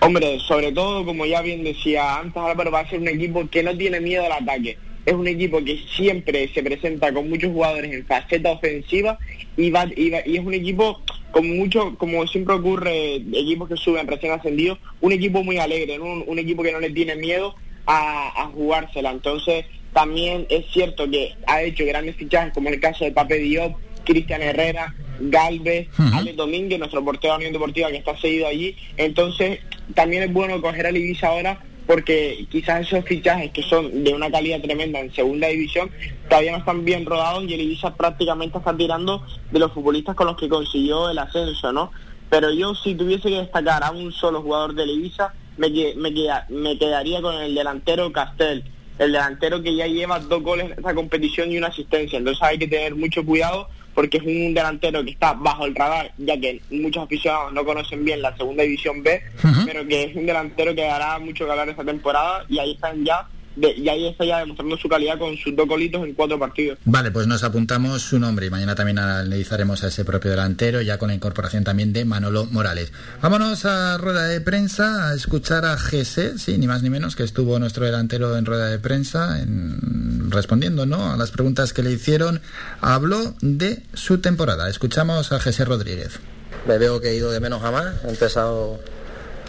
Hombre, sobre todo, como ya bien decía antes Álvaro, va a ser un equipo que no tiene miedo al ataque. Es un equipo que siempre se presenta con muchos jugadores en faceta ofensiva y, va, y, va- y es un equipo como mucho, como siempre ocurre, equipos que suben recién ascendidos, un equipo muy alegre, un, un equipo que no le tiene miedo a, a jugársela. Entonces, también es cierto que ha hecho grandes fichajes, como en el caso de Pape Diop, Cristian Herrera, Galvez, Ale Domínguez, nuestro portero de Unión Deportiva que está seguido allí. Entonces, también es bueno coger al Ibiza ahora porque quizás esos fichajes que son de una calidad tremenda en segunda división todavía no están bien rodados y el Ibiza prácticamente está tirando de los futbolistas con los que consiguió el ascenso, ¿no? Pero yo si tuviese que destacar a un solo jugador del Ibiza me, me, queda- me quedaría con el delantero Castel, el delantero que ya lleva dos goles en esta competición y una asistencia. Entonces hay que tener mucho cuidado porque es un delantero que está bajo el radar, ya que muchos aficionados no conocen bien la segunda división B, pero que es un delantero que dará mucho que hablar esta temporada y ahí están ya, de- y ahí está ya demostrando su calidad con sus dos golitos en cuatro partidos. Vale, pues nos apuntamos su nombre y mañana también analizaremos a ese propio delantero, ya con la incorporación también de Manolo Morales. Vámonos a rueda de prensa a escuchar a Gese, sí, ni más ni menos, que estuvo nuestro delantero en rueda de prensa en- respondiendo ¿no? a las preguntas que le hicieron. Habló de su temporada. Escuchamos a Gese Rodríguez. Me veo que he ido de menos a más, he empezado,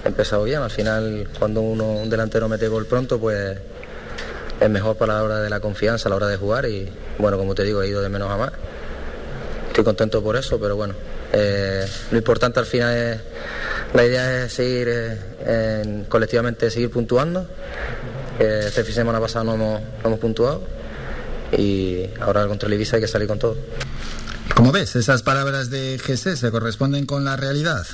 he empezado bien, al final cuando uno, un delantero mete gol pronto, pues es mejor para la hora de la confianza, a la hora de jugar y bueno, como te digo, he ido de menos a más. Estoy contento por eso, pero bueno, eh, lo importante al final es, la idea es seguir eh, en- colectivamente seguir puntuando. Eh, este fin de semana pasado no hemos, no hemos puntuado y ahora contra el Ibiza hay que salir con todo. Como ves, esas palabras de Gese se corresponden con la realidad.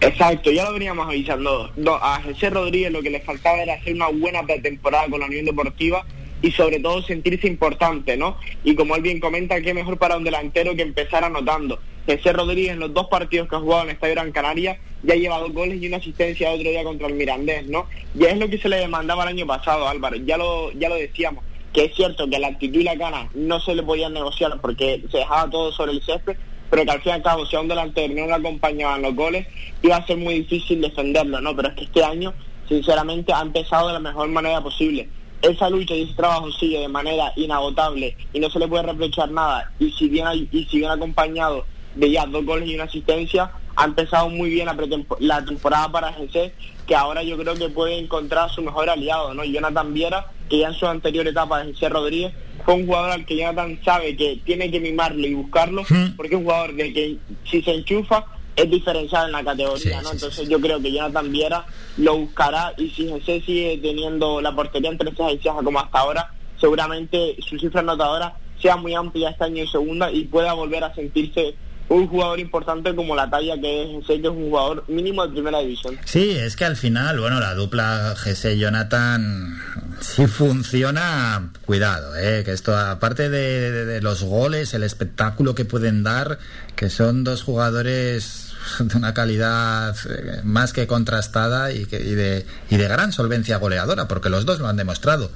Exacto, ya lo veníamos avisando. No, a José Rodríguez lo que le faltaba era hacer una buena pretemporada con la Unión Deportiva y sobre todo sentirse importante, ¿no? Y como él bien comenta, qué mejor para un delantero que empezar anotando. José Rodríguez en los dos partidos que ha jugado en Estadio Gran Canaria ya ha llevado dos goles y una asistencia otro día contra el Mirandés, ¿no? Y es lo que se le demandaba el año pasado, Álvaro. Ya lo, ya lo decíamos, que es cierto que la actitud y la gana no se le podían negociar porque se dejaba todo sobre el césped, pero que al fin y al cabo, si a un delantero no le acompañaban los goles, iba a ser muy difícil defenderlo, ¿no? Pero es que este año, sinceramente, ha empezado de la mejor manera posible. Esa lucha y ese trabajo sigue de manera inagotable y no se le puede reprochar nada. Y si bien, hay- y si bien acompañado de ya dos goles y una asistencia, ha empezado muy bien la, la temporada para GC, que ahora yo creo que puede encontrar a su mejor aliado, ¿no? Jonathan Viera, que ya en su anterior etapa de GC Rodríguez un jugador al que Jonathan sabe que tiene que mimarlo y buscarlo, porque es un jugador de que si se enchufa es diferencial en la categoría, ¿no? Entonces yo creo que Jonathan Viera lo buscará y si José sigue teniendo la portería entre cejas y cejas como hasta ahora, seguramente su cifra anotadora sea muy amplia este año en segunda y pueda volver a sentirse un jugador importante como la talla que es que es un jugador mínimo de primera división. Sí, es que al final, bueno, la dupla Gese-Jonathan, si funciona, cuidado, eh, que esto, aparte de, de- de los goles, el espectáculo que pueden dar, que son dos jugadores de una calidad eh, más que contrastada y, que, y, de, y de gran solvencia goleadora, porque los dos lo han demostrado.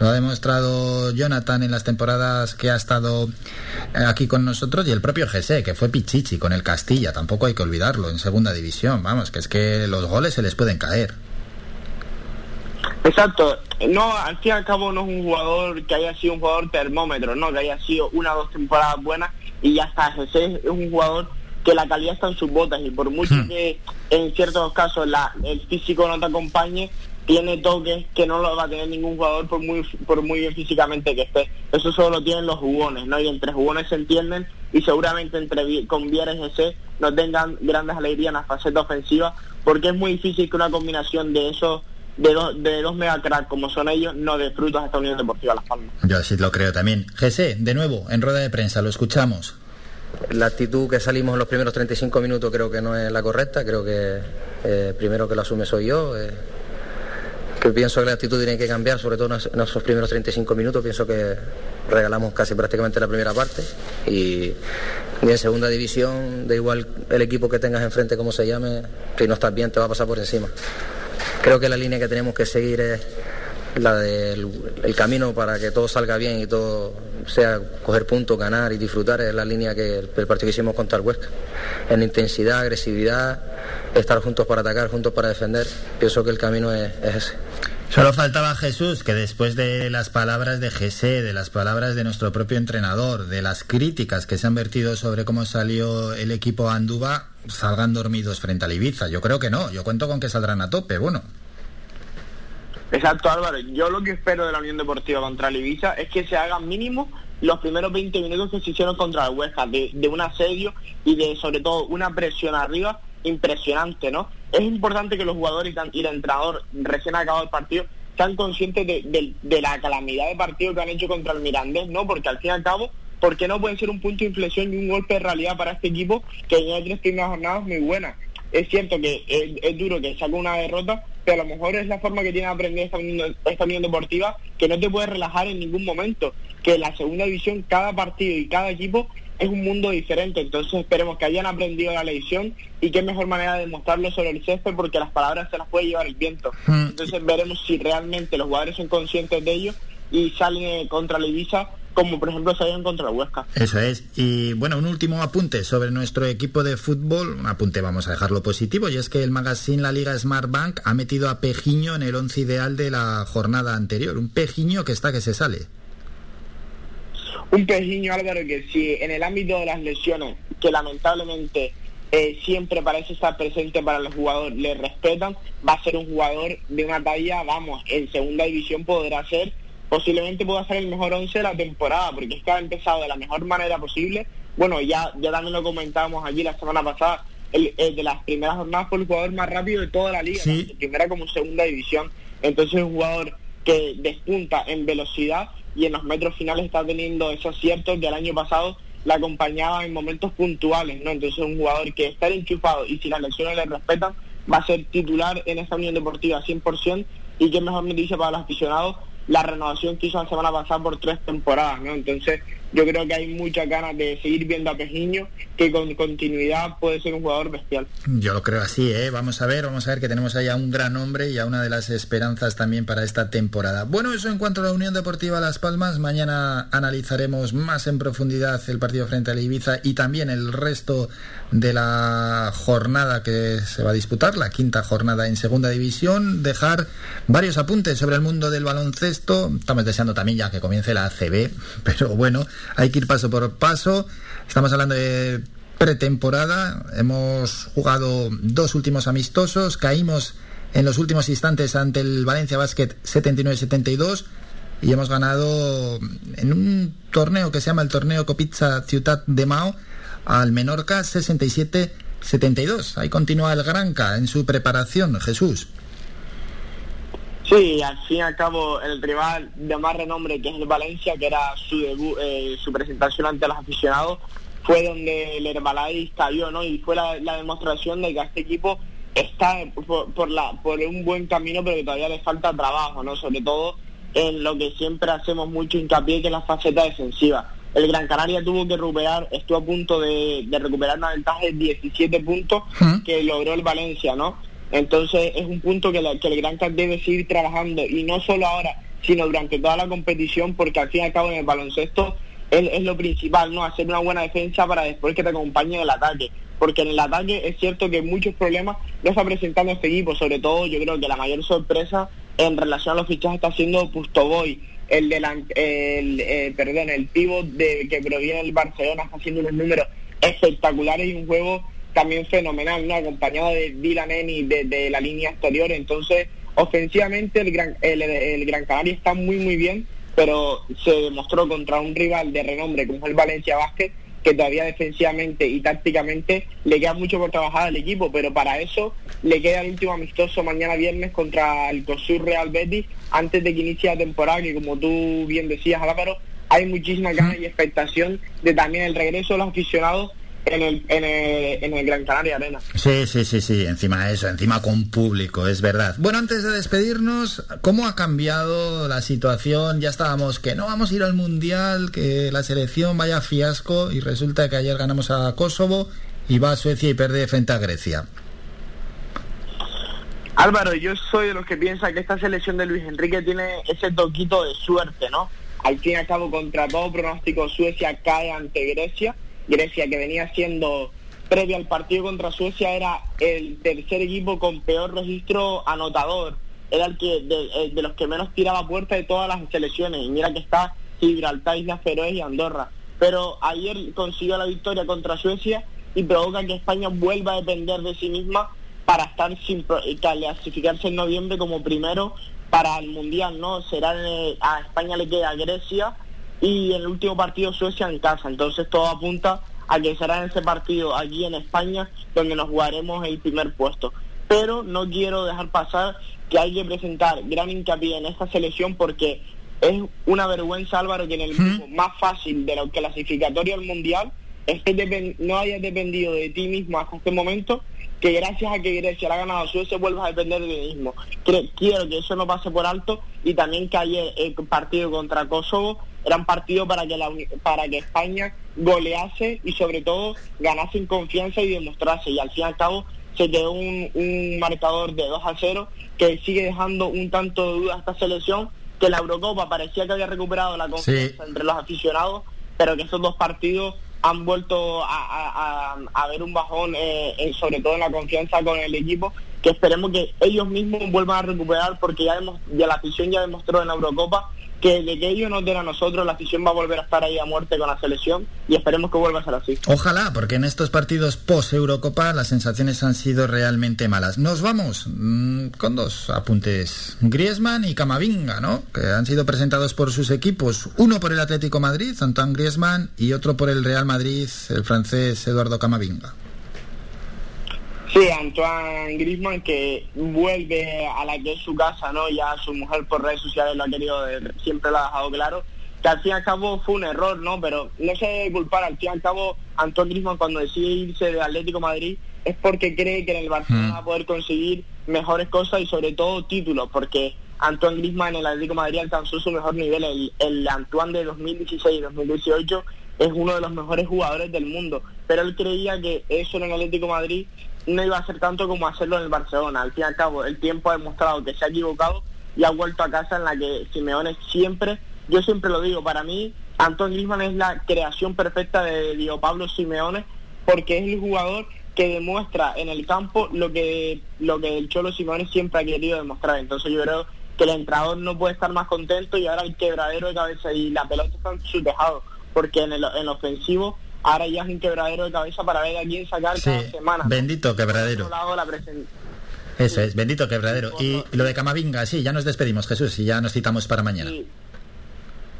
Lo ha demostrado Jonathan en las temporadas que ha estado eh, aquí con nosotros y el propio Gese, que fue Pichichi con el Castilla, tampoco hay que olvidarlo, en segunda división, vamos, que es que los goles se les pueden caer. Exacto, no, al fin y al cabo no es un jugador que haya sido un jugador termómetro, no, que haya sido una o dos temporadas buenas y ya está, José es un jugador que la calidad está en sus botas y por mucho que en ciertos casos la, el físico no te acompañe, tiene toques que no lo va a tener ningún jugador por muy por muy bien físicamente que esté. Eso solo lo tienen los jugones, ¿no? Y entre jugones se entienden y seguramente entre con José no tengan grandes alegrías en la faceta ofensiva porque es muy difícil que una combinación de esos de dos, de dos mega cracks como son ellos no dé frutos a esta Unión Deportiva Las Palmas. Yo sí lo creo también. Gese, de nuevo, en rueda de prensa, lo escuchamos. La actitud que salimos en los primeros 35 minutos creo que no es la correcta, creo que eh, primero que lo asume soy yo. eh, que pienso que la actitud tiene que cambiar, sobre todo en esos primeros 35 minutos. Pienso que regalamos casi prácticamente la primera parte. Y, y en segunda división, da igual el equipo que tengas enfrente, como se llame, si no estás bien te va a pasar por encima. Creo que la línea que tenemos que seguir es la del el camino para que todo salga bien y todo sea coger puntos, ganar y disfrutar es la línea que el, partido que hicimos contra el Huesca. En intensidad, agresividad, estar juntos para atacar, juntos para defender. Pienso que el camino es, es ese. Solo faltaba Jesús que después de las palabras de Gese, de las palabras de nuestro propio entrenador, de las críticas que se han vertido sobre cómo salió el equipo Andúba, salgan dormidos frente al Ibiza. Yo creo que no, yo cuento con que saldrán a tope, bueno. Exacto, Álvaro. Yo lo que espero de la Unión Deportiva contra el es que se hagan mínimo los primeros 20 minutos que se hicieron contra el Huesca, de, de un asedio y de sobre todo una presión arriba impresionante, ¿no? Es importante que los jugadores y el entrenador recién acabado el partido sean conscientes de, la calamidad de partido que han hecho contra el Mirandés, ¿no? Porque al fin y al cabo, ¿por qué no puede ser un punto de inflexión y un golpe de realidad para este equipo que tiene tres primeras jornadas muy buenas? Es cierto que es, es duro que saca una derrota, pero a lo mejor es la forma que tiene de aprender esta unión, esta unión deportiva, que no te puedes relajar en ningún momento, que la segunda división cada partido y cada equipo es un mundo diferente, entonces esperemos que hayan aprendido la lección y qué mejor manera de mostrarlo sobre el césped porque las palabras se las puede llevar el viento. Entonces veremos si realmente los jugadores son conscientes de ello y salen eh, contra la Ibiza como por ejemplo salieron contra la Huesca. Eso es. Y bueno, un último apunte sobre nuestro equipo de fútbol. Un apunte, vamos a dejarlo positivo, y es que el magazine La Liga Smart Bank ha metido a Pejiño en el once ideal de la jornada anterior. Un Pejiño que está que se sale. Un pejiño Álvaro que si en el ámbito de las lesiones, que lamentablemente eh, siempre parece estar presente para los jugadores, le respetan, va a ser un jugador de una talla, vamos, en segunda división podrá ser, posiblemente pueda ser el mejor once de la temporada, porque es que ha empezado de la mejor manera posible. Bueno, ya, ya también lo comentábamos allí la semana pasada, el, el de las primeras jornadas fue el jugador más rápido de toda la liga, Sí. tanto primera como segunda división. Entonces es un jugador que despunta en velocidad y en los metros finales está teniendo esos aciertos que el año pasado la acompañaba en momentos puntuales, ¿no? Entonces es un jugador que está enchufado y si las lesiones le respetan, va a ser titular en esta Unión Deportiva 100% y qué mejor noticia para los aficionados la renovación que hizo la semana pasada por tres temporadas, ¿no? Entonces yo creo que hay muchas ganas de seguir viendo a Pejiño, que con continuidad puede ser un jugador bestial. Yo lo creo así, ¿eh? Vamos a ver, vamos a ver que tenemos ahí a un gran hombre y a una de las esperanzas también para esta temporada. Bueno, eso en cuanto a la Unión Deportiva Las Palmas. Mañana analizaremos más en profundidad el partido frente al Ibiza y también el resto de la jornada que se va a disputar, la quinta jornada en segunda división. Dejar varios apuntes sobre el mundo del baloncesto. Estamos deseando también ya que comience la ACB, *laughs* pero bueno, hay que ir paso por paso. Estamos hablando de pretemporada. Hemos jugado dos últimos amistosos. Caímos en los últimos instantes ante el Valencia Basket 79-72 y hemos ganado en un torneo que se llama el torneo Copizza Ciutat de Mao al Menorca 67-72. Ahí continúa el Granca en su preparación, Jesús. Sí, al fin y al cabo el rival de más renombre que es el Valencia, que era su debut, eh, su presentación ante los aficionados, fue donde el Herbalife cayó, ¿no? Y fue la, la demostración de que a este equipo está por, por la, por un buen camino, pero que todavía le falta trabajo, ¿no? Sobre todo en lo que siempre hacemos mucho hincapié, que es la faceta defensiva. El Gran Canaria tuvo que recuperar, estuvo a punto de, de recuperar una ventaja de 17 puntos que logró el Valencia, ¿no? Entonces es un punto que, la- que el Gran Canaria debe seguir trabajando y no solo ahora, sino durante toda la competición, porque al fin y al cabo en el baloncesto es, es lo principal, ¿no? Hacer una buena defensa para después que te acompañe en el ataque. Porque en el ataque es cierto que muchos problemas no está presentando este equipo, sobre todo yo creo que la mayor sorpresa en relación a los fichajes está siendo Pustoboy, el delan- el, eh, perdón, el pivot de, que proviene del Barcelona, está haciendo unos números espectaculares y un juego también fenomenal, ¿no? Acompañado de Dylan Eni de, de la línea exterior, entonces ofensivamente el Gran, el, Gran Canaria está muy muy bien, pero se demostró contra un rival de renombre como es el Valencia Basket que todavía defensivamente y tácticamente le queda mucho por trabajar al equipo, pero para eso le queda el último amistoso mañana viernes contra el COSUR Real Betis antes de que inicie la temporada, que como tú bien decías Álvaro, hay muchísima ganas y expectación de también el regreso de los aficionados en el, en el, en el Gran Canaria Arena. Sí, sí, sí, sí, encima de eso, encima con público, es verdad. Bueno, antes de despedirnos, ¿cómo ha cambiado la situación? Ya estábamos que no vamos a ir al Mundial, que la selección vaya fiasco y resulta que ayer ganamos a Kosovo y va a Suecia y pierde frente a Grecia. Álvaro, yo soy de los que piensa que esta selección de Luis Enrique tiene ese toquito de suerte, ¿no? Al fin y al cabo, contra todo pronóstico, Suecia cae ante Grecia. Grecia, que venía siendo, previo al partido contra Suecia, era el tercer equipo con peor registro anotador. Era el que de, los que menos tiraba puerta de todas las selecciones. Y mira que está Gibraltar, Islas Feroes y Andorra. Pero ayer consiguió la victoria contra Suecia y provoca que España vuelva a depender de sí misma para estar sin y clasificarse en noviembre como primero para el mundial, ¿no? Será en- a España le queda Grecia y el último partido Suecia en casa, entonces todo apunta a que será en ese partido aquí en España donde nos jugaremos el primer puesto. Pero no quiero dejar pasar que hay que presentar gran hincapié en esta selección porque es una vergüenza Álvaro que en el grupo más fácil de lo clasificatorio al mundial estés depen- no hayas dependido de ti mismo hasta este momento, que gracias a que Grecia le ha ganado Suecia vuelvas a depender de ti mismo. Quiero que eso no pase por alto y también que ayer el partido contra Kosovo era un partido para que, la, para que España golease y sobre todo ganase en confianza y demostrase. Y al fin y al cabo se quedó un, un marcador de 2 a 0 que sigue dejando un tanto de duda a esta selección que la Eurocopa parecía que había recuperado la confianza entre los aficionados, pero que estos dos partidos han vuelto a, a- a- a ver un bajón, eh, sobre todo en la confianza con el equipo, que esperemos que ellos mismos vuelvan a recuperar, porque ya, hemos, ya la afición ya demostró en la Eurocopa que de que ellos nos den a nosotros, la afición va a volver a estar ahí a muerte con la selección y esperemos que vuelva a ser así. Ojalá, porque en estos partidos post-Eurocopa las sensaciones han sido realmente malas. Nos vamos mm, con dos apuntes. Griezmann y Camavinga, ¿no? Que han sido presentados por sus equipos. Uno por el Atlético Madrid, Antoine Griezmann, y otro por el Real Madrid, el francés Eduardo Camavinga. Sí, Antoine Griezmann que vuelve a la que es su casa, ¿no? Ya su mujer por redes sociales lo ha querido, siempre lo ha dejado claro, que al fin y al cabo fue un error, ¿no? Pero no se debe culpar, al fin y al cabo Antoine Griezmann cuando decide irse de Atlético Madrid es porque cree que en el Barcelona va a poder conseguir mejores cosas y sobre todo títulos, porque Antoine Griezmann en el Atlético de Madrid alcanzó su mejor nivel, el, el Antoine de 2016 y 2018 es uno de los mejores jugadores del mundo, pero él creía que eso en el Atlético de Madrid no iba a ser tanto como hacerlo en el Barcelona. Al fin y al cabo, el tiempo ha demostrado que se ha equivocado y ha vuelto a casa en la que Simeone siempre, yo siempre lo digo, para mí Antoine Griezmann es la creación perfecta de Diego Pablo Simeone porque es el jugador que demuestra en el campo lo que lo que el Cholo Simeone siempre ha querido demostrar. Entonces yo creo que el entrenador no puede estar más contento y ahora el quebradero de cabeza y la pelota está en su tejado porque en el, en ofensivo ahora ya es un quebradero de cabeza para ver a quién sacar cada Sí, semana. bendito quebradero. lado, la Eso es, bendito quebradero. Y lo de Camavinga, sí, ya nos despedimos, Jesús, y ya nos citamos para mañana. y,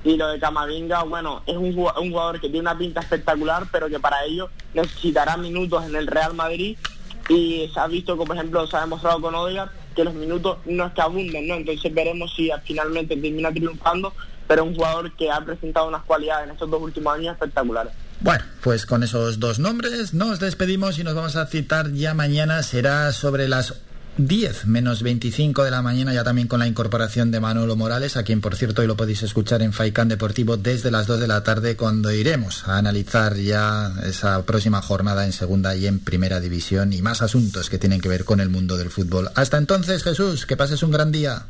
y lo de Camavinga, bueno, es un jugador, un jugador que tiene una pinta espectacular, pero que para ello necesitará minutos en el Real Madrid y se ha visto, como por ejemplo, se ha demostrado con Odegaard, que los minutos no es que abunden, ¿no? Entonces veremos si finalmente termina triunfando, pero un jugador que ha presentado unas cualidades en estos dos últimos años espectaculares. Bueno, pues con esos dos nombres nos despedimos y nos vamos a citar ya mañana. Será sobre las 10 menos 25 de la mañana, ya también con la incorporación de Manolo Morales, a quien por cierto hoy lo podéis escuchar en Faicán Deportivo desde las 2 de la tarde, cuando iremos a analizar ya esa próxima jornada en segunda y en primera división y más asuntos que tienen que ver con el mundo del fútbol. Hasta entonces, Jesús, que pases un gran día.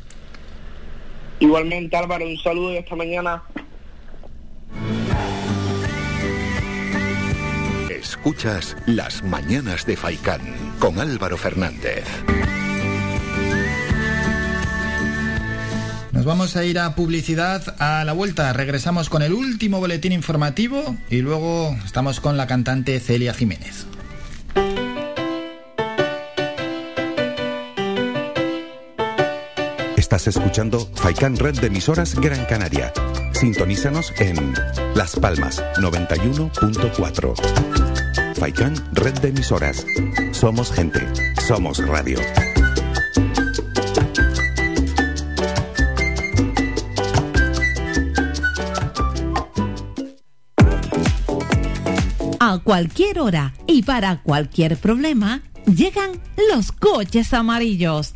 Igualmente, Álvaro, un saludo y hasta mañana. Escuchas Las Mañanas de Faicán con Álvaro Fernández. Nos vamos a ir a publicidad a la vuelta. Regresamos con el último boletín informativo y luego estamos con la cantante Celia Jiménez. Estás escuchando Faikan Red de emisoras Gran Canaria. Sintonízanos en Las Palmas 91.4. Faikan Red de emisoras. Somos gente. Somos radio. A cualquier hora y para cualquier problema, llegan los coches amarillos.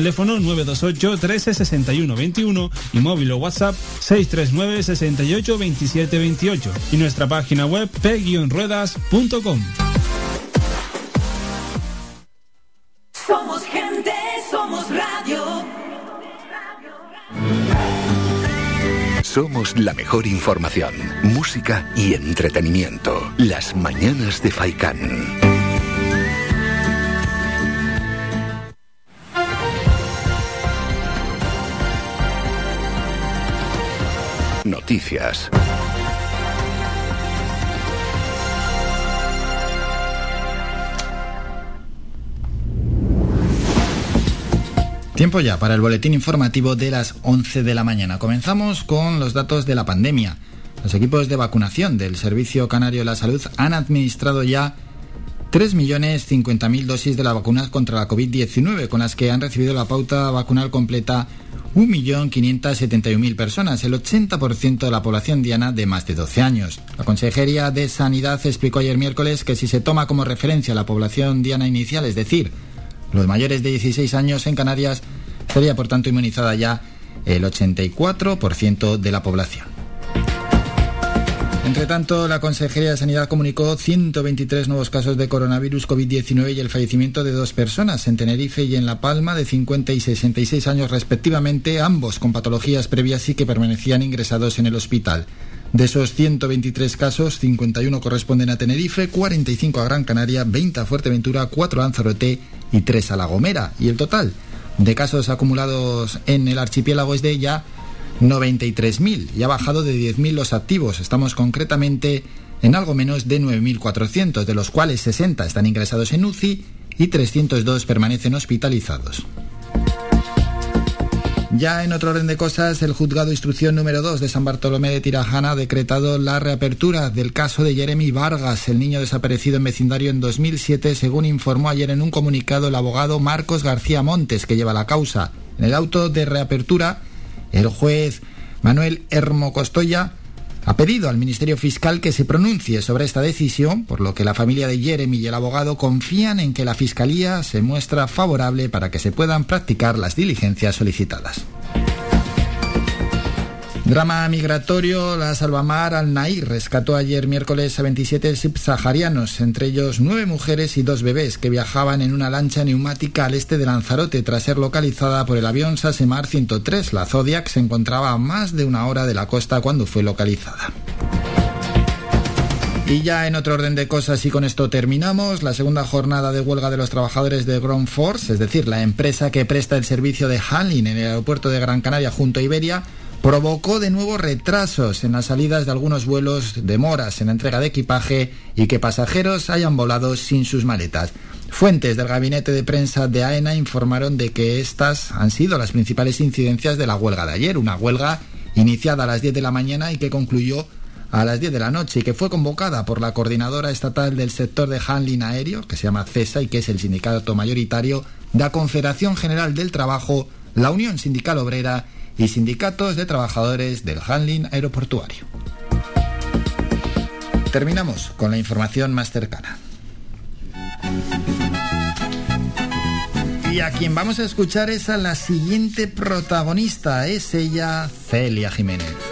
teléfono 928 13 61 21 y móvil o WhatsApp 639 68 27 28 y nuestra página web p-ruedas.com. Somos gente, somos radio. Somos la mejor información, música y entretenimiento. Las mañanas de Faikán. Noticias. Tiempo ya para el boletín informativo de las 11 de la mañana. Comenzamos con los datos de la pandemia. Los equipos de vacunación del Servicio Canario de la Salud han administrado ya 3.050.000 dosis de la vacuna contra la COVID-19, con las que han recibido la pauta vacunal completa 1.571.000 personas, el 80% de la población diana de más de 12 años. La Consejería de Sanidad explicó ayer miércoles que si se toma como referencia la población diana inicial, es decir, los mayores de 16 años en Canarias, sería por tanto inmunizada ya el 84% de la población. Entre tanto, la Consejería de Sanidad comunicó 123 nuevos casos de coronavirus COVID-19 y el fallecimiento de dos personas en Tenerife y en La Palma de 50 y 66 años respectivamente, ambos con patologías previas y que permanecían ingresados en el hospital. De esos 123 casos, 51 corresponden a Tenerife, 45 a Gran Canaria, 20 a Fuerteventura, 4 a Lanzarote y 3 a La Gomera. Y el total de casos acumulados en el archipiélago es de ya 93.000 y ha bajado de 10.000 los activos. Estamos concretamente en algo menos de 9.400, de los cuales 60 están ingresados en UCI y 302 permanecen hospitalizados. Ya en otro orden de cosas, el juzgado instrucción número 2 de San Bartolomé de Tirajana ha decretado la reapertura del caso de Jeremy Vargas, el niño desaparecido en vecindario en 2007, según informó ayer en un comunicado el abogado Marcos García Montes, que lleva la causa. En el auto de reapertura, el juez Manuel Hermo Costoya ha pedido al Ministerio Fiscal que se pronuncie sobre esta decisión, por lo que la familia de Jeremy y el abogado confían en que la Fiscalía se muestra favorable para que se puedan practicar las diligencias solicitadas. Drama migratorio, la Salvamar Al-Nair rescató ayer miércoles a 27 subsaharianos, entre ellos nueve mujeres y dos bebés que viajaban en una lancha neumática al este de Lanzarote tras ser localizada por el avión Sasemar 103. La Zodiac se encontraba a más de una hora de la costa cuando fue localizada. Y ya en otro orden de cosas y con esto terminamos, la segunda jornada de huelga de los trabajadores de Ground Force, es decir, la empresa que presta el servicio de handling en el aeropuerto de Gran Canaria junto a Iberia, provocó de nuevo retrasos en las salidas de algunos vuelos, demoras en la entrega de equipaje y que pasajeros hayan volado sin sus maletas. Fuentes del gabinete de prensa de AENA informaron de que estas han sido las principales incidencias de la huelga de ayer, una huelga iniciada a las 10 de la mañana y que concluyó a las 10 de la noche y que fue convocada por la coordinadora estatal del sector de handling aéreo, que se llama CESA y que es el sindicato mayoritario de la Confederación General del Trabajo, la Unión Sindical Obrera y sindicatos de trabajadores del handling aeroportuario. Terminamos con la información más cercana. Y a quien vamos a escuchar es a la siguiente protagonista, es ella Celia Jiménez.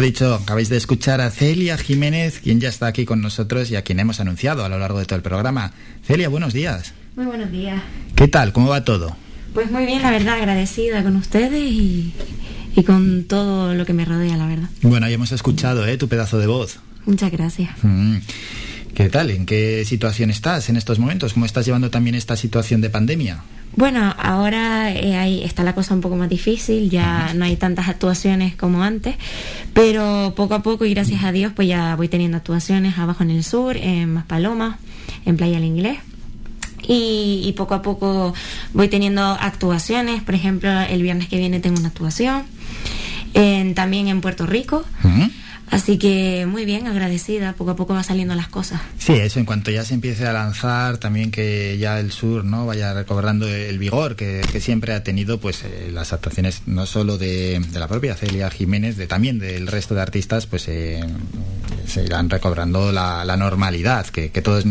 Lo dicho, acabáis de escuchar a Celia Jiménez, quien ya está aquí con nosotros y a quien hemos anunciado a lo largo de todo el programa. Celia, buenos días. Muy buenos días. ¿Qué tal? ¿Cómo va todo? Pues muy bien, la verdad, agradecida con ustedes y, y con todo lo que me rodea, la verdad. Bueno, ya hemos escuchado ¿eh? tu pedazo de voz. Muchas gracias. Mm. ¿Qué tal? ¿En qué situación estás en estos momentos? ¿Cómo estás llevando también esta situación de pandemia? Bueno, ahora eh, ahí está la cosa un poco más difícil, ya no hay tantas actuaciones como antes, pero poco a poco y gracias a Dios pues ya voy teniendo actuaciones abajo en el sur, en Maspalomas, en Playa del Inglés. Y, y poco a poco voy teniendo actuaciones, por ejemplo, el viernes que viene tengo una actuación, en- también en Puerto Rico, así que muy bien, agradecida, poco a poco va saliendo las cosas. Sí, eso en cuanto ya se empiece a lanzar, también que ya el sur no vaya recobrando el vigor que, que siempre ha tenido, pues eh, las actuaciones no solo de, la propia Celia Jiménez, de también del resto de artistas, pues eh, se irán recobrando la, la normalidad que, que todos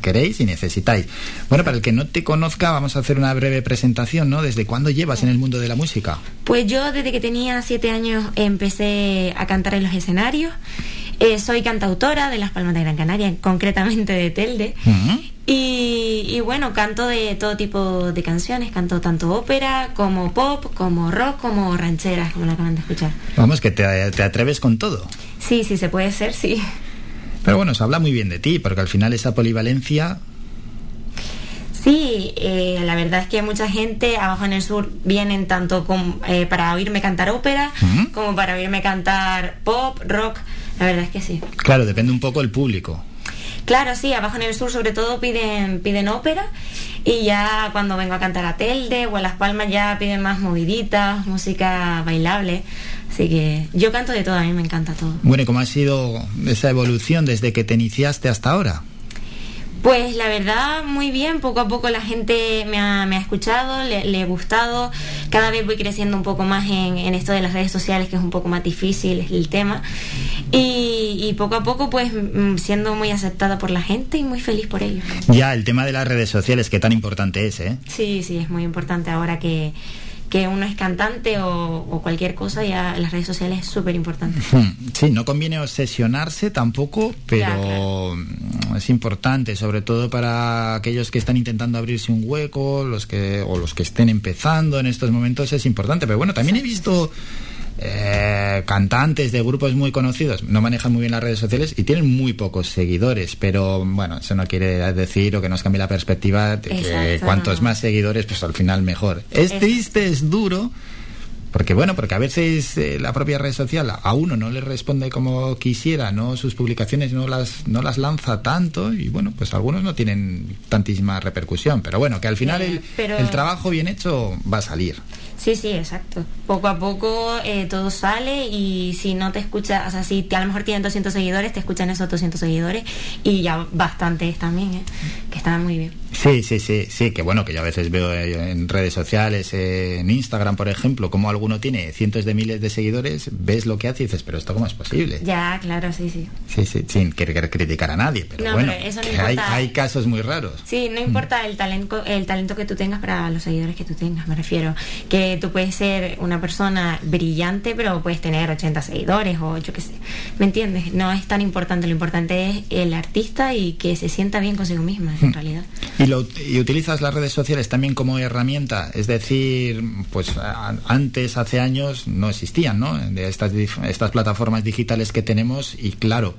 queréis y necesitáis. Bueno, para el que no te conozca, vamos a hacer una breve presentación, ¿no? ¿Desde cuándo llevas en el mundo de la música? Pues yo desde que tenía siete años empecé a cantar en los escenarios. Eh, soy cantautora de Las Palmas de Gran Canaria, concretamente de Telde. Y, y bueno, canto de todo tipo de canciones, canto tanto ópera como pop, como rock, como rancheras, como lo acaban de escuchar. Vamos, que te, te atreves con todo. Sí, sí, se puede ser, sí. Pero bueno, se habla muy bien de ti, porque al final esa polivalencia Sí, eh, la verdad es que mucha gente abajo en el sur vienen tanto con- eh, para oírme cantar ópera como para oírme cantar pop, rock. La verdad es que sí. Claro, depende un poco el público. Claro, sí, abajo en el sur sobre todo piden, piden ópera y ya cuando vengo a cantar a Telde o a Las Palmas ya piden más moviditas, música bailable. Así que yo canto de todo, a mí me encanta todo. Bueno, ¿y cómo ha sido esa evolución desde que te iniciaste hasta ahora? Pues la verdad, muy bien, poco a poco la gente me ha, me ha escuchado, le, le he gustado, cada vez voy creciendo un poco más en, en esto de las redes sociales, que es un poco más difícil el tema, y, y poco a poco pues mm, siendo muy aceptada por la gente y muy feliz por ello. Ya, el tema de las redes sociales, qué tan importante es, ¿eh? Sí, sí, es muy importante ahora que, que uno es cantante o, o cualquier cosa, ya las redes sociales es súper importante. *laughs* Sí, no conviene obsesionarse tampoco, pero mm, es importante, sobre todo para aquellos que están intentando abrirse un hueco, los que o los que estén empezando en estos momentos es importante. Pero bueno, también he visto eh, cantantes de grupos muy conocidos, no manejan muy bien las redes sociales y tienen muy pocos seguidores, pero bueno, eso no quiere decir o que nos cambie la perspectiva de que Exacto, cuantos más seguidores, pues al final mejor. Es Es- triste, es duro, Porque bueno, porque a veces eh, la propia red social a uno no le responde como quisiera, no sus publicaciones no las no las lanza tanto y bueno, pues algunos no tienen tantísima repercusión, pero bueno, que al final el, pero- el trabajo bien hecho va a salir. Sí, sí, exacto. Poco a poco eh, todo sale y si no te escucha, o sea, si te- a lo mejor tienen 200 seguidores, te escuchan esos 200 seguidores y ya bastantes también, ¿eh? que están muy bien. Sí, sí, sí, sí, que bueno, que yo a veces veo eh, en redes sociales, eh, en Instagram, por ejemplo, como alguno tiene cientos de miles de seguidores, ves lo que hace y dices, pero esto cómo es posible. Ya, claro, sí, sí. Sí, sí, sin querer criticar a nadie, pero No, bueno, pero eso no que hay, hay casos muy raros. Sí, no importa el talento, el talento que tú tengas para los seguidores que tú tengas, me refiero. Que tú puedes ser una persona brillante, pero puedes tener 80 seguidores o yo qué sé. ¿Me entiendes? No es tan importante. Lo importante es el artista y que se sienta bien consigo misma, en Hmm. realidad. Y, lo, utilizas las redes sociales también como herramienta, es decir, pues antes, hace años, no existían, ¿no? De estas, estas plataformas digitales que tenemos y claro,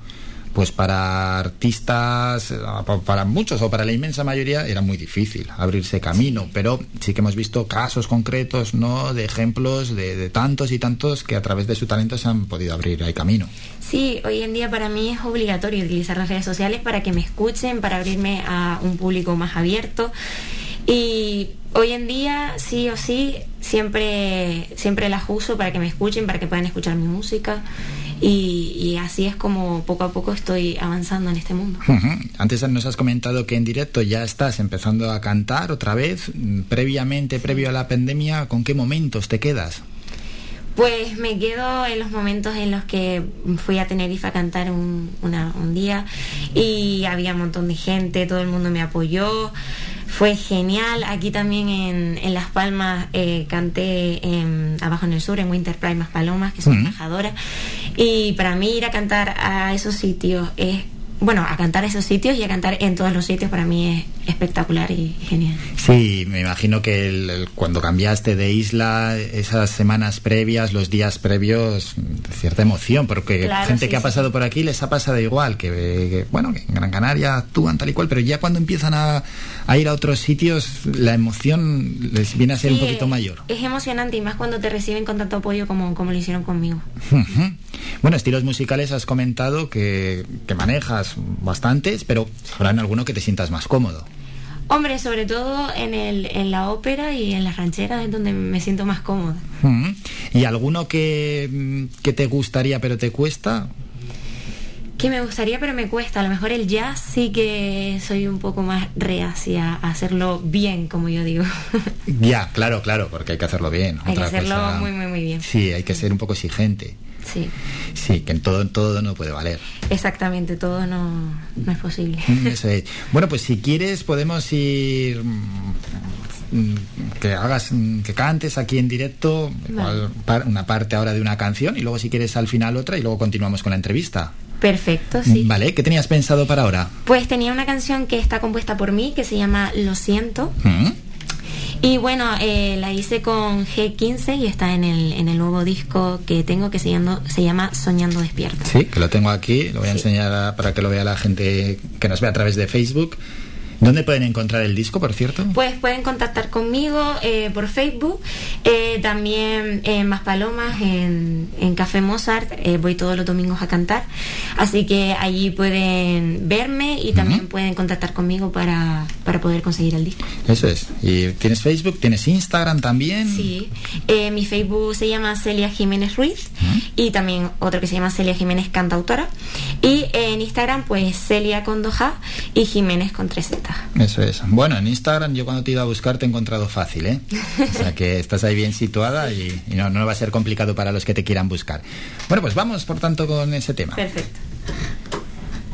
pues para artistas, eh, pa- para muchos o para la inmensa mayoría era muy difícil abrirse camino, pero sí que hemos visto casos concretos, ¿no? De ejemplos de, tantos y tantos que a través de su talento se han podido abrir ahí camino. Sí, hoy en día para mí es obligatorio utilizar las redes sociales para que me escuchen, para abrirme a un público más abierto. Y hoy en día, sí o sí, siempre, siempre las uso para que me escuchen, para que puedan escuchar mi música. Y, y así es como poco a poco estoy avanzando en este mundo. Antes nos has comentado que en directo ya estás empezando a cantar otra vez. Mm, Previamente, previo a la pandemia, ¿con qué momentos te quedas? Pues me quedo en los momentos en los que fui a Tenerife a cantar un, una- un día y había un montón de gente, todo el mundo me apoyó, fue genial. Aquí también en, en Las Palmas eh, canté en- abajo en el sur, en Winter Pride Más Palomas, que soy Ujú. embajadora. Y para mí ir a cantar a esos sitios es, bueno, a cantar esos sitios y a cantar en todos los sitios para mí es espectacular y genial. Sí, me imagino que el- el- cuando cambiaste de isla, esas semanas previas, los días previos, cierta emoción, porque Claro, gente sí, que ha pasado por aquí les ha pasado igual, que, que, bueno, que en Gran Canaria actúan tal y cual, pero ya cuando empiezan a, a ir a otros sitios, la emoción les viene a ser un Sí, poquito es- mayor. Es emocionante y más cuando te reciben con tanto apoyo como, como lo hicieron conmigo. Bueno, estilos musicales has comentado que, que manejas bastantes, pero habrá en alguno que te sientas más cómodo. Hombre, sobre todo en, el, en la ópera y en las rancheras es donde me siento más cómoda. Ujú. ¿Y alguno que, mm, que te gustaría pero te cuesta? Que me gustaría, pero me cuesta. A lo mejor el jazz sí que soy un poco más reacia a hacerlo bien, como yo digo. Ya, claro, claro, porque hay que hacerlo bien. Hay que Otra hacerlo cosa- muy, muy, muy bien. Sí, hay que ser un poco exigente. Sí, Sí, que en todo, en todo no puede valer. exactamente. Todo no, no es posible. Mm, Eso es. Bueno, pues si quieres podemos ir mm, mm, que hagas que cantes aquí en directo una parte ahora de una canción y luego si quieres al final otra y luego continuamos con la entrevista. Perfecto, sí. Vale, ¿qué tenías pensado para ahora? Pues tenía una canción que está compuesta por mí, que se llama Lo siento. ¿Mm? Y bueno, eh, la hice con G15 y está en el, en el nuevo disco que tengo que se llama, se llama Soñando Despierta. Sí, que lo tengo aquí, lo voy a enseñar para que lo vea la gente que nos ve a través de Facebook. ¿Dónde pueden encontrar el disco, por cierto? Pues pueden contactar conmigo eh, por Facebook, eh, también en Más Palomas, en, en Café Mozart, eh, voy todos los domingos a cantar, así que allí pueden verme y también pueden contactar conmigo para, para poder conseguir el disco. Eso es. ¿Y tienes Facebook? ¿Tienes Instagram también? Sí, eh, mi Facebook se llama Celia Jiménez Ruiz y también otro que se llama Celia Jiménez Cantautora y en Instagram pues Celia con 2A y Jiménez con 3Z. Eso es. Bueno, en Instagram yo cuando te iba a buscar te he encontrado fácil, ¿eh? O sea que *laughs* estás ahí bien situada y, y no, no va a ser complicado para los que te quieran buscar. Bueno, pues vamos por tanto con ese tema. Perfecto.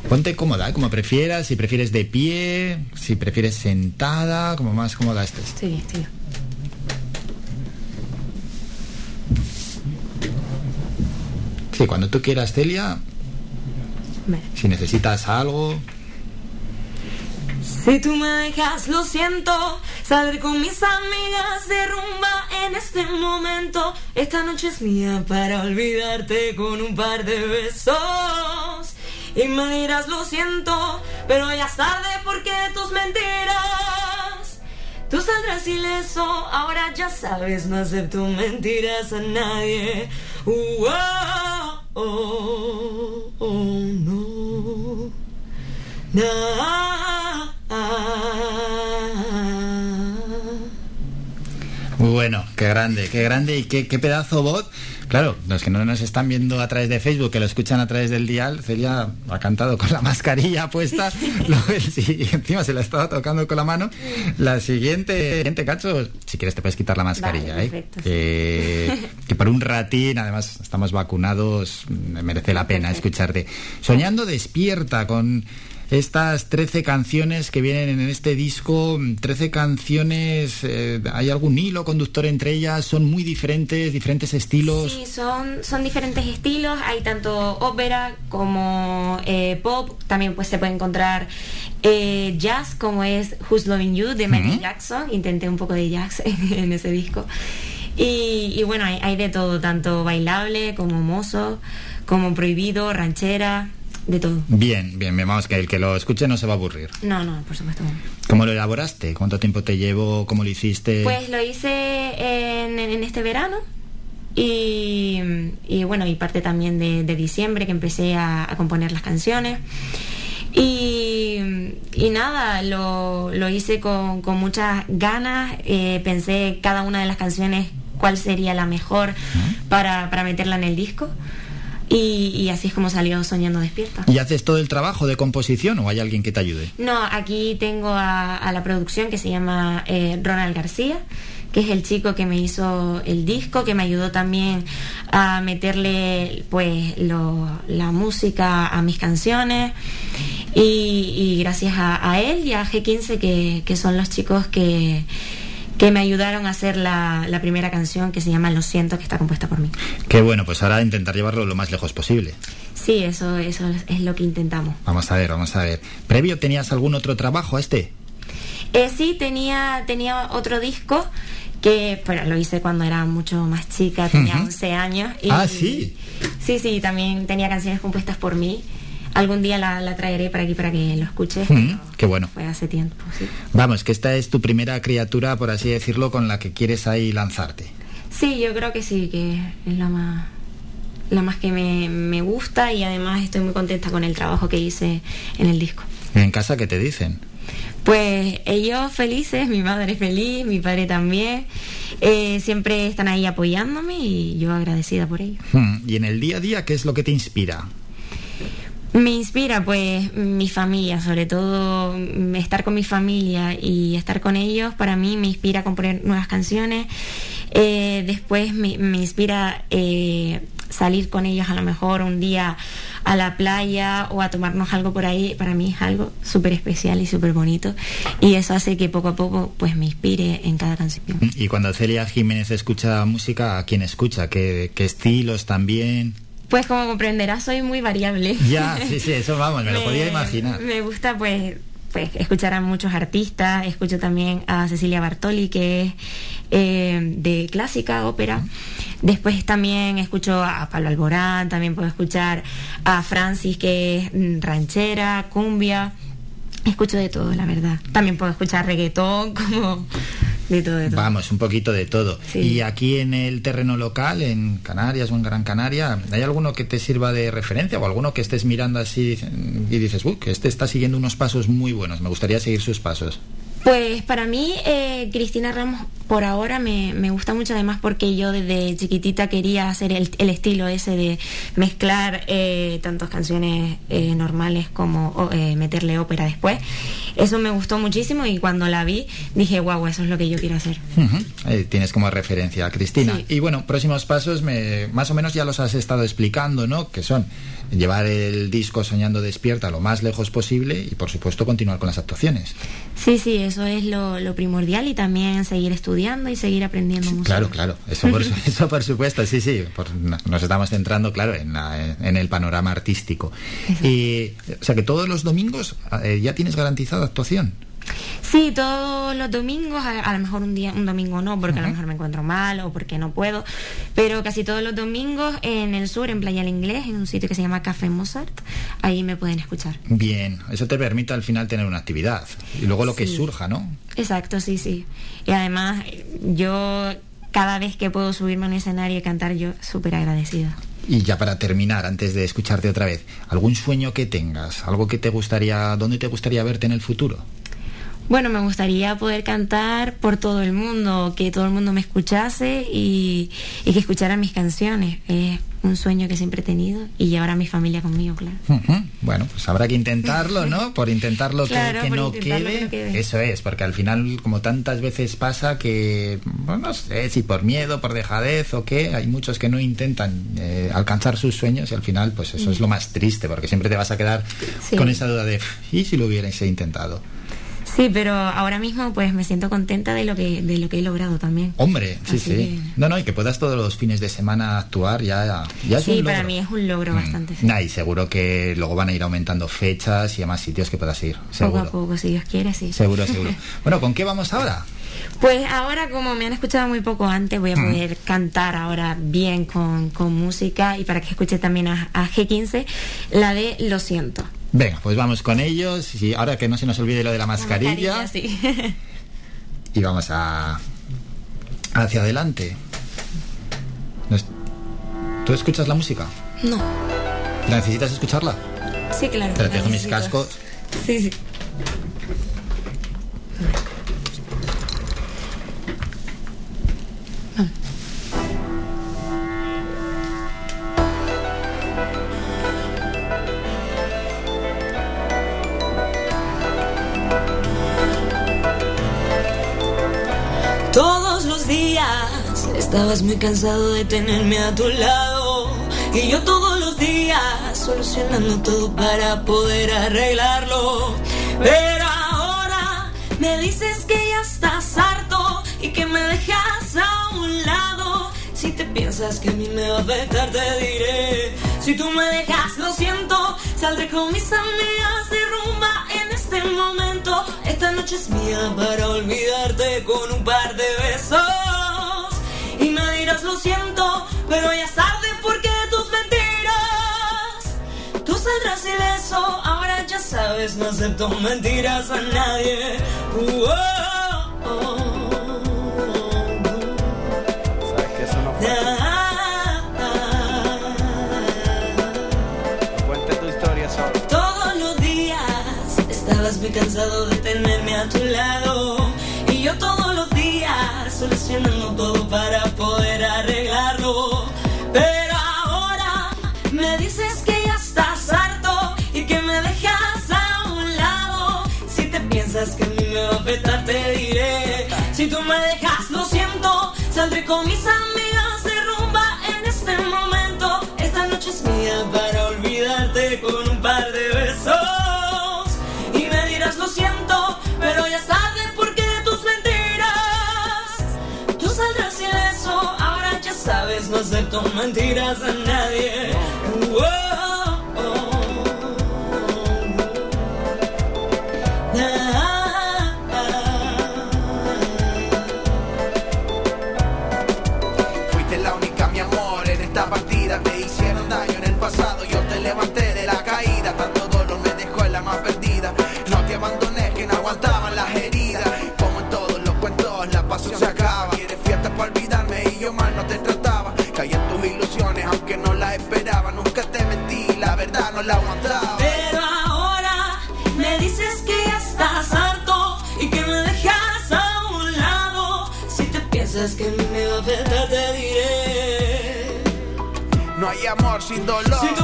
Ponte cómoda, como prefieras, si prefieres de pie, si prefieres sentada, como más cómoda estés. Estoy bien. Sí, cuando tú quieras, Celia, Vale. si necesitas algo, Si tú me dejas, lo siento. Salir con mis amigas de rumba en este momento. Esta noche es mía para olvidarte con un par de besos. Y me dirás, lo siento, pero ya es tarde porque tus mentiras Tú saldrás ileso, ahora ya sabes, no acepto mentiras a nadie. Uh, oh, oh, oh, no. Muy bueno, qué grande, qué grande y qué, qué pedazo voz. Claro, los que no nos están viendo a través de Facebook, que lo escuchan a través del dial, Celia ha cantado con la *laughs* mascarilla puesta, y encima se la estaba tocando con la mano. La siguiente, siguiente cacho, si quieres te puedes quitar la mascarilla, Vale, ¿eh? perfecto, que, que por un ratín, además estamos vacunados, me merece la pena escucharte. Soñando despierta con estas 13 canciones que vienen en este disco, 13 canciones, eh, ¿hay algún hilo conductor entre ellas? ¿Son muy diferentes, diferentes estilos? Sí, son, son diferentes estilos, hay tanto ópera como eh, pop, también pues se puede encontrar eh, jazz como es Who's Loving You de Michael. Jackson, intenté un poco de jazz *laughs* en, en ese disco. Y, y bueno, hay, hay de todo, tanto bailable como mozo, como prohibido, ranchera, de todo. Bien, bien, bien, vamos, que el que lo escuche no se va a aburrir. No, no, por supuesto. ¿Cómo lo elaboraste? ¿Cuánto tiempo te llevó? ¿Cómo lo hiciste? Pues lo hice en, en este verano y, y bueno, y parte también de, de diciembre que empecé a, a componer las canciones. Y, y nada, lo, lo hice con, con muchas ganas, eh, pensé cada una de las canciones cuál sería la mejor para, para meterla en el disco y, y así es como salió Soñando Despierta. ¿Y haces todo el trabajo de composición o hay alguien que te ayude? No, aquí tengo a, a la producción que se llama eh, Ronald García, que es el chico que me hizo el disco, que me ayudó también a meterle pues lo- la música a mis canciones. Y, y gracias a, a él y a G15, que, que son los chicos que, que me ayudaron a hacer la, la primera canción que se llama Lo siento, que está compuesta por mí. Qué bueno, pues ahora intentar llevarlo lo más lejos posible. Sí, eso, eso es lo que intentamos. Vamos a ver, vamos a ver. ¿Previo tenías algún otro trabajo a este? Eh, sí, tenía, tenía otro disco que bueno, lo hice cuando era mucho más chica, tenía Ujú. 11 años. Ah, sí. Sí, sí, también tenía canciones compuestas por mí. Algún día la, la traeré para aquí para que lo escuches. Mm, qué bueno. Fue hace tiempo, sí. Vamos, que esta es tu primera criatura, por así decirlo, con la que quieres ahí lanzarte. Sí, yo creo que sí, que es la más, la más que me, me gusta y además estoy muy contenta con el trabajo que hice en el disco. ¿En casa qué te dicen? Pues ellos felices, mi madre feliz, mi padre también. Eh, siempre están ahí apoyándome y yo agradecida por ello. Hmm, ¿Y en el día a día qué es lo que te inspira? Me inspira pues mi familia, sobre todo mm, estar con mi familia y estar con ellos para mí me inspira a componer nuevas canciones. Eh, después me, inspira eh, salir con ellos a lo mejor un día a la playa o a tomarnos algo por ahí. Para mí es algo súper especial y súper bonito y eso hace que poco a poco pues me inspire en cada canción. Y cuando Celia Jiménez escucha música, ¿a quién escucha? ¿Qué, qué estilos también? Pues como comprenderás soy muy variable. Ya, sí, sí, eso vamos, me lo *laughs* podía imaginar. Me gusta pues pues escuchar a muchos artistas, escucho también a Cecilia Bartoli que es eh, de clásica, ópera. Después también escucho a Pablo Alborán, también puedo escuchar a Francis que es mm, ranchera, cumbia. Escucho de todo, la verdad. También puedo escuchar reggaetón, *laughs* como de todo, de todo. Vamos, un poquito de todo. Sí. Y aquí en el terreno local, en Canarias o en Gran Canaria, ¿hay alguno que te sirva de referencia o alguno que estés mirando así y dices, uy, que este está siguiendo unos pasos muy buenos, me gustaría seguir sus pasos? Pues para mí, eh, Cristina Ramos por ahora me, me gusta mucho, además porque yo desde chiquitita quería hacer el, el estilo ese de mezclar eh, tantas canciones eh, normales como eh, meterle ópera después. Eso me gustó muchísimo y cuando la vi dije, wow, eso es lo que yo quiero hacer. Tienes como referencia a Cristina. Y bueno, próximos pasos, me, más o menos ya los has estado explicando, ¿no? Que son llevar el disco Soñando Despierta lo más lejos posible y, por supuesto, continuar con las actuaciones. Sí, sí, eso es lo, lo primordial y también seguir estudiando y seguir aprendiendo música. Claro, claro, eso por, su- *laughs* eso por supuesto, sí, sí. por- no- nos estamos centrando, claro, en, la- en el panorama artístico. Y, o sea que todos los domingos eh, ya tienes garantizada actuación. Sí, todos los domingos, a, a lo mejor un día, un domingo no, porque a lo mejor me encuentro mal o porque no puedo, pero casi todos los domingos en el sur, en Playa del Inglés, en un sitio que se llama Café Mozart, ahí me pueden escuchar. Bien, eso te permite al final tener una actividad. Y luego lo que surja, ¿no? Exacto, sí, sí. Y además, yo cada vez que puedo subirme a un escenario y cantar, yo súper agradecida. Y ya para terminar, antes de escucharte otra vez, ¿algún sueño que tengas? ¿Algo que te gustaría, dónde te gustaría verte en el futuro? Bueno, me gustaría poder cantar por todo el mundo, que todo el mundo me escuchase y, y que escuchara mis canciones. Es un sueño que siempre he tenido y llevar a mi familia conmigo, claro. Bueno, pues habrá que intentarlo, ¿no? Por intentarlo que- Claro, que, por no intentarlo quede. que no quede. Eso es, porque al final, como tantas veces pasa que, bueno, no sé si por miedo, por dejadez o qué, hay muchos que no intentan eh, alcanzar sus sueños y al final, pues eso es lo más triste, porque siempre te vas a quedar Sí. con esa duda de, ¿y si lo hubierais intentado? Sí, pero ahora mismo pues me siento contenta de lo que, de lo que he logrado también. Hombre, sí, Así sí. que- No, no, y que puedas todos los fines de semana actuar ya, ya es sí, un para logro. mí es un logro bastante. Nah, y seguro que luego van a ir aumentando fechas y a más sitios que puedas ir. Poco Seguro. a poco, si Dios quiere, sí. Seguro, *laughs* seguro. Bueno, ¿con qué vamos ahora? Pues ahora, como me han escuchado muy poco antes, voy a Mm. poder cantar ahora bien con, con música y para que escuche también a, a G15 la de Lo siento. Venga, pues vamos con ellos. Y ahora que no se nos olvide lo de la mascarilla. Mascarilla, sí. *laughs* Y vamos a. hacia adelante. ¿Tú escuchas la música? no, ¿La necesitas escucharla? sí, claro. Te la dejo mis cascos. Sí, sí. Todos los días estabas muy cansado de tenerme a tu lado. Y yo todos los días solucionando todo para poder arreglarlo. Pero ahora me dices que ya estás harto y que me dejas a un lado. Si te piensas que a mí me va a afectar, te diré. Si tú me dejas, lo siento. Saldré con mis amigas de rumba en este momento. Esta noche es mía para olvidarte con un par de besos. Y me dirás, lo siento, pero ya es tarde porque tus mentiras. Tú saldrás ileso, ahora ya sabes, no acepto mentiras a nadie. Uh, oh, oh. Cansado de tenerme a tu lado. Y yo todos los días solucionando todo para poder arreglarlo. Pero ahora me dices que ya estás harto y que me dejas a un lado. Si te piensas que a mí me va a afectar, te diré. Si tú me dejas, lo siento. Saldré con mis amigas de rumba en este momento. Esta noche es mía para olvidarte con no acepto mentiras a nadie. No la aguantaba. Pero ahora me dices que ya estás harto y que me dejas a un lado. Si te piensas que me va a afectar, te diré. No hay amor sin dolor. Si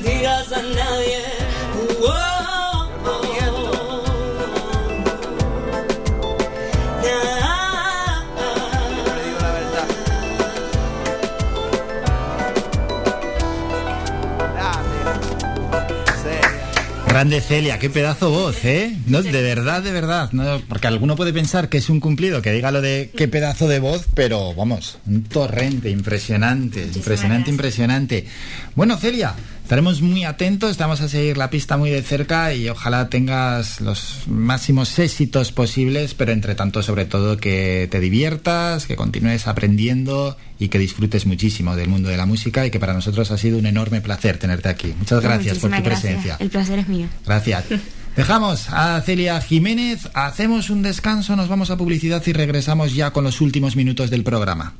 mentiras a nadie. Uh, oh, oh, Ah, digo la verdad. Grande Celia, qué pedazo voz, ¿eh? No, de verdad, de verdad. No, porque alguno puede pensar que es un cumplido que diga lo de qué pedazo de voz, pero vamos, un torrente impresionante, impresionante, impresionante. Bueno, Celia, estaremos muy atentos, estamos a seguir la pista muy de cerca y ojalá tengas los máximos éxitos posibles, pero entre tanto, sobre todo, que te diviertas, que continúes aprendiendo y que disfrutes muchísimo del mundo de la música y que para nosotros ha sido un enorme placer tenerte aquí. Muchas gracias por tu gracias. presencia. El placer es mío. Gracias. *laughs* Dejamos a Celia Jiménez, hacemos un descanso, nos vamos a publicidad y regresamos ya con los últimos minutos del programa.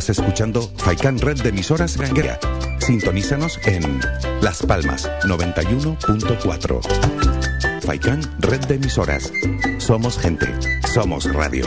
Estás escuchando Faikan Red de emisoras Granguera. Sintonízanos en Las Palmas 91.4. Faikan Red de emisoras. Somos gente. Somos radio.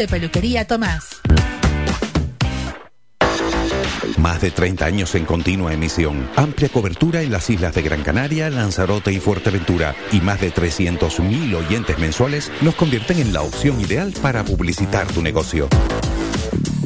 peluquería Tomás. Más de 30 años en continua emisión, amplia cobertura en las islas de Gran Canaria, Lanzarote y Fuerteventura y más de 300.000 oyentes mensuales nos convierten en la opción ideal para publicitar tu negocio.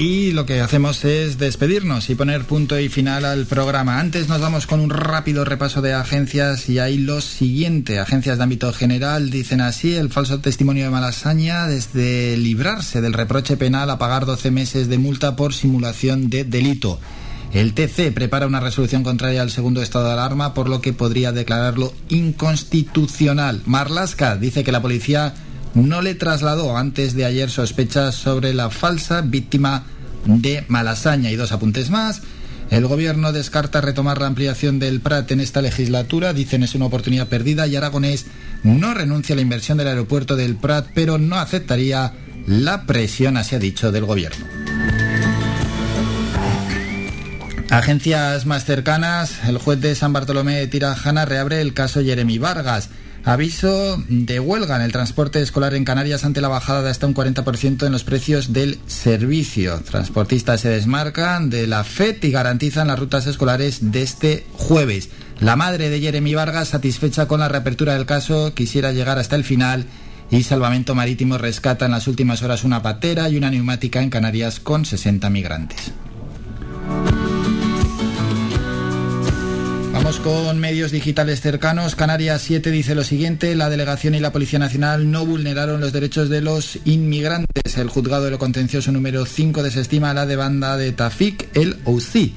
Y lo que hacemos es despedirnos y poner punto y final al programa. Antes nos vamos con un rápido repaso de agencias y ahí lo siguiente. Agencias de ámbito general dicen así, el falso testimonio de Malasaña desde librarse del reproche penal a pagar 12 meses de multa por simulación de delito. El TC prepara una resolución contraria al segundo estado de alarma, por lo que podría declararlo inconstitucional. Marlasca dice que la policía no le trasladó antes de ayer sospechas sobre la falsa víctima de Malasaña. Y dos apuntes más. El gobierno descarta retomar la ampliación del Prat en esta legislatura. Dicen es una oportunidad perdida y Aragonés no renuncia a la inversión del aeropuerto del Prat, pero no aceptaría la presión, así ha dicho, del gobierno. Agencias más cercanas, el juez de San Bartolomé de Tirajana reabre el caso Jeremy Vargas. Aviso de huelga en el transporte escolar en Canarias ante la bajada de hasta un 40% en los precios del servicio. Transportistas se desmarcan de la FED y garantizan las rutas escolares de este jueves. La madre de Jeremy Vargas, satisfecha con la reapertura del caso, quisiera llegar hasta el final y Salvamento Marítimo rescata en las últimas horas una patera y una neumática en Canarias con 60 migrantes. Vamos con medios digitales cercanos. Canarias 7 dice lo siguiente, la delegación y la Policía Nacional no vulneraron los derechos de los inmigrantes. El juzgado de lo contencioso número 5 desestima la demanda de Tafik el OC.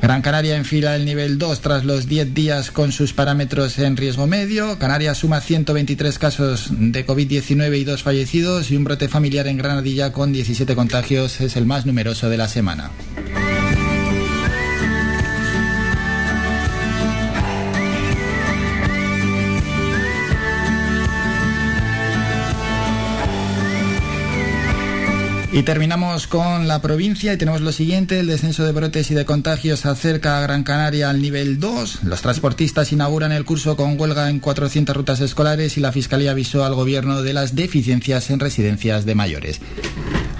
Gran Canaria enfila el nivel 2 tras los 10 días con sus parámetros en riesgo medio. Canarias suma 123 casos de COVID-19 y dos fallecidos y un brote familiar en Granadilla con 17 contagios es el más numeroso de la semana. Y terminamos con la provincia y tenemos lo siguiente, el descenso de brotes y de contagios acerca a Gran Canaria al nivel 2. Los transportistas inauguran el curso con huelga en 400 rutas escolares y la Fiscalía avisó al Gobierno de las deficiencias en residencias de mayores.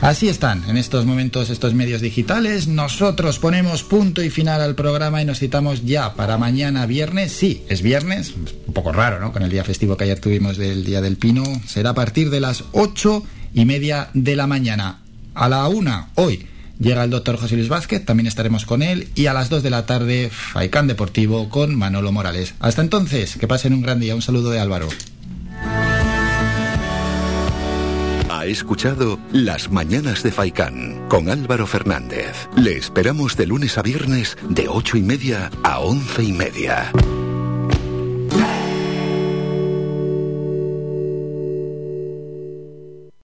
Así están en estos momentos estos medios digitales. Nosotros ponemos punto y final al programa y nos citamos ya para mañana viernes. Sí, es viernes, un poco raro, ¿no? Con el día festivo que ayer tuvimos del Día del Pino. Será a partir de las ocho y media de la mañana. A la una, hoy, llega el doctor José Luis Vázquez, también estaremos con él. Y a las dos de la tarde, Faicán Deportivo con Manolo Morales. Hasta entonces, que pasen un gran día. Un saludo de Álvaro. Ha escuchado Las Mañanas de Faicán con Álvaro Fernández. Le esperamos de lunes a viernes de ocho y media a once y media.